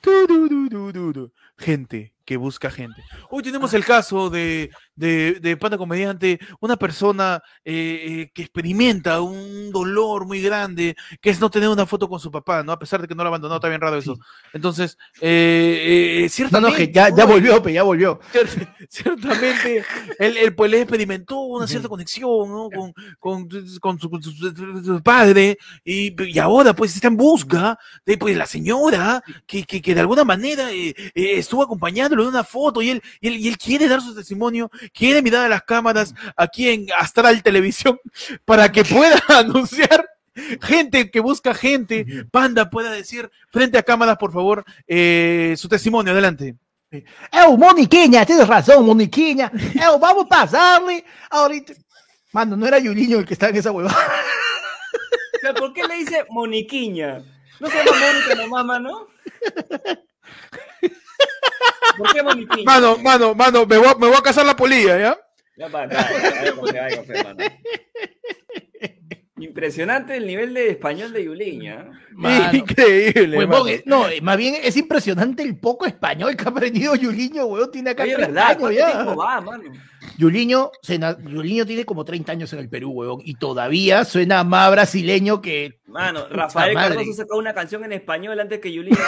Tu, du, du, du, du, du. Gente que busca gente. Hoy tenemos el caso de, de, de Panda Comediante, una persona eh, eh, que experimenta un dolor muy grande, que es no tener una foto con su papá, ¿no? A pesar de que no lo abandonó, está bien raro eso. Entonces, eh, eh, no, no, ciertamente. que ya, ya volvió, pe, ya volvió. Cier- Ciertamente, él, él, pues, él experimentó una cierta conexión ¿no? con, con, con su, con su- padre y, y ahora pues está en busca de pues, la señora que, que, que de alguna manera estuvo acompañándolo en una foto y él, y, él, y él quiere dar su testimonio, quiere mirar a las cámaras aquí en Astral Televisión para que pueda anunciar gente que busca gente, Panda pueda decir frente a cámaras, por favor, eh, su testimonio, adelante. Eu, Moniquinha, tienes razón, Moniquinha. Eu, vamos a pasarle ahorita. Mano, no era Yuliño el que estaba en esa huevada. Pero, ¿Por qué le dice Moniquiña? ¿No se llama Mónica nomás, mano? Mano, mano, mano, me voy, a- me voy a casar la polilla, ¿ya? Impresionante el nivel de español de Yuliña. Increíble. Huevón, mano. eh, no, eh, más bien es impresionante el poco español que ha aprendido Yuliño, huevón, tiene acá Oye, 30 ¿verdad? años ¿Cuánto ya. va, mano? Yuliño, Yuliño tiene como 30 años en el Perú, huevón, y todavía suena más brasileño que... Mano, Rafael. Cardoso sacó una canción en español antes que Yuliña.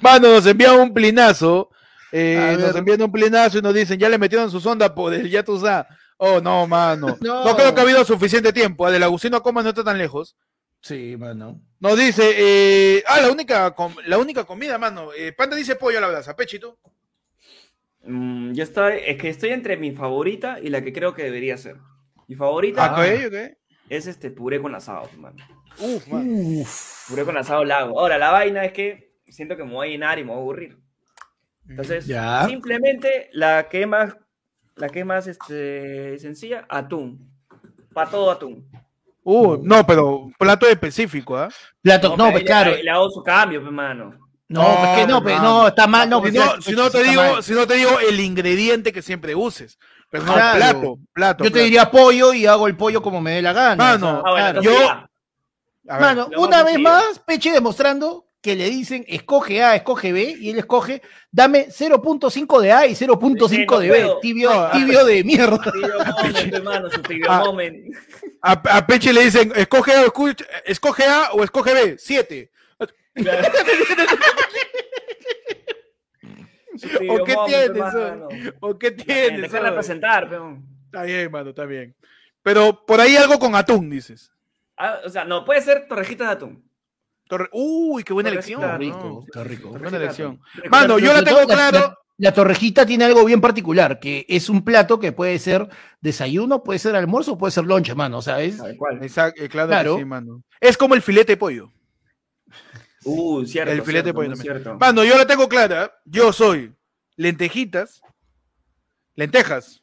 Mano, nos envían un plinazo. eh, nos envían un plinazo y nos dicen, ya le metieron su sonda por el ya tú sabes. Oh, no, mano. No. No. creo que ha habido suficiente tiempo. ah, Del Agustino Coma no está tan lejos. Sí, mano. Nos dice, eh, ah, la única, com- la única comida, mano. Eh, Panda dice pollo a la brasa. Pechito. Mm, yo estoy, es que estoy entre mi favorita y la que creo que debería ser. Mi favorita Ah, es este puré con asado, mano. Uf, mano. Uf. Puré con asado lago. Ahora, la vaina es que siento que me voy a llenar y me voy a aburrir. Entonces, Ya. simplemente la que más, la que es más este, sencilla, atún. Para todo atún. Uh, no, pero plato específico, ¿ah? Plato, no, pero pues le- claro. ahí Le, hago su cambio, pues, mano. No, No, pues que no, pues hermano. no, está mal, no. Si pues, no, si no te digo, mal. si no te digo el ingrediente que siempre uses. Pero no, Claro. plato, plato. Yo te plato. diría pollo y hago el pollo como me dé la gana. Mano, o sea, Ah, bueno, claro. entonces yo- ya. A ver. Mano, lo una vez más, Peche demostrando que le dicen escoge A, escoge B, y él escoge, dame 0.5 de A y 0.5 no de B. Tibio, No, tibio de mierda. Tibio moment, hermano, su tibio moment. A, a Peche le dicen, escoge A, escoge A o escoge B. Siete. Su tibio ¿O qué moment, tienes? hermano. ¿O qué Tienes, tienes? Déjala presentar, peón. Está bien, mano, está bien. Pero por ahí algo con atún, dices. Ah, o sea, no, puede ser torrejitas de atún. Torre- Uy, qué buena elección. ¿no? rico, qué rico. Buena elección. Mano, yo la tengo claro. La, torrejita tiene algo bien particular, que es un plato que puede ser desayuno, puede ser almuerzo, puede ser lonche, mano. O sea, es. Tal cual. Exacto, eh, claro, Claro. que sí, mano. Es como el filete de pollo. Uh, cierto. El filete de pollo también. cierto. Mano, yo la tengo clara. Yo soy lentejitas, lentejas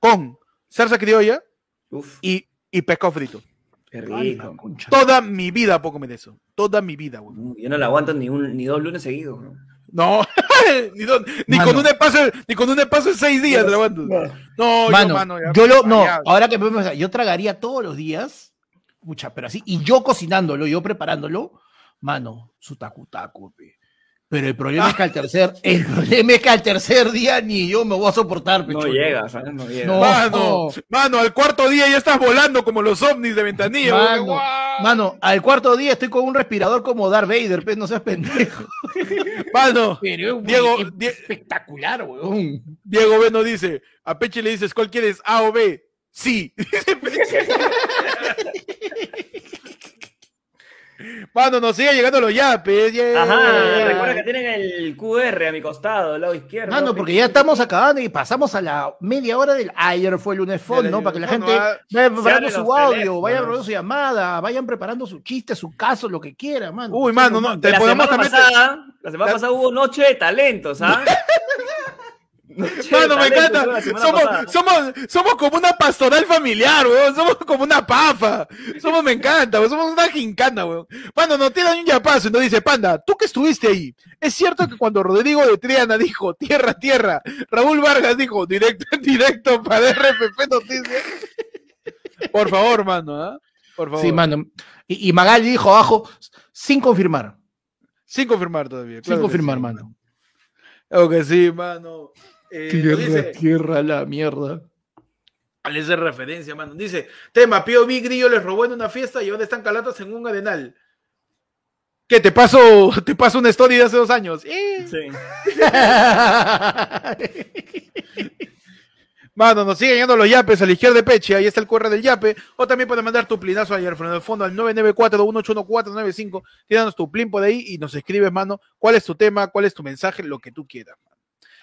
con salsa criolla Uf, y, y pescado frito. Qué rico. Toda mi vida puedo comer eso. Toda mi vida, güey. Yo no la aguanto ni, un, ni dos lunes seguidos. No, ni, do- ni Mano. con un espacio, ni con un espacio de seis días, grabando. No, Mano, yo, mano, ya- yo lo, no, ya. ahora que yo tragaría todos los días, mucha, pero así, y yo cocinándolo, yo preparándolo, mano, su tacu tacu, pe. Pero el problema es que al tercer, el problema es que al tercer día ni yo me voy a soportar, No pechulo. llega, ¿sabes? No llega. No. Mano, mano, al cuarto día ya estás volando como los ovnis de ventanilla. Mano, mano, al cuarto día estoy con un respirador como Darth Vader, pues no seas pendejo. Mano, Pero es Diego, es Die- espectacular, weón. Diego Beno dice, a Peche le dices, ¿cuál quieres? ¿A o B? Sí. Mano, nos sigue llegando los yapes. yeah. Ajá, recuerda que tienen el QR a mi costado, al lado izquierdo. Mano, porque ya estamos acabando y pasamos a la media hora del ayer fue el lunes phone, ¿no? Para que la gente ah, vaya preparando su audio, teléfonos. vayan preparando su llamada, vayan preparando su chiste, su caso, lo que quieran, mano. Uy, mano, no, te la podemos semana también... pasada, la semana la- pasada hubo noche de talentos, ¿ah? Mano, me encanta. Somos, somos, somos como una pastoral familiar, weón. Somos como una pafa. Somos, me encanta, weón. Somos una gincana, weón. Mano, nos tiran un yapazo y nos dice, Panda, tú que estuviste ahí, ¿es cierto que cuando Rodrigo de Triana dijo tierra, tierra, Raúl Vargas dijo directo, directo para RPP Noticias? Por favor, mano, ¿ah? Por favor. Sí, mano. Y, y Magali dijo abajo, sin confirmar. Sin confirmar todavía. Sin claro confirmar, sí. mano. Claro que sí, mano. Eh, nos dice, tierra, la mierda. Le hace referencia, mano. Dice, tema, Pío B. Grillo les robó en una fiesta y ahora están calatas en un arenal. ¿Qué? Te paso, te paso una story de hace dos años. Eh. Sí. Mano, nos siguen llegando los yapes a la izquierda de Peche, ahí está el correo del yape. O también pueden mandar tu plinazo ayer en el fondo al 994-181-495. Tíranos tu plin por ahí y nos escribes, mano, cuál es tu tema, cuál es tu mensaje, lo que tú quieras.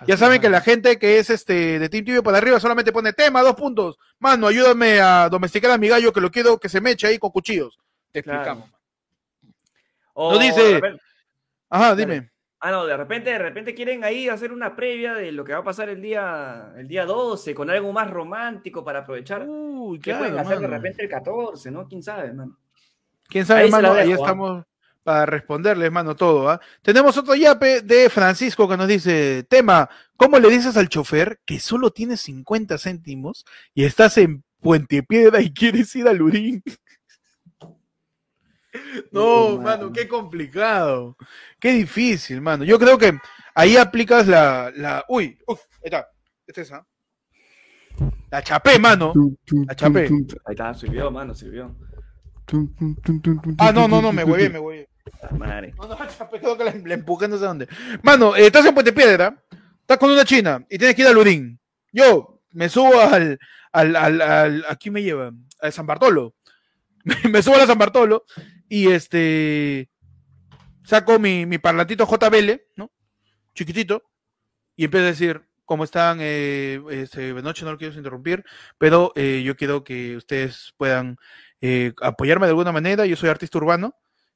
Ya saben que la gente que es este de Team Tibio para arriba solamente pone tema, dos puntos. Mano, ayúdame a domesticar a mi gallo que lo quiero que se me eche ahí con cuchillos. Te Claro. explicamos. O No dice- repente- Ajá, dime. Ah, no, de repente, de repente quieren ahí hacer una previa de lo que va a pasar el día, el día 12, con algo más romántico para aprovechar. Uy, ¿Qué claro, pueden hacer de mano. repente el 14, no? ¿Quién sabe, man? ¿Quién sabe, Ahí mano? Ahí ¿ah? estamos para responderles, mano, todo. ¿ah? Tenemos otro yape de Francisco que nos dice, tema, ¿cómo le dices al chofer que solo tienes 50 céntimos y estás en Puente Piedra y quieres ir al Urín? No, mano, mano. qué complicado. Qué difícil, mano. Yo creo que ahí aplicas la... la... Uy, uy, ahí está. Esta es, ¿ah? La chapé, mano. La chapé. Ahí está, sirvió, mano, sirvió. Ah, no, no, no, me huevé, me huevé. La madre. No, no, creo que la, la empujé no sé dónde. Mano, eh, estás en Puente Piedra, estás con una china y tienes que ir al Urín. Yo me subo al, al, al, al- aquí me lleva, a San Bartolo. me subo a la San Bartolo y este saco mi, mi parlantito JBL, ¿no? Chiquitito, y empiezo a decir, ¿cómo están? Eh, este, buenas noches, no lo quiero interrumpir, pero eh, yo quiero que ustedes puedan eh, apoyarme de alguna manera. Yo soy artista urbano.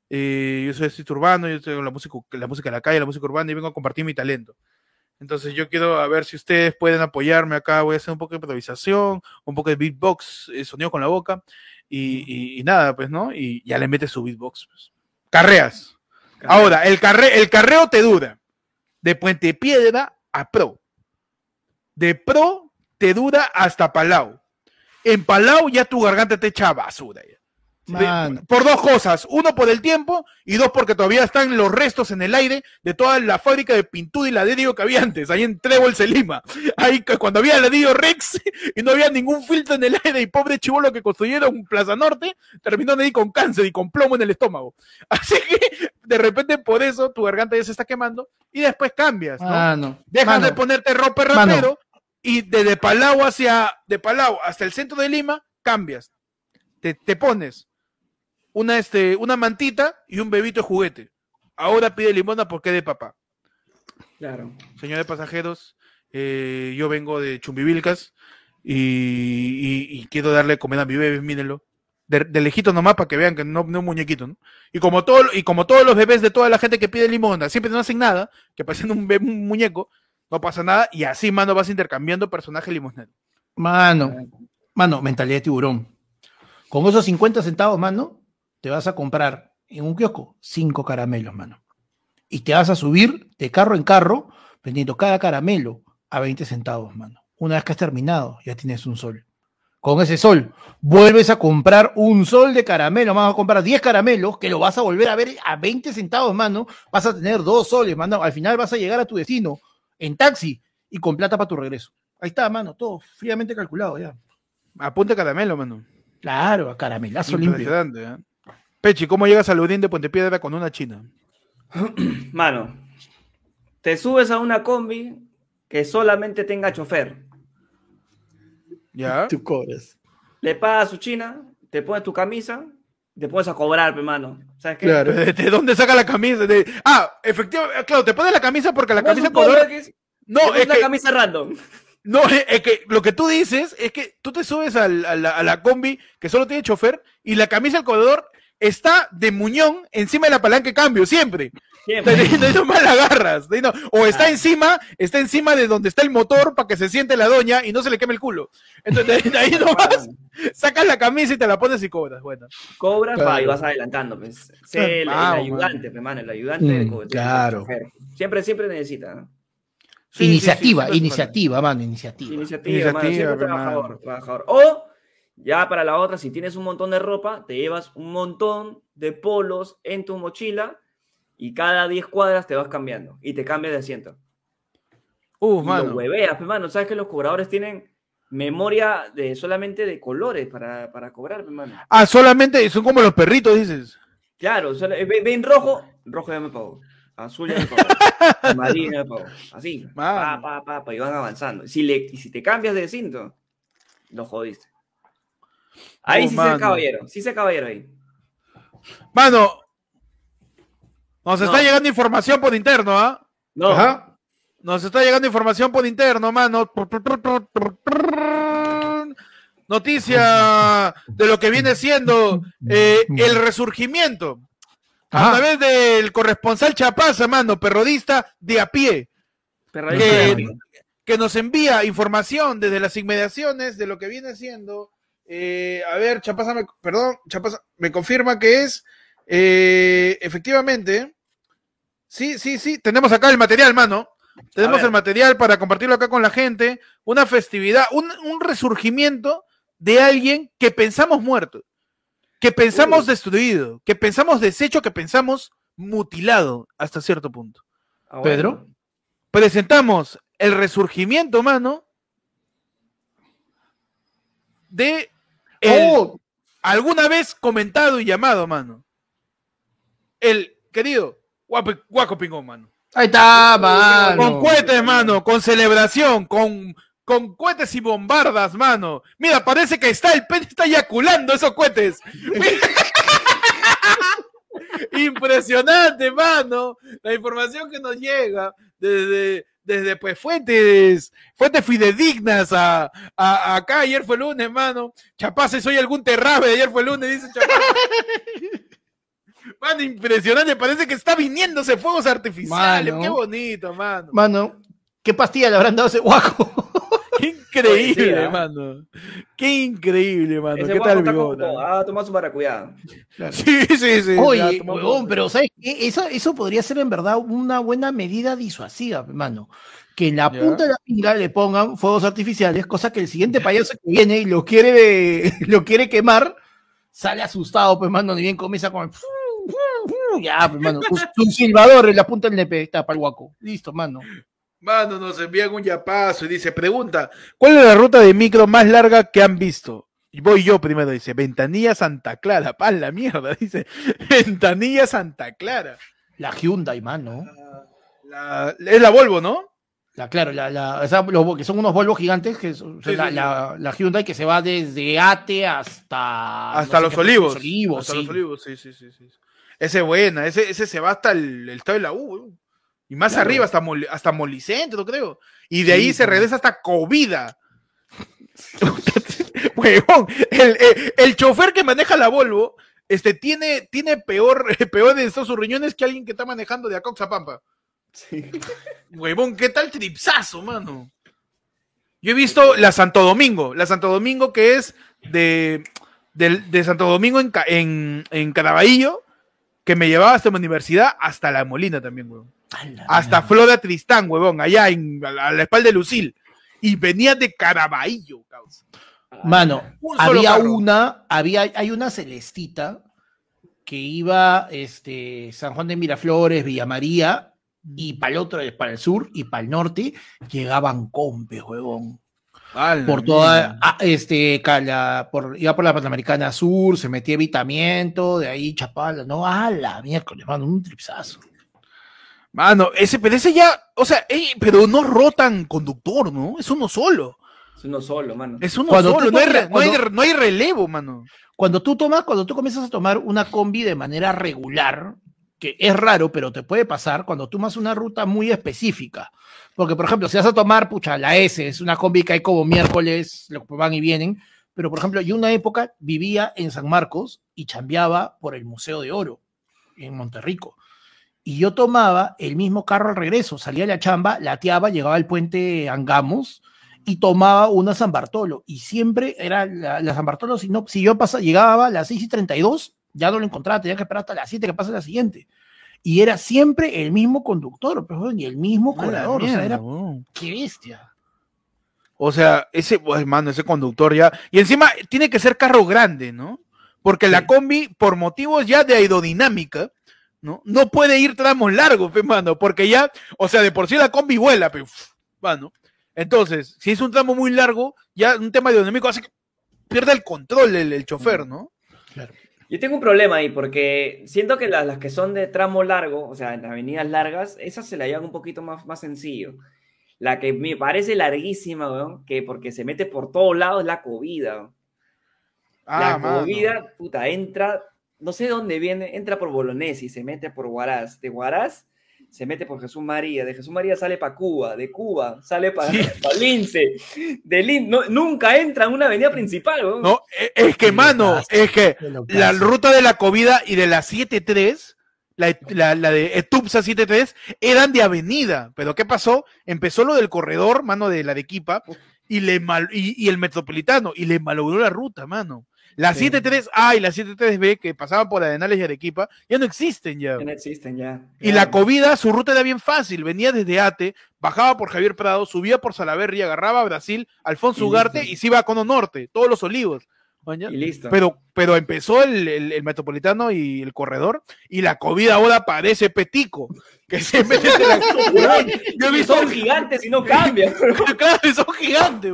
eh, yo soy artista urbano, yo tengo la música, la música de la calle, la música urbana y vengo a compartir mi talento. Entonces yo quiero a ver si ustedes pueden apoyarme acá. Voy a hacer un poco de improvisación, un poco de beatbox, eh, sonido con la boca y, y- y nada, pues, ¿no? Y ya le metes su beatbox. Pues. Carreas. Ahora, el, carre, el carreo te dura de Puente Piedra a Pro. De Pro te dura hasta Palau. En Palau ya tu garganta te echa basura. ya. Mano. Por dos cosas. Uno, por el tiempo. Y dos, porque todavía están los restos en el aire de toda la fábrica de pintura y ladrillo que había antes, ahí en Trébol, Lima. Ahí cuando había ladrillo Rex y no había ningún filtro en el aire y pobre chivolo que construyeron Plaza Norte, terminó ahí con cáncer y con plomo en el estómago. Así que, de repente, por eso tu garganta ya se está quemando y después cambias, ¿no? Mano. Dejas mano, de ponerte ropa de rapero y desde Palau hacia de Palau hasta el centro de Lima cambias. Te, te pones una, este, una mantita y un bebito de juguete. Ahora pide limona porque es de papá. Claro. Señores pasajeros, eh, yo vengo de Chumbivilcas y, y- y quiero darle comida a mi bebé, mírenlo. De, de lejito nomás para que vean que no, no es un muñequito, ¿no? Y como, todo, y como todos los bebés de toda la gente que pide limona siempre no hacen nada, que parecen un, bebé- un muñeco, no pasa nada, y así, mano, vas intercambiando personaje limonero. Mano, mano, mentalidad de tiburón. Con esos 50 centavos, mano, te vas a comprar en un kiosco cinco caramelos, mano. Y te vas a subir de carro en carro vendiendo cada caramelo a 20 centavos, mano. Una vez que has terminado, ya tienes un sol. con ese sol. Vuelves a comprar un sol de caramelo, vas a comprar 10 caramelos, que lo vas a volver a ver a 20 centavos, mano. Vas a tener dos soles, mano. Al final vas a llegar a tu destino en taxi y con plata para tu regreso. Ahí está, mano, todo fríamente calculado ya. Apunte caramelo, mano. Claro, a caramelazo limpio. ¿eh? Pechi, ¿cómo llegas al Udín de Puente Piedra con una china? Mano, te subes a una combi que solamente tenga chofer. ¿Ya? Tú cobras. Le pagas su china, te pones tu camisa, te pones a cobrar, hermano. ¿Sabes qué? Claro. ¿De, dónde saca la camisa? De... Ah, efectivamente, claro, te pones la camisa porque la camisa color... No, es una camisa random. No, es que lo que tú dices es que tú te subes a, la, combi que solo tiene chofer y la camisa del corredor está de muñón encima de la palanca de cambio, siempre. Siempre. De, nomás la agarras. o está ah. encima, está encima de donde está el motor para que se siente la doña y no se le queme el culo. Entonces, de ahí nomás sacas la camisa y te la pones y cobras. Bueno. Cobras y vas adelantando. Pues. Sé el, ayudante, hermano, el ayudante de, mm, Claro. Siempre, siempre necesita iniciativa, iniciativa, mano, iniciativa. Iniciativa, iniciativa trabajador, trabajador. O ya para la otra, si tienes un montón de ropa, te llevas un montón de polos en tu mochila y cada 10 cuadras te vas cambiando y te cambias de asiento. Uh, mano. Lo hueveas, hermano. ¿Sabes que los cobradores tienen memoria de solamente de colores para, para cobrar, hermano? Ah, solamente son como los perritos, dices. Claro, ven rojo, rojo ya me pago azul ya me Así, pa, pa, pa, pa, y van avanzando. Si le, y si te cambias de cinto, lo jodiste. Ahí oh, sí se caballero, sí se caballero ahí. Mano, nos está llegando información por interno, ¿ah? No. Ajá. Nos está llegando información por interno, mano. Noticia de lo que viene siendo eh, el resurgimiento a través del corresponsal Chapaza, mano, perrodista de a pie, que, nos envía información desde las inmediaciones de lo que viene siendo. Eh, a ver, Chapaza, me, perdón, Chapaza, me confirma que es eh, efectivamente. Sí, sí, sí, tenemos acá el material, mano. Tenemos el material para compartirlo acá con la gente. Una festividad, un, un resurgimiento de alguien que pensamos muerto que pensamos destruido, que pensamos deshecho, que pensamos mutilado hasta cierto punto. Ah, Pedro, presentamos el resurgimiento, mano, de oh. alguna vez comentado y llamado, mano. El querido Guaco Pingón, mano. Ahí está, mano. Con cohetes, mano, con celebración, con con cohetes y bombardas, mano. Mira, parece que está el pene está eyaculando esos cohetes. Impresionante, mano. La información que nos llega desde, desde pues fuentes, fuentes fidedignas a, acá. Ayer fue lunes, mano. Chapaces, soy algún terrabe. Ayer fue lunes, dice Chapaces. Mano, impresionante. Parece que está viniéndose fuegos artificiales. Qué bonito, mano. Mano, ¿qué pastilla le habrán dado a ese guaco? Increíble, hermano. Qué increíble, mano. ¿Qué tal, Ah, toma su maracuyá. Sí, sí, sí. Oye, pero ¿sabes qué? Eso, eso podría ser en verdad una buena medida disuasiva, hermano. Que en la punta de la pinga le pongan fuegos artificiales, cosa que el siguiente payaso que viene y lo quiere, lo quiere quemar, sale asustado, pues, mano, ni bien comienza con ya, pues, mano, un, silbador en la punta del nepe, está para el guaco. Listo, mano. Mano, nos envían un yapazo y dice, pregunta, ¿cuál es la ruta de micro más larga que han visto? Y voy yo primero, dice, Ventanilla Santa Clara, pan la mierda, dice, Ventanilla Santa Clara. La Hyundai, mano. La, es la Volvo, ¿no? La, claro, la, la, que son unos Volvo gigantes, que la, la, Hyundai que se va desde Ate hasta... Hasta los olivos. hasta los olivos, sí, sí, sí. sí. Ese buena, ese, ese se va hasta el, el estado de la U. Y más arriba, hasta, hasta Molicentro, creo. Y de ahí se regresa hasta Covida. el, el, chofer que maneja la Volvo este, tiene, tiene peor, peor de estos sus riñones que alguien que está manejando de Acoxa Pampa. Sí. Huevón, ¿qué tal tripsazo, mano? Yo he visto la Santo Domingo, la Santo Domingo que es de, de, Santo Domingo en, en, en Caraballo, que me llevaba hasta mi universidad, hasta la Molina también, huevón. Hasta Flora Tristán, huevón, allá en, a, la, espalda de Lucil. Y venía de Caraballo, causa. Mano, había una, había, hay una celestita que iba este, San Juan de Miraflores, Villa María, y para el otro, para el sur y para el norte, llegaban compes, huevón. por toda, ah, este, por, iba por la Panamericana Sur, se metía evitamiento, de ahí Chapala, no, a la miércoles, mano, un tripsazo. Mano, ese, pero ese ya, o sea, pero no rotan conductor, ¿no? Es uno solo. Es uno solo, mano. Es uno solo, no, hay, no hay relevo, mano. Cuando tú tomas, cuando tú comienzas a tomar una combi de manera regular, que es raro, pero te puede pasar cuando tomas una ruta muy específica. Porque, por ejemplo, si vas a tomar, pucha, la S, es una combi que hay como miércoles, van y vienen. Pero, por ejemplo, yo una época vivía en San Marcos y chambeaba por el Museo de Oro, en Monterrico. Y yo tomaba el mismo carro al regreso, salía de la chamba, lateaba, llegaba al puente Angamos, y tomaba una San Bartolo. Y siempre era la, San Bartolo, si, no, si yo pasaba, llegaba a las 6 y 32, ya no lo encontraba, tenía que esperar hasta las 7 que pase la siguiente. Y era siempre el mismo conductor, pero, y el mismo colador. o sea, era. ¡Qué bestia! O sea, ese, hermano, pues, ese conductor ya. Y encima tiene que ser carro grande, ¿no? Porque la combi, por motivos ya de aerodinámica, ¿no? No puede ir tramos largos, hermano, porque ya, o sea, de por sí la combi vuela, pero, bueno, entonces, si es un tramo muy largo, ya un tema de enemigo hace que pierda el control el, chofer, ¿no? Claro. Yo tengo un problema ahí, porque siento que las, que son de tramo largo, o sea, en avenidas largas, esas se la llevan un poquito más, más sencillo. La que me parece larguísima, weón, que porque se mete por todos lados, es la covida. Ah, la covida, puta, entra, no sé dónde viene, entra por Bolognesi, se mete por Huaraz. De Huaraz se mete por Jesús María, de Jesús María sale para Cuba, de Cuba sale para Lince, de Lince, nunca entra en una avenida principal. No, e, es que, mano, es que la ruta de la Covida y de la 73, la, la, la de Etupsa 73, eran de avenida, pero ¿qué pasó? Empezó lo del corredor, mano, de la de Equipa, y, le mal, y, y el metropolitano, y le malogró la ruta, mano. La 73A y la 73B que pasaban por Arenales y Arequipa ya no existen ya. Ya no existen ya. Y la Covida, su ruta era bien fácil. Venía desde Ate, bajaba por Javier Prado, subía por Salaverry, agarraba a Brasil, Alfonso Ugarte y se iba a Cono Norte, todos los olivos. Y listo. Pero, pero empezó el, el, metropolitano y el corredor, y la COVID ahora parece petico. Que se mete la... Yo he visto... Son gigantes y no cambian. claro, son gigantes,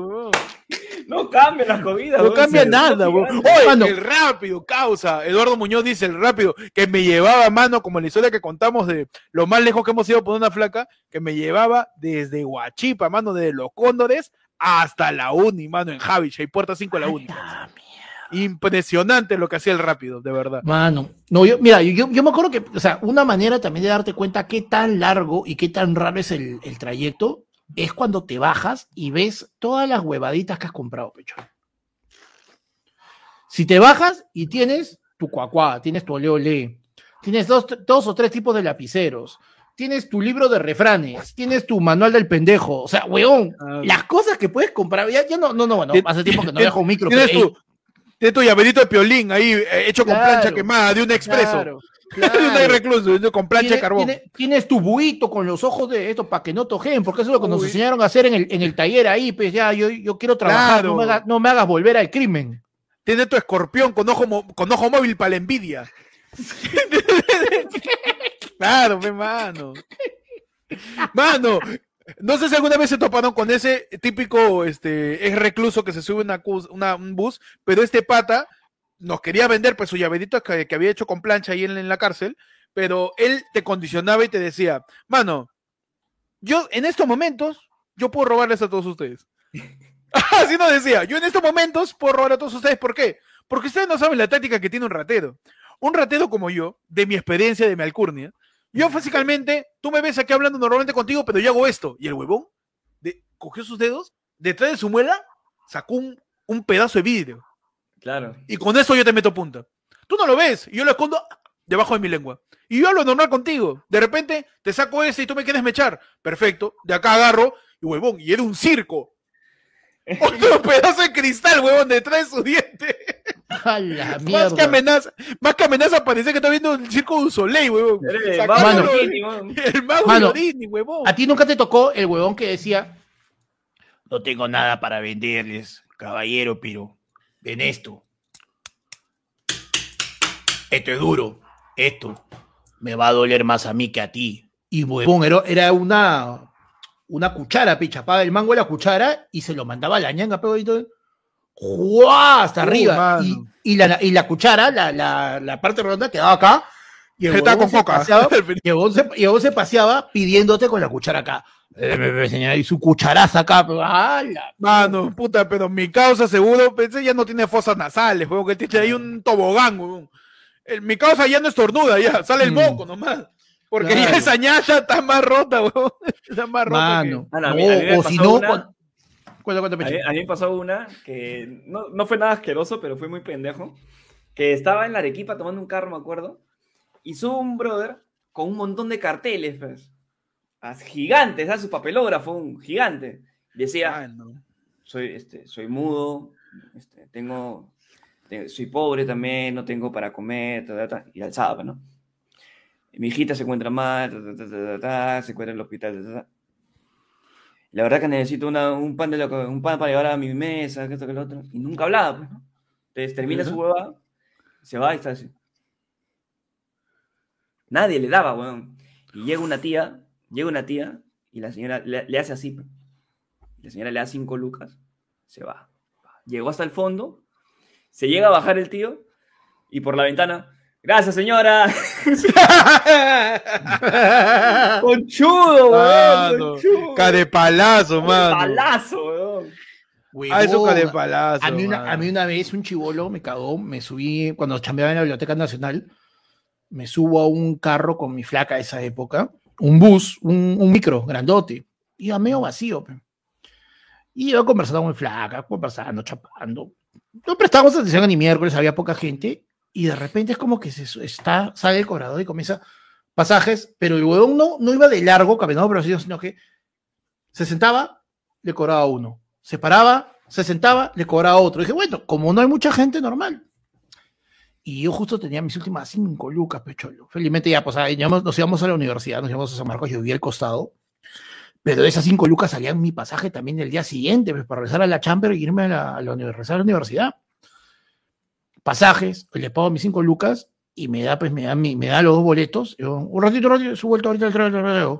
No cambia la COVID. No cambia nada, Oye, el rápido, causa. Eduardo Muñoz dice el rápido, que me llevaba a mano, como la historia que contamos de lo más lejos que hemos ido por una flaca, que me llevaba desde Huachipa, mano, desde los Cóndores hasta la Uni, mano, en Javich, y puerta 5 de la Uni. Impresionante lo que hacía el rápido, de verdad. Mano, no, yo, mira, yo, me acuerdo que, o sea, una manera también de darte cuenta qué tan largo y qué tan raro es el, trayecto es cuando te bajas y ves todas las huevaditas que has comprado, pecho. Si te bajas y tienes tu cuacuá, tienes tu ole tienes dos, dos o tres tipos de lapiceros, tienes tu libro de refranes, tienes tu manual del pendejo, o sea, weón, ah, las cosas que puedes comprar, ya, no, no, no, bueno, hace tiempo que no dejo un micro. Tienes, tu, tienes tu llaverito de piolín ahí, eh, hecho con plancha quemada, de un expreso. Claro, de un recluso, con plancha de carbón. Tienes, tu buito con los ojos de esto para que no tojen, porque eso es lo que nos enseñaron a hacer en el, en el taller ahí, pues ya, yo, yo quiero trabajar, no, me hagas, no me hagas volver al crimen. Tienes tu escorpión con ojo, con ojo móvil para la envidia. claro, mi mano. Mano, no sé si alguna vez se toparon con ese típico este, es recluso que se sube una, una, un bus, pero este pata nos quería vender pues su llaverito que, había hecho con plancha ahí en, la cárcel, pero él te condicionaba y te decía, mano, yo en estos momentos, yo puedo robarles a todos ustedes. Así nos decía, yo en estos momentos puedo robar a todos ustedes, ¿por qué? Porque ustedes no saben la táctica que tiene un ratero. Un ratero como yo, de mi experiencia, de mi alcurnia, yo físicamente, tú me ves aquí hablando normalmente contigo, pero yo hago esto. Y el huevón de, cogió sus dedos, detrás de su muela, sacó un, un pedazo de vidrio. Claro. Y con eso yo te meto punta. Tú no lo ves, y yo lo escondo debajo de mi lengua. Y yo hablo normal contigo. De repente te saco ese y tú me quieres mechar. Perfecto. De acá agarro y huevón, y era un circo. Otro pedazo de cristal, huevón, detrás de su diente. Más que amenaza, más que amenaza parece que está viendo el circo de Soleil, huevón. El mago huevón. A ti nunca te tocó el huevón que decía, no tengo nada para venderles, caballero, pero ven esto. Esto es duro. Esto me va a doler más a mí que a ti. Y huevón, era, una, una cuchara, picha, paga el mango de la cuchara y se lo mandaba a la ñanga, pero y todo. ¡Guau! Hasta Uh, arriba. Y, y la, y la cuchara, la, la, la parte redonda quedaba acá. Y el huevón se coca. paseaba- y el huevón se, se paseaba pidiéndote con la cuchara acá. Eh, y su cucharaza acá. pero, ¡ala! Mano, puta, pero mi causa seguro, pensé ya no tiene fosas nasales, juego que tiene ahí un tobogán, weón. El- mi causa ya no estornuda, ya, sale el Mm. moco nomás. Porque ya Claro. esa ñata está más rota, weón. Está más rota. Mano. No, mí- a mí me o si no, una- cuando- cuenta, cuenta, A mí, a mí me pasó una que no, no fue nada asqueroso, pero fue muy pendejo. Que estaba en la Arequipa tomando un carro, me acuerdo. Y subo un brother con un montón de carteles, pues. As- Gigantes, ¿sabes? Su papelógrafo, un gigante. Decía, Mano. soy, este, soy mudo, este, tengo, te- soy pobre también, no tengo para comer, ta, ta, ta, y alzaba, ¿no? Mi hijita se encuentra mal, ta, ta, ta, ta, ta, ta, se encuentra en el hospital, ta, ta, ta. La verdad que necesito una- un, pan de lo un pan para llevar a mi mesa, que esto, que lo otro. Y nunca hablaba, pues, ¿no? Entonces termina su hueva, se va y está así. Nadie le daba, weón. Y llega una tía, llega una tía, y la señora le, le hace así. pues. La señora le da cinco lucas, se va. Llegó hasta el fondo, se llega a bajar el tío, y por la ventana, gracias señora. Conchudo, weón. Conchudo. Cadepalazo, mano. Palazo, weón. Ah, eso Huevón. cadepalazo. A mí, una, a mí una vez un chivolo me cagó, me subí, cuando chambeaba en la Biblioteca Nacional, me subo a un carro con mi flaca de esa época, un bus, un, un micro grandote, iba medio vacío. Y iba conversando con mi flaca, conversando, chapando. No prestábamos atención ni miércoles, había poca gente, y de repente es como que se está, sale el cobrador y comienza pasajes, pero el huevón no, no iba de largo caminando, así, sino que se sentaba, le cobraba uno. Se paraba, se sentaba, le cobraba otro. dije, bueno, como no hay mucha gente, normal. Y yo justo tenía mis últimas cinco lucas, pecholo. Felizmente ya, pues, ahí nos íbamos a la universidad, nos íbamos a San Marcos, yo vivía al costado. Pero de esas cinco lucas salían mi pasaje también el día siguiente, pues, para regresar a la Chamber y irme a la, a la uni- regresar a la universidad. Pasajes, le pago mis cinco lucas y me da, pues, me da, mi- me da los dos boletos. Yo, un ratito, un ratito, su vuelta ahorita el tren, el tren.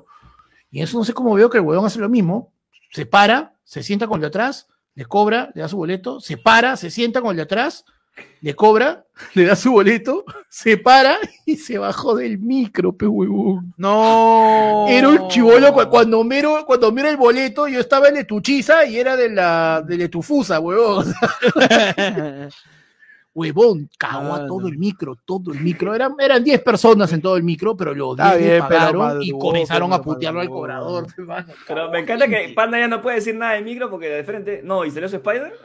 Y en eso no sé cómo veo que el huevón hace lo mismo. Se para, se sienta con el de atrás, le cobra, le da su boleto, se para, se sienta con el de atrás, le cobra, le da su boleto, se para y se bajó del micro, pe huevón. No. Era un chivolo cu- cuando miro, cuando miro el boleto, yo estaba en Letuchiza y era de la de Letufusa, huevón. Huevón, cagó a Mano. todo el micro, todo el micro. Eran, eran 10 personas en todo el micro, pero los Está 10 le bien, pagaron y comenzaron a putearlo al cobrador. mano. Pero me encanta que Panda ya no puede decir nada del micro porque de frente. No, y salió su Spider.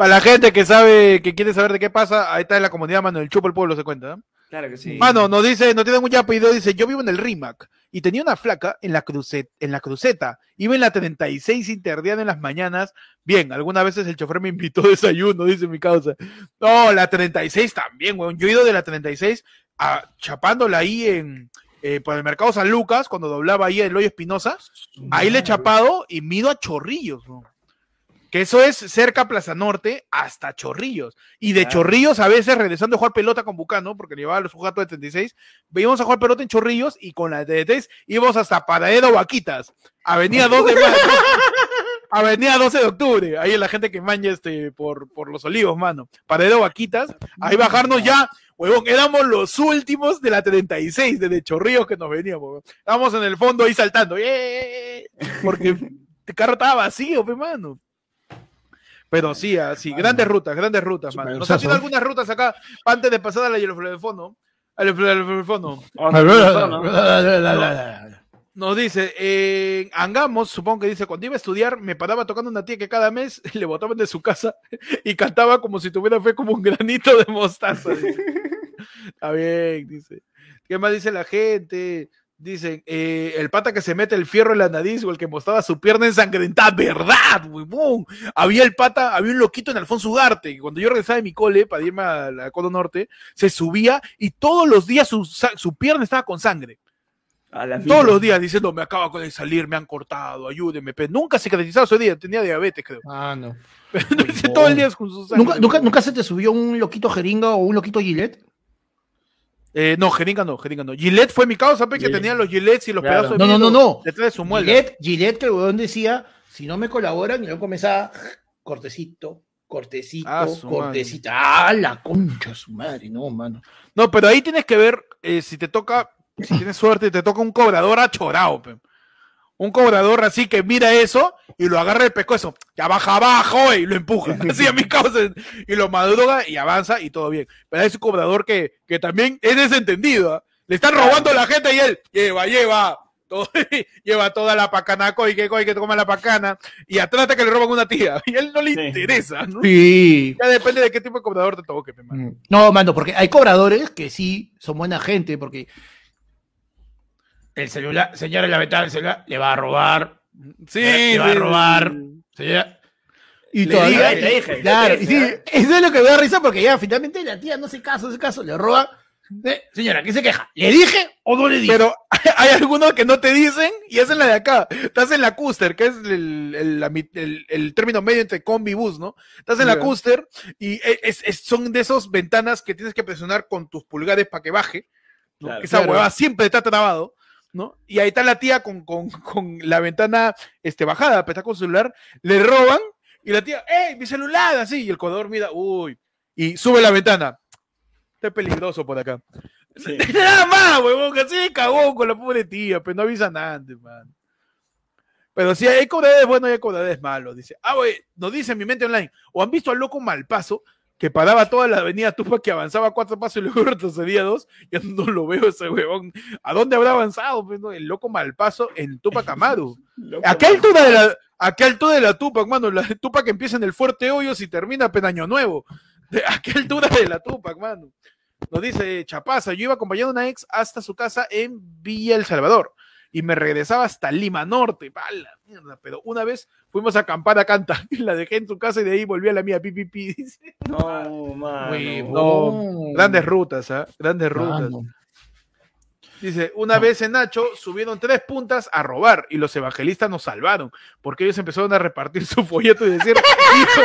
Para la gente que sabe, que quiere saber de qué pasa, ahí está en la comunidad, mano, el chupo el pueblo se cuenta. ¿no? Claro que sí. Mano, nos dice, nos tiene un apellido, dice, yo vivo en el RIMAC y tenía una flaca en la, crucet, en la cruceta, iba en la 36 interdiana en las mañanas, bien, algunas veces el chofer me invitó a desayuno, dice mi causa. No, la 36 también, weón, yo he ido de la 36 a chapándola ahí en, eh, por el mercado San Lucas, cuando doblaba ahí el hoyo Espinosa, ahí le he chapado y mido a Chorrillos, weón. Que eso es cerca Plaza Norte hasta Chorrillos. Y de Claro. Chorrillos a veces regresando a jugar pelota con Bucano, porque le llevaba los gatos de 36, íbamos a jugar pelota en Chorrillos y con la de 36 íbamos hasta Paradero Vaquitas, Avenida 2 de mayo. Avenida 12 de octubre, ahí la gente que maña este por, por los olivos, mano. Paradero Vaquitas, ahí bajarnos ya, huevón, éramos los últimos de la 36, desde Chorrillos que nos veníamos, huevón. Estábamos en el fondo ahí saltando, ¡eh! porque el carro estaba vacío, pe, mano. Pero sí, así, grandes rutas, grandes rutas, mano. Nos han sido algunas rutas acá antes de pasar a la Yeloflefono. Al Yeloflefono. Nos dice, eh, Angamos, supongo que dice, cuando iba a estudiar, me paraba tocando una tía que cada mes le botaban de su casa y cantaba como si tuviera fe como un granito de mostaza. Está bien, dice. ¿Qué más dice la gente? Dicen, eh, el pata que se mete el fierro en la nariz o el que mostraba su pierna ensangrentada, ¿verdad? huevón? Había el pata, había un loquito en Alfonso Ugarte, que cuando yo regresaba de mi cole para irme a la Codo Norte, se subía y todos los días su, su pierna estaba con sangre. Todos los días diciendo, me acaba de salir, me han cortado, ayúdeme. Pero nunca se cicatrizado ese día, tenía diabetes, creo. Ah, no. dice todo el día con sus ¿Nunca, nunca, ¿Nunca se te subió un loquito jeringa o un loquito Gillette? Eh, no, jeringa no, jeringa no. Gillette fue mi causa, pe, que tenía los Gillettes y los Claro. pedazos de No, no, no, no. detrás de su muela. Gillette, Gillette, que el huevón decía, si no me colaboran, y luego comenzaba, cortecito, cortecito, Ah, su cortecito. Ah, la concha de su madre, no, mano. No, pero ahí tienes que ver eh, si te toca, si tienes suerte, te toca un cobrador achorado, pe. Un cobrador así que mira eso y lo agarra el pescuezo, ya baja abajo y lo empuja. Así a mi causa. Y lo madruga y avanza y todo bien. Pero hay un cobrador que, que también es desentendido. ¿ah? Le están robando a la gente y él lleva, lleva. todo- lleva toda la pacanaco y que coge que toma la pacana y atrás que le roban una tía y a él no le Sí. interesa ¿no? Sí. ya depende de qué tipo de cobrador te toque pe, mano. No, mano, porque hay cobradores que sí son buena gente, porque el celular, señora en la ventana del celular, le va a robar, sí, le va a sí, robar, señora. Y Le todavía, dije, le dije, claro, y sí, eso es lo que me da risa porque ya finalmente la tía no hace caso, no hace caso, le roba. Eh, señora, ¿qué se queja? ¿Le dije o no le dije? Pero hay algunos que no te dicen y hacen la de acá. Estás en la Custer, que es el, el- la mi- el- el término medio entre combi y bus, ¿no? Estás en la Ya. Custer y e- es- es- son de esos ventanas que tienes que presionar con tus pulgares para que baje. ¿no? Claro. Esa Claro. huevada siempre está trabado, ¿no? Y ahí está la tía con, con- con la ventana este, bajada, pero está con su celular, le roban y la tía, ¡ey, mi celular! Así, y el codador mira, uy, y sube la ventana. Está peligroso por acá. Sí. Nada más, huevón, que así de cagón con la pobre tía, pero no avisan antes, man. Pero si hay cobradores buenos y hay cobradores malos. Dice, ah, güey, nos dice en mi mente online, o han visto al loco Malpaso que paraba toda la avenida Tupac que avanzaba cuatro pasos y luego retrocedía dos, ya no lo veo ese huevón. ¿A dónde habrá avanzado? pues? El loco Malpaso en Tupac Amaru. ¿A qué altura de la, a qué altura de la Tupac, mano? La Tupac empieza en el Fuerte Hoyos y termina en Año Nuevo. ¿De- ¿A qué altura de la Tupac, mano? Nos dice Chapaza, yo iba acompañando a una ex hasta su casa en Villa El Salvador y me regresaba hasta Lima Norte, pala, mierda, pero una vez fuimos a acampar a Canta y la dejé en su casa y de ahí volví a la mía, pi, pi, pi, dice. No, mano. Huevón. Grandes rutas, ¿ah? Grandes rutas. Mano. Dice, una vez en Nacho subieron tres puntas a robar y los evangelistas nos salvaron porque ellos empezaron a repartir su folleto y decir, "Hijo,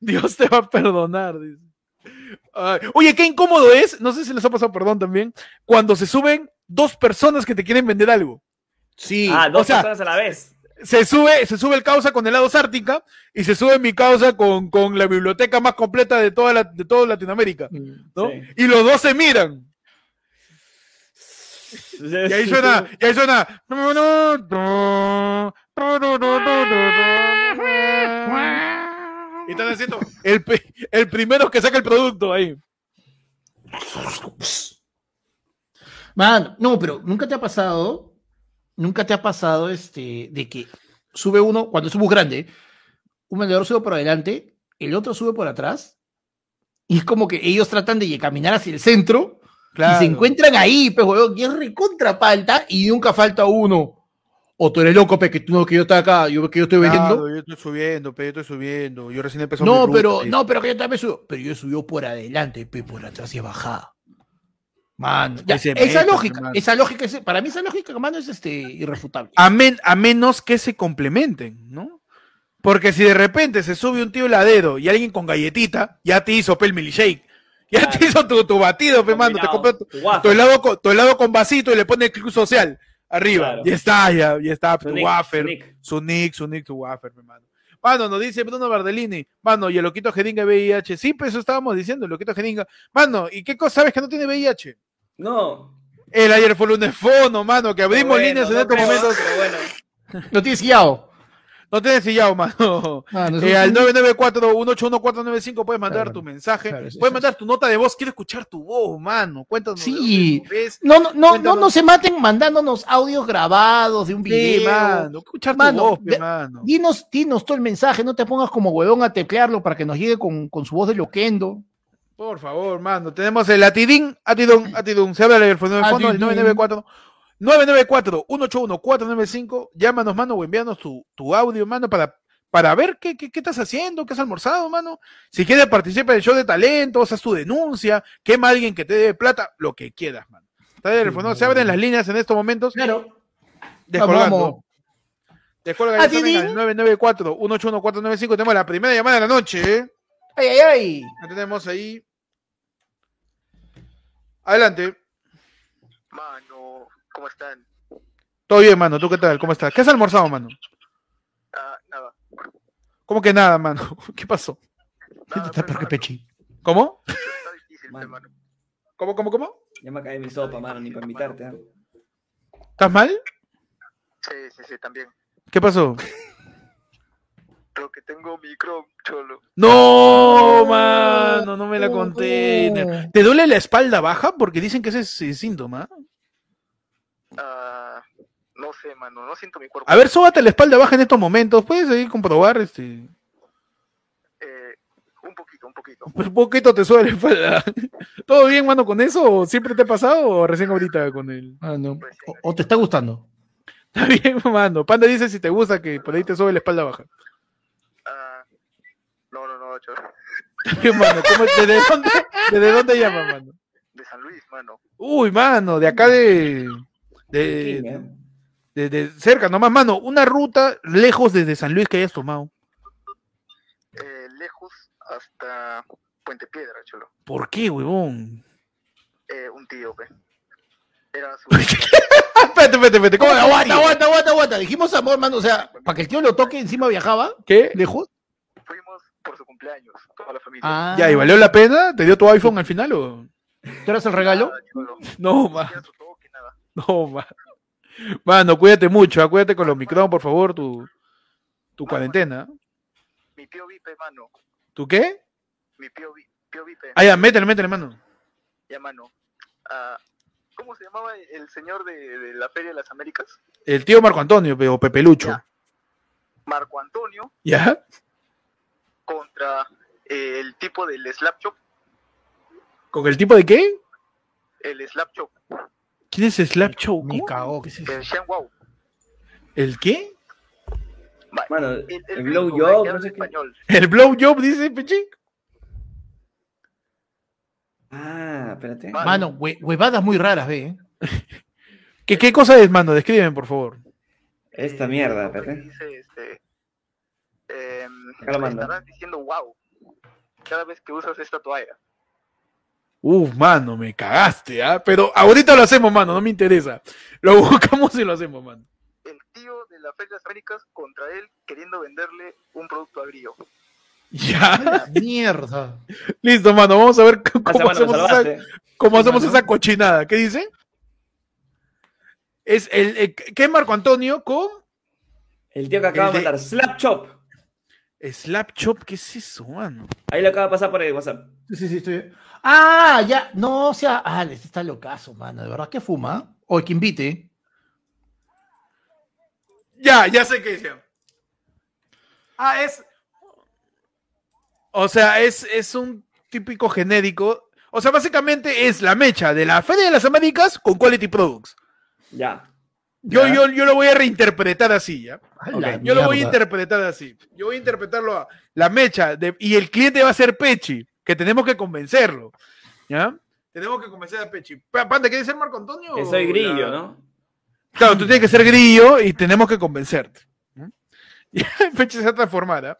Dios te va a perdonar. dice. Ay, oye, qué incómodo es, no sé si les ha pasado perdón también, cuando se suben dos personas que te quieren vender algo. Sí. Ah, dos o sea, personas a la vez. Se sube, se sube el causa con helados Ártica y se sube mi causa con, con la biblioteca más completa de toda, la, de toda Latinoamérica. ¿no? Sí. Y los dos se miran. Y ahí suena, y ahí suena. Y están haciendo el, el primero que saca el producto ahí. Man, no, pero nunca te ha pasado, nunca te ha pasado este, de que sube uno, cuando es un bus grande, un vendedor sube por adelante, el otro sube por atrás, y es como que ellos tratan de caminar hacia el centro, y se encuentran ahí, pues, huevón, y es recontra falta, y nunca falta uno. O tú eres loco, pe, que tú no, que yo estoy acá, yo que yo estoy vendiendo. Claro, yo estoy subiendo, pero yo estoy subiendo. Yo recién empezó No, mi pero, no, pero que yo también subo. Pero yo subió por adelante, pe, por atrás y bajada. Mano, ya, esa lógica, hermano. esa lógica, para mí esa lógica, mano, es este, irrefutable. a, men- a menos que se complementen, ¿no? Porque si de repente se sube un tío heladero y alguien con galletita, ya te hizo pel milkshake. Ya Claro. te hizo tu, tu batido, pe, mano. Te compras tu, tu helado con, tu helado con vasito y le pone el club social arriba. Claro. Y está, ya, ya está. Su Tu nick, wafer, su nick. su nick, su nick, tu wafer, pe, mano. Mano, nos dice Bruno Bardellini, mano, y el loquito jeringa VIH. Sí, pues eso estábamos diciendo, el loquito jeringa. Mano, ¿y qué cosa sabes que no tiene VIH? No. El ayer fue un fono, mano, que abrimos Bueno, líneas en no estos momentos. Bueno. No tienes guiado. No te sillado, mano. Eso Eh, al un- 994-181-495 puedes mandar Claro. tu mensaje. Claro, puedes es- mandar tu nota de voz. Quiero escuchar tu voz, mano. Cuéntanos. Sí. ves. No, no, no, no, no se maten mandándonos audios grabados de un Sí, video. mano. Escuchar Mano, tu voz, de- mano. Dinos, dinos todo el mensaje, no te pongas como huevón a teclearlo para que nos llegue con, con su voz de loquendo. Por favor, mano. Tenemos el Atidín, Atidón, Atidón. Se habla del fondo, del fondo el Atidín. 994. 994-181-495. Llámanos, mano, o envíanos tu, tu audio, mano, para, para ver qué, qué, qué estás haciendo, qué has almorzado, mano. Si quieres participar en el show de talentos, haz tu denuncia, quema a alguien que te dé plata, lo que quieras, mano. Está de teléfono. Se abren las líneas en estos momentos. Claro. Descolgando. Vamos, vamos. Descolga al 994-181495. Tenemos la primera llamada de la noche, ¿eh? Ay, ay, ay. La tenemos ahí. Adelante. Mano, ¿cómo están? Todo bien, mano. ¿Tú qué tal? ¿Cómo estás? ¿Qué has almorzado, mano? Ah, nada. ¿Cómo que nada, mano? ¿Qué pasó? nada Está peor que Pechi. ¿Cómo? Está difícil, Mano. mano. ¿Cómo, cómo, cómo? Ya me cae mi sopa, mano, ni para invitarte. ¿ah? ¿Estás mal? Sí, sí, sí, también. ¿Qué pasó? Pero que tengo micro, cholo. No, mano, no me la conté. No. ¿Te duele la espalda baja? Porque dicen que ese es eh, síntoma. No sé, mano, no siento mi cuerpo. A ver, sóbate la espalda baja en estos momentos. ¿Puedes ahí comprobar? Este... Eh, un poquito, un poquito. Un poquito te sube la espalda. ¿Todo bien, mano, con eso? ¿O siempre te ha pasado o recién ahorita con él? Ah, no. Pues O, o te está gustando. Está bien, mano. Panda dice si te gusta que por ahí te sube la espalda baja. Ah, no, no, no, cholo. Está bien, mano. ¿Cómo- ¿Desde dónde, ¿Desde dónde llama, mano? De San Luis, mano. Uy, mano, de acá de... De, ¿eh? de, de cerca, nomás, mano. Una ruta lejos desde San Luis que hayas tomado. Eh, lejos hasta Puente Piedra, cholo. ¿Por qué, huevón? Eh, un tío, pe. Era su... espérate, espérate, espérate. ¿Cómo Aguanta, aguanta, aguanta, aguanta. Dijimos amor, mano. O sea, para que el tío lo toque, encima viajaba. ¿Qué? ¿Lejos? Fuimos por su cumpleaños, toda la familia. Ah. Ya, ¿y valió la pena? ¿Te dio tu iPhone al final o...? ¿Tú eras el regalo? Nada, cholo. No, ma. No, ma. Mano, cuídate mucho, ah, cuídate con los micrófonos, por favor, tu, tu cuarentena. Mi tío Vipe, mano. ¿Tu qué? Mi tío, Vi- tío Vipe. Ah, ya, métele, métele, mano. Ya, mano. Ah, ¿Cómo se llamaba el señor de, de la Feria de las Américas? El tío Marco Antonio, o Pepelucho. Ya. Marco Antonio ¿Ya? contra eh, el tipo del Slap Chop. ¿Con el tipo de qué? El Slap Chop. ¿Quién es Slap Show? Cagó. ¿Qué es eso? El Shen Wow. ¿El qué? Mano, el, el, el blow job, no sé qué. español. ¿El blowjob, dice Pechi? Ah, espérate. Mano. Mano, hue- huevadas muy raras, ve. ¿eh? ¿Qué, ¿Qué cosa es, mano? Descríbeme, por favor. Esta Eh, mierda, ¿cómo que espérate. dice, este, em, Acá lo mando. estarás diciendo wow cada vez que usas esta toalla. Uf, mano, me cagaste, ¿ah? Pero ahorita lo hacemos, mano, no me interesa. Lo buscamos y lo hacemos, mano. El tío de la Feria de las Américas contra él queriendo venderle un producto agrio. Ya. La mierda. Listo, mano, vamos a ver cómo hacemos, esa, salvaste. cómo Sí, hacemos mano. esa cochinada. ¿Qué dice? Es el, el- ¿Qué es Marco Antonio con El tío que acaba de- mandar Slap Chop. Slap Chop? ¿Qué es eso, mano? Ahí lo acaba de pasar por el WhatsApp. Sí, sí, sí, estoy. Ah, ya. No, o sea, ah, este está locazo, mano. De verdad que fuma. O el que invite. Ya, ya sé qué dice. Ah, es. O sea, es, es un típico genérico. O sea, básicamente es la mecha de la Feria de las Américas con Quality Products. Ya. Yo, Ya. yo, yo lo voy a reinterpretar así, ¿ya? Yo lo voy a interpretar así. Yo voy a interpretarlo a la mecha de- y el cliente va a ser Pechi, que tenemos que convencerlo. ¿Ya? Tenemos que convencer a Pechi. Pa- Panda, ¿quieres ser Marco Antonio? Que soy grillo, la- ¿no? Claro, tú tienes que ser grillo y tenemos que convencerte. ¿no? Y Pechi se va a transformar, ¿ah?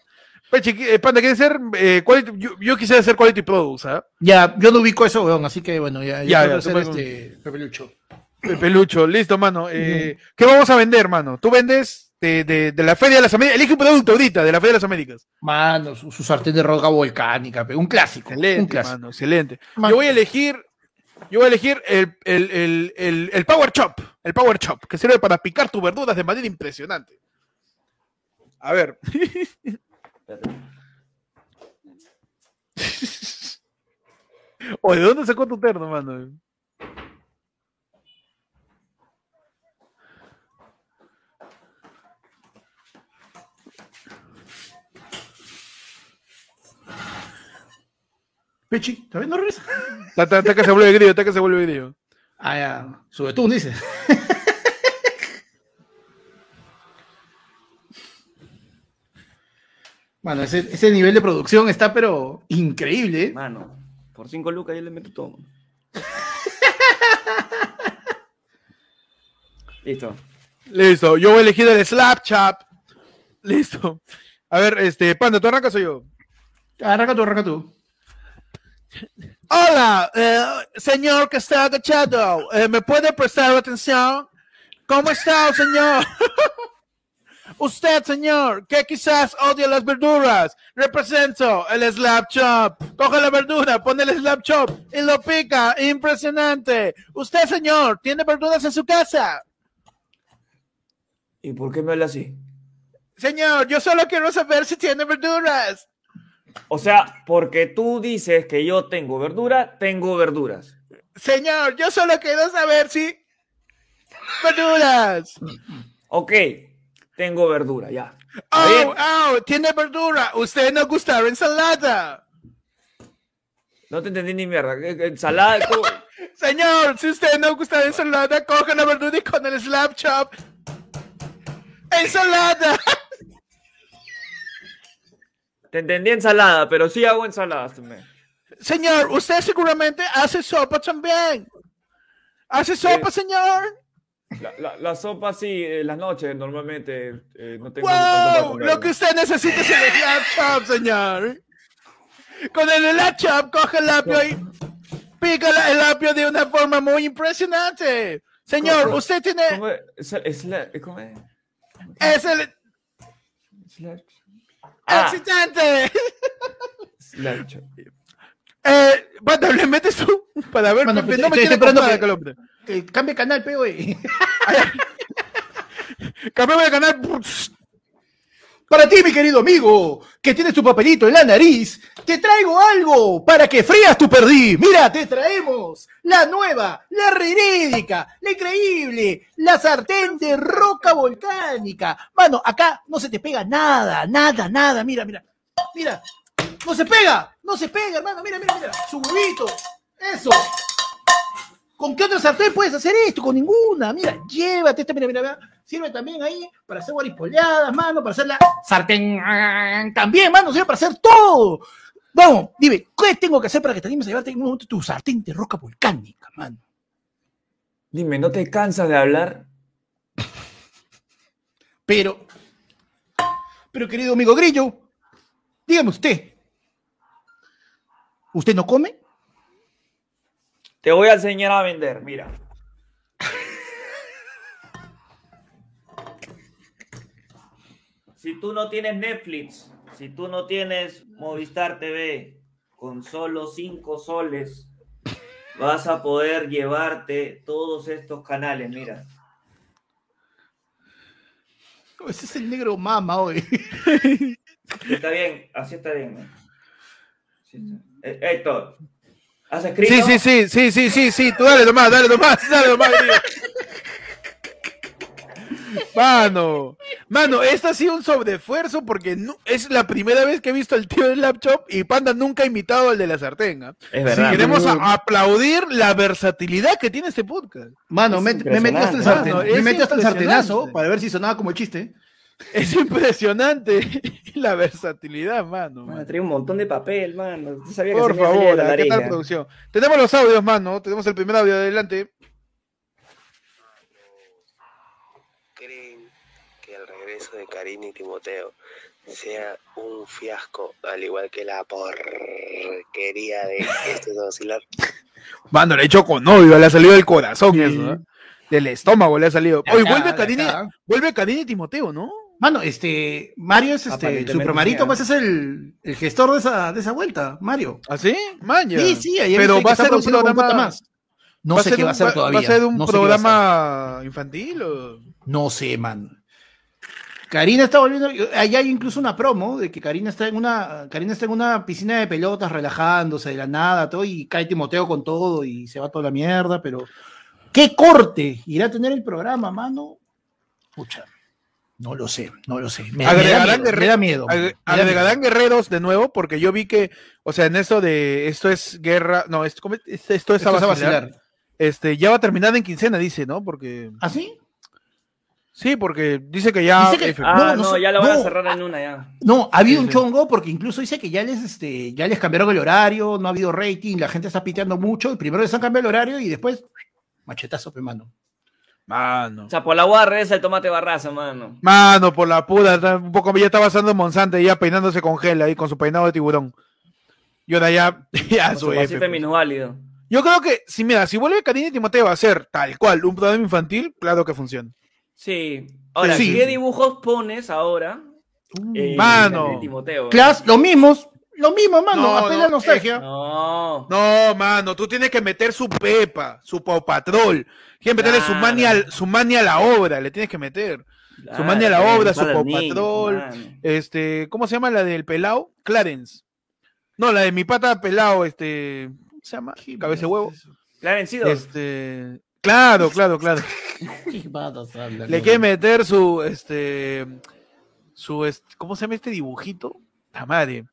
Pechi, eh, Panda, ¿quieres ser? eh, quality- yo, yo quisiera ser Quality Products, ¿ah? Ya, yo no ubico eso, weón, así que bueno, ya, Ya, ya, ya, puedes- este Pepelucho. Pelucho, listo, mano. Eh, ¿Qué vamos a vender, mano? Tú vendes de, de- de la Feria de las Américas. Elige un producto ahorita de la Feria de las Américas. Mano, su, su sartén de roca volcánica, un clásico. un Excelente, clásico. mano, excelente. Mano. Yo voy a elegir, yo voy a elegir el, el, el, el, el Power Chop, el Power Chop, que sirve para picar tus verduras de manera impresionante. A ver. ¿O de dónde sacó tu terno, mano? Pechi, ¿todavía no regresa? Está, está- está que se vuelve grillo, está que se vuelve grillo. Ah, ya. Sube tú, dices. Mano, ese, ese nivel de producción está, pero increíble. ¿eh? Mano, por 5 lucas yo le meto todo. Listo. Listo, yo voy a elegir el Slap Chap. Listo. A ver, este, Panda, ¿tú arrancas o yo? Arranca tú, arranca tú. Hola, eh, señor que está agachado, eh, ¿me puede prestar atención? ¿Cómo está, señor? Usted, señor, que quizás odia las verduras, represento el slap chop. Coge la verdura, pone el slap chop y lo pica. Impresionante. Usted, señor, ¿tiene verduras en su casa? ¿Y por qué me habla así? Señor, yo solo quiero saber si tiene verduras. O sea, porque tú dices que yo tengo verdura, tengo verduras. Señor, yo solo quiero saber si... Verduras. Ok, tengo verdura, ya. Oh, oh, tiene verdura. Usted no gusta la ensalada. No te entendí ni mierda. Ensalada. Señor, si usted no gusta la ensalada, coge la verdura y con el slap chop. ¡Ensalada! Te entendí ensalada, pero sí hago ensaladas también. Señor, usted seguramente hace sopa también. ¿Hace sopa, señor? La, la, la, sopa sí, en las noches normalmente eh, no tengo ¡Wow! Lo que usted necesita es el laptop, señor. Con el laptop coge el apio y pica el apio de una forma muy impresionante. Señor, ¿Cómo? usted tiene... ¿Cómo es? Es, la- ¿cómo es? Es el... Ah. Eh, bueno, le metes tú para ver, pues, no me estoy esperando que- Colombia. Eh, cambia canal, peo, güey. Cambiamos de canal. Para ti, mi querido amigo, que tienes tu papelito en la nariz, te traigo algo para que frías tu perdí. Mira, te traemos la nueva, la verídica, la increíble, la sartén de roca volcánica. Mano, acá no se te pega nada, nada, nada. Mira, mira, mira. No se pega, no se pega, hermano. Mira, mira, mira. Su huevito. Eso. ¿Con qué otra sartén puedes hacer esto? Con ninguna. Mira, llévate esta, mira, mira, mira. Sirve también ahí para hacer guaripoleadas, mano, para hacer la sartén. También, mano, sirve para hacer todo. Vamos, dime, ¿qué tengo que hacer para que te animes a llevarte en un momento tu sartén de roca volcánica, mano? Dime, ¿no te cansas de hablar? Pero, pero querido amigo Grillo, dígame usted, ¿usted no come? Te voy a enseñar a vender, mira. Si tú no tienes Netflix, si tú no tienes Movistar TV, con solo 5 soles, vas a poder llevarte todos estos canales, mira. Ese es el negro mama hoy. Está bien, así está bien. Eh, Héctor, ¿has escrito? Sí, sí, sí, sí, sí, sí, sí. Tú dale nomás, dale nomás, dale nomás. Mano, mano, este ha sido un sobreesfuerzo porque no- es la primera vez que he visto al tío del laptop y Panda nunca ha imitado al de la sartén. ¿ah? Es verdad. Queremos a- aplaudir la versatilidad que tiene este podcast. Mano, Es me, me metí hasta el impresionante, sartén. mano, me metí hasta el sartenazo para ver si sonaba como chiste. Es impresionante la versatilidad, mano. Trae un montón de papel, mano. Que Por se favor, ¿qué tal nariz, producción? Tenemos los audios, mano. Tenemos el primer audio adelante. creen que de Karina y Timoteo sea un fiasco, al igual que la porquería de esto de vacilar? Mano, le he hecho con odio, le ha salido del corazón eso, ¿eh? Del estómago le ha salido. Hoy vuelve Karina, vuelve Karina y Timoteo, ¿no? Mano, este, Mario es este, Aparentemente Super Marito, sí, pues es el, el gestor de esa, de esa vuelta, Mario. ¿Ah, sí? Maña. Sí, sí, ayer Pero viste va a ser un programa. Más. No sé qué va a ser todavía. ¿Va a ser un programa infantil o...? No sé, man. Karina está volviendo. Allá hay incluso una promo de que Karina está en una. Karina está en una piscina de pelotas relajándose de la nada, todo, y cae Timoteo con todo y se va toda la mierda, pero. ¿Qué corte irá a tener el programa, mano? Pucha. No lo sé, no lo sé. Me, me da Agregarán miedo, me da miedo. Me da Agregarán guerreros de nuevo porque yo vi que, o sea, en eso de esto es guerra, no, esto, esto, esto es Esto a es a vacilar. vacilar. Este, ya va a terminar en quincena, dice, ¿no? Porque ¿Ah, sí? Sí, porque dice que ya Dice que- F- Ah, No, no, ya la van a cerrar en una ya. No, ha habido Sí, un sí. chongo porque incluso dice que ya les, este, ya les cambiaron el horario, no ha habido rating, la gente está piteando mucho, y primero les han cambiado el horario y después, machetazo, pe mano. Mano. O sea, por la agua regresa el tomate barraza, mano. Mano, por la puta, un poco ya está basando Monsanto ya peinándose con gel ahí con su peinado de tiburón. Y ahora ya, ya Con su F, pues. Yo creo que, si mira, si vuelve Karina y Timoteo a ser tal cual un programa infantil, claro que funciona. Sí. Ahora, Sí. ¿qué dibujos pones ahora? eh, Mano. Timoteo? Class, lo mismos, lo mismo, mano, No, no, nostalgia. No. No, mano, tú tienes que meter su Pepa, su Pau Patrol. Tienes que meterle su mania, su mania a la obra, le tienes que meter. Claro, su mania a la obra, su los Pau Patrol. Este, ¿cómo se llama la del pelao? Clarence. No, la de mi pata pelao, este, ¿cómo se llama? Cabeza de huevo. Clarence. Este, claro, claro, claro. ¿Qué Le quiere meter su, este, su, est- ¿cómo se llama este dibujito? La madre.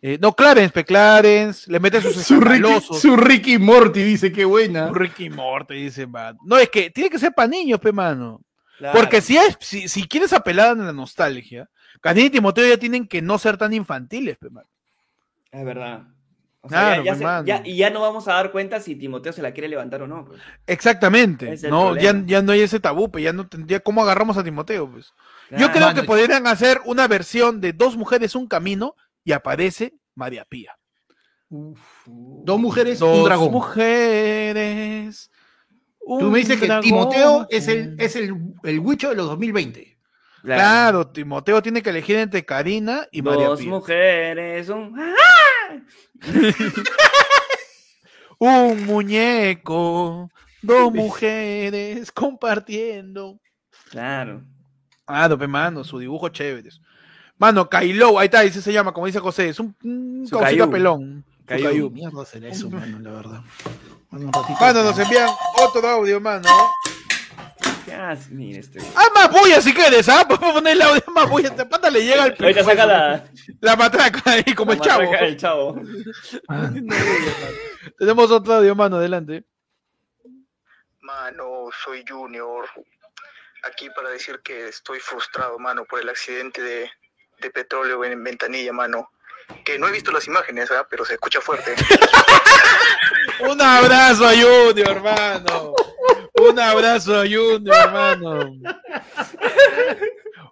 Eh, no, Clarence, pe Clarence, le mete sus Su Ricky, su Ricky Morty dice que buena. Ricky Morty, dice, man. No, es que tiene que ser para niños, pe, mano. Claro. Porque si, es, si, si quieres apelar a la nostalgia, Karina y Timoteo ya tienen que no ser tan infantiles, pe, mano. Es verdad. O sea, Claro, ya- ya pues, se- mano. ya- y ya no vamos a dar cuenta si Timoteo se la quiere levantar o no. pues. Exactamente. No, ya, no hay ese tabú, pe, ya no tendría cómo agarramos a Timoteo, pues. Yo creo Mano, que podrían hacer una versión de dos mujeres, un camino, y aparece María Pía. Dos mujeres, Dos un dragón. mujeres. Tú me dices que. Timoteo es el, es el, el huicho de los 2020. Claro, Timoteo tiene que elegir entre Karina y María Dos Pía. mujeres, un... Un muñeco, dos mujeres compartiendo. Claro. Ah, no, pe, mano, su dibujo chévere. Mano, Kailo, ahí está, ahí se llama, como dice José, es un, un pelón. Caillou. Mierda será eso, mano, la verdad. Mano, un ratito. Mano, nos envían otro audio, mano. ¿Qué haces? Mira este. Ah, más bulla si quieres, ¿ah? Podemos poner el audio más bulla. Esta pata le llega al Ahorita saca la. la matraca ahí, como el chavo. del chavo. Tenemos otro audio, mano, adelante. Mano, soy Junior. Aquí para decir que estoy frustrado, mano, por el accidente de, de petróleo en Ventanilla, mano. Que no he visto las imágenes, ¿ah? pero se escucha fuerte. Un abrazo a Junior, hermano. Un abrazo a Junior, hermano.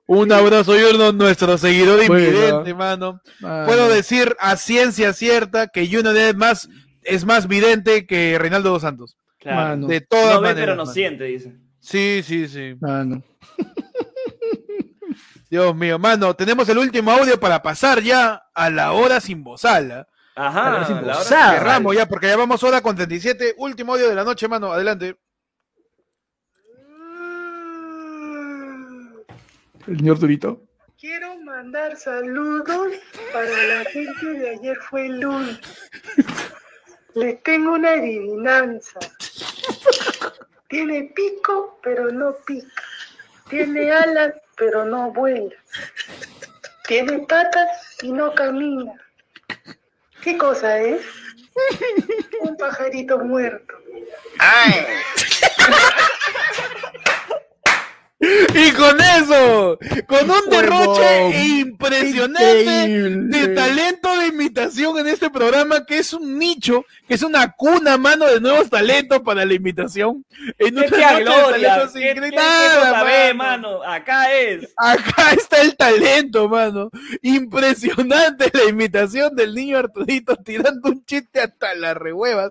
Un abrazo a Junior, nuestro seguidor Bueno. invidente, mano. mano. Puedo decir a ciencia cierta que Junior es más, es más vidente que Reinaldo dos Santos. Claro. Mano. De todas No ve, maneras. pero no mano. siente, dice. Sí, sí, sí. Mano. Dios mío, mano, tenemos el último audio para pasar ya a la hora sin bozal. ¿ah? Ajá. Sí, la hora- posada. Cerramos ya porque ya vamos hora con 37. Último audio de la noche, mano. Adelante. El señor Turito. Quiero mandar saludos para la gente de ayer fue el lunes. Les tengo una adivinanza. Tiene pico, pero no pica. Tiene alas, pero no vuela. Tiene patas y no camina. ¿Qué cosa es? Un pajarito muerto. Y con eso, con un derroche impresionante Increíble. de talento de imitación en este programa, que es un nicho, que es una cuna, mano, de nuevos talentos para la imitación. En ¿Qué una tía noche Gloria? ¿Qué- qué- Nada, mano? Acá es. Acá está el talento, mano. Impresionante la imitación del niño Arturito tirando un chiste hasta las rehuevas.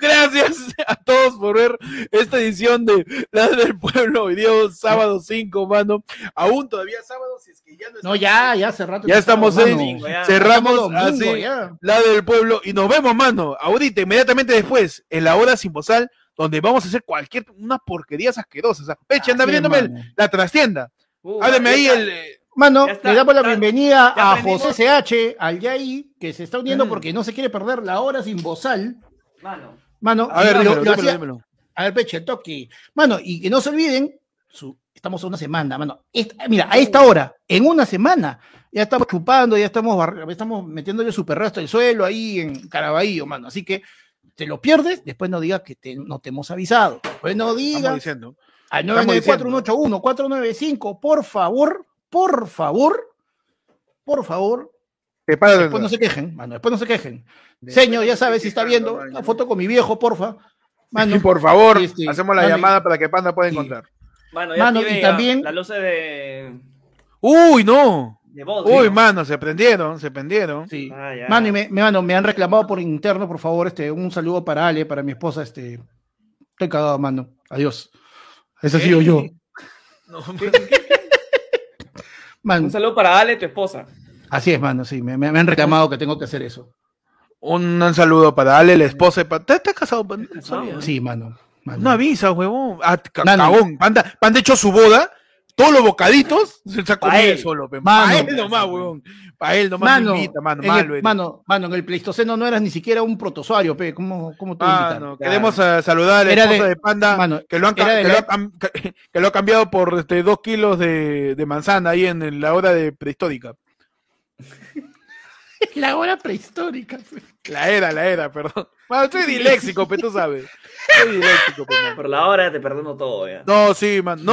Gracias a todos por ver esta edición de La del Pueblo. Hoy día sábado 5, mano. Aún todavía sábado, si es que ya no No, ya, ya hace rato. Ya estamos en- Domingo, ya. Cerramos domingo, así ya. La del Pueblo y nos vemos, mano. Ahorita, inmediatamente después, en la hora sin bozal, donde vamos a hacer cualquier, unas porquerías asquerosas. Peche, anda abriéndome la trastienda. Uh, Hábleme ya ahí el. eh, Mano, está, le damos la bienvenida a aprendimos. José CH, al Yai, que se está uniendo Mm. porque no se quiere perder la hora sin bozal. Mano. Mano, A ver, lo- dímelo, lo dímelo, hacía- dímelo. A ver, Peche, toque. Mano, y que no se olviden, su- estamos a una semana, mano. Esta- mira, a esta hora, en una semana, ya estamos chupando, ya estamos, bar- estamos metiéndole su perro hasta el suelo ahí en Caraballo, mano. Así que te lo pierdes, después no digas que te- no te hemos avisado. Después no digas diciendo. al estamos 994 495 por favor, por favor, por favor, Después no se quejen, mano, después no se quejen. Señor, ya sabes si está viendo, una foto con mi viejo, porfa. Mano, Y por favor, Sí, sí. hacemos la Mano, llamada para que Panda pueda encontrar. Mano, ya Mano, y también- la luz de, Uy, no. de voz. Uy, ¿no? mano, se prendieron, se prendieron. Sí. Ah. Mano, y me, me- mano, me han reclamado por interno, por favor, este, un saludo para Ale, para mi esposa, este. Estoy cagado, mano. Adiós. Ese ha sido yo. No, Un saludo para Ale, tu esposa. Así es, mano, sí. Me, han reclamado que tengo que hacer eso. Un, un saludo para Ale, la esposa Panda. ¿Estás casado, Panda? Sabía. Sí, mano. mano. No avisa, huevón. Ah, cagón. Panda, Panda echó su boda, todos los bocaditos se sacó Pa' él él. solo. Para Mano. él nomás, huevón. Para él nomás Mano, invita, mano. en Malo el, eres. mano, mano, en el Pleistoceno no eras ni siquiera un protozoario, pe. ¿Cómo, cómo te invitaron? queremos eh, saludar a la Era esposa de, de- Panda, mano, que, lo han, que, la- lo ha que lo ha cambiado por este, dos kilos de, de manzana ahí en, en la hora de prehistórica. La hora prehistórica. pe. La era, la era, perdón. Mano, soy diléxico, pero tú sabes. Diléxico. Por la hora te perdono todo, ya. No, sí, man. No,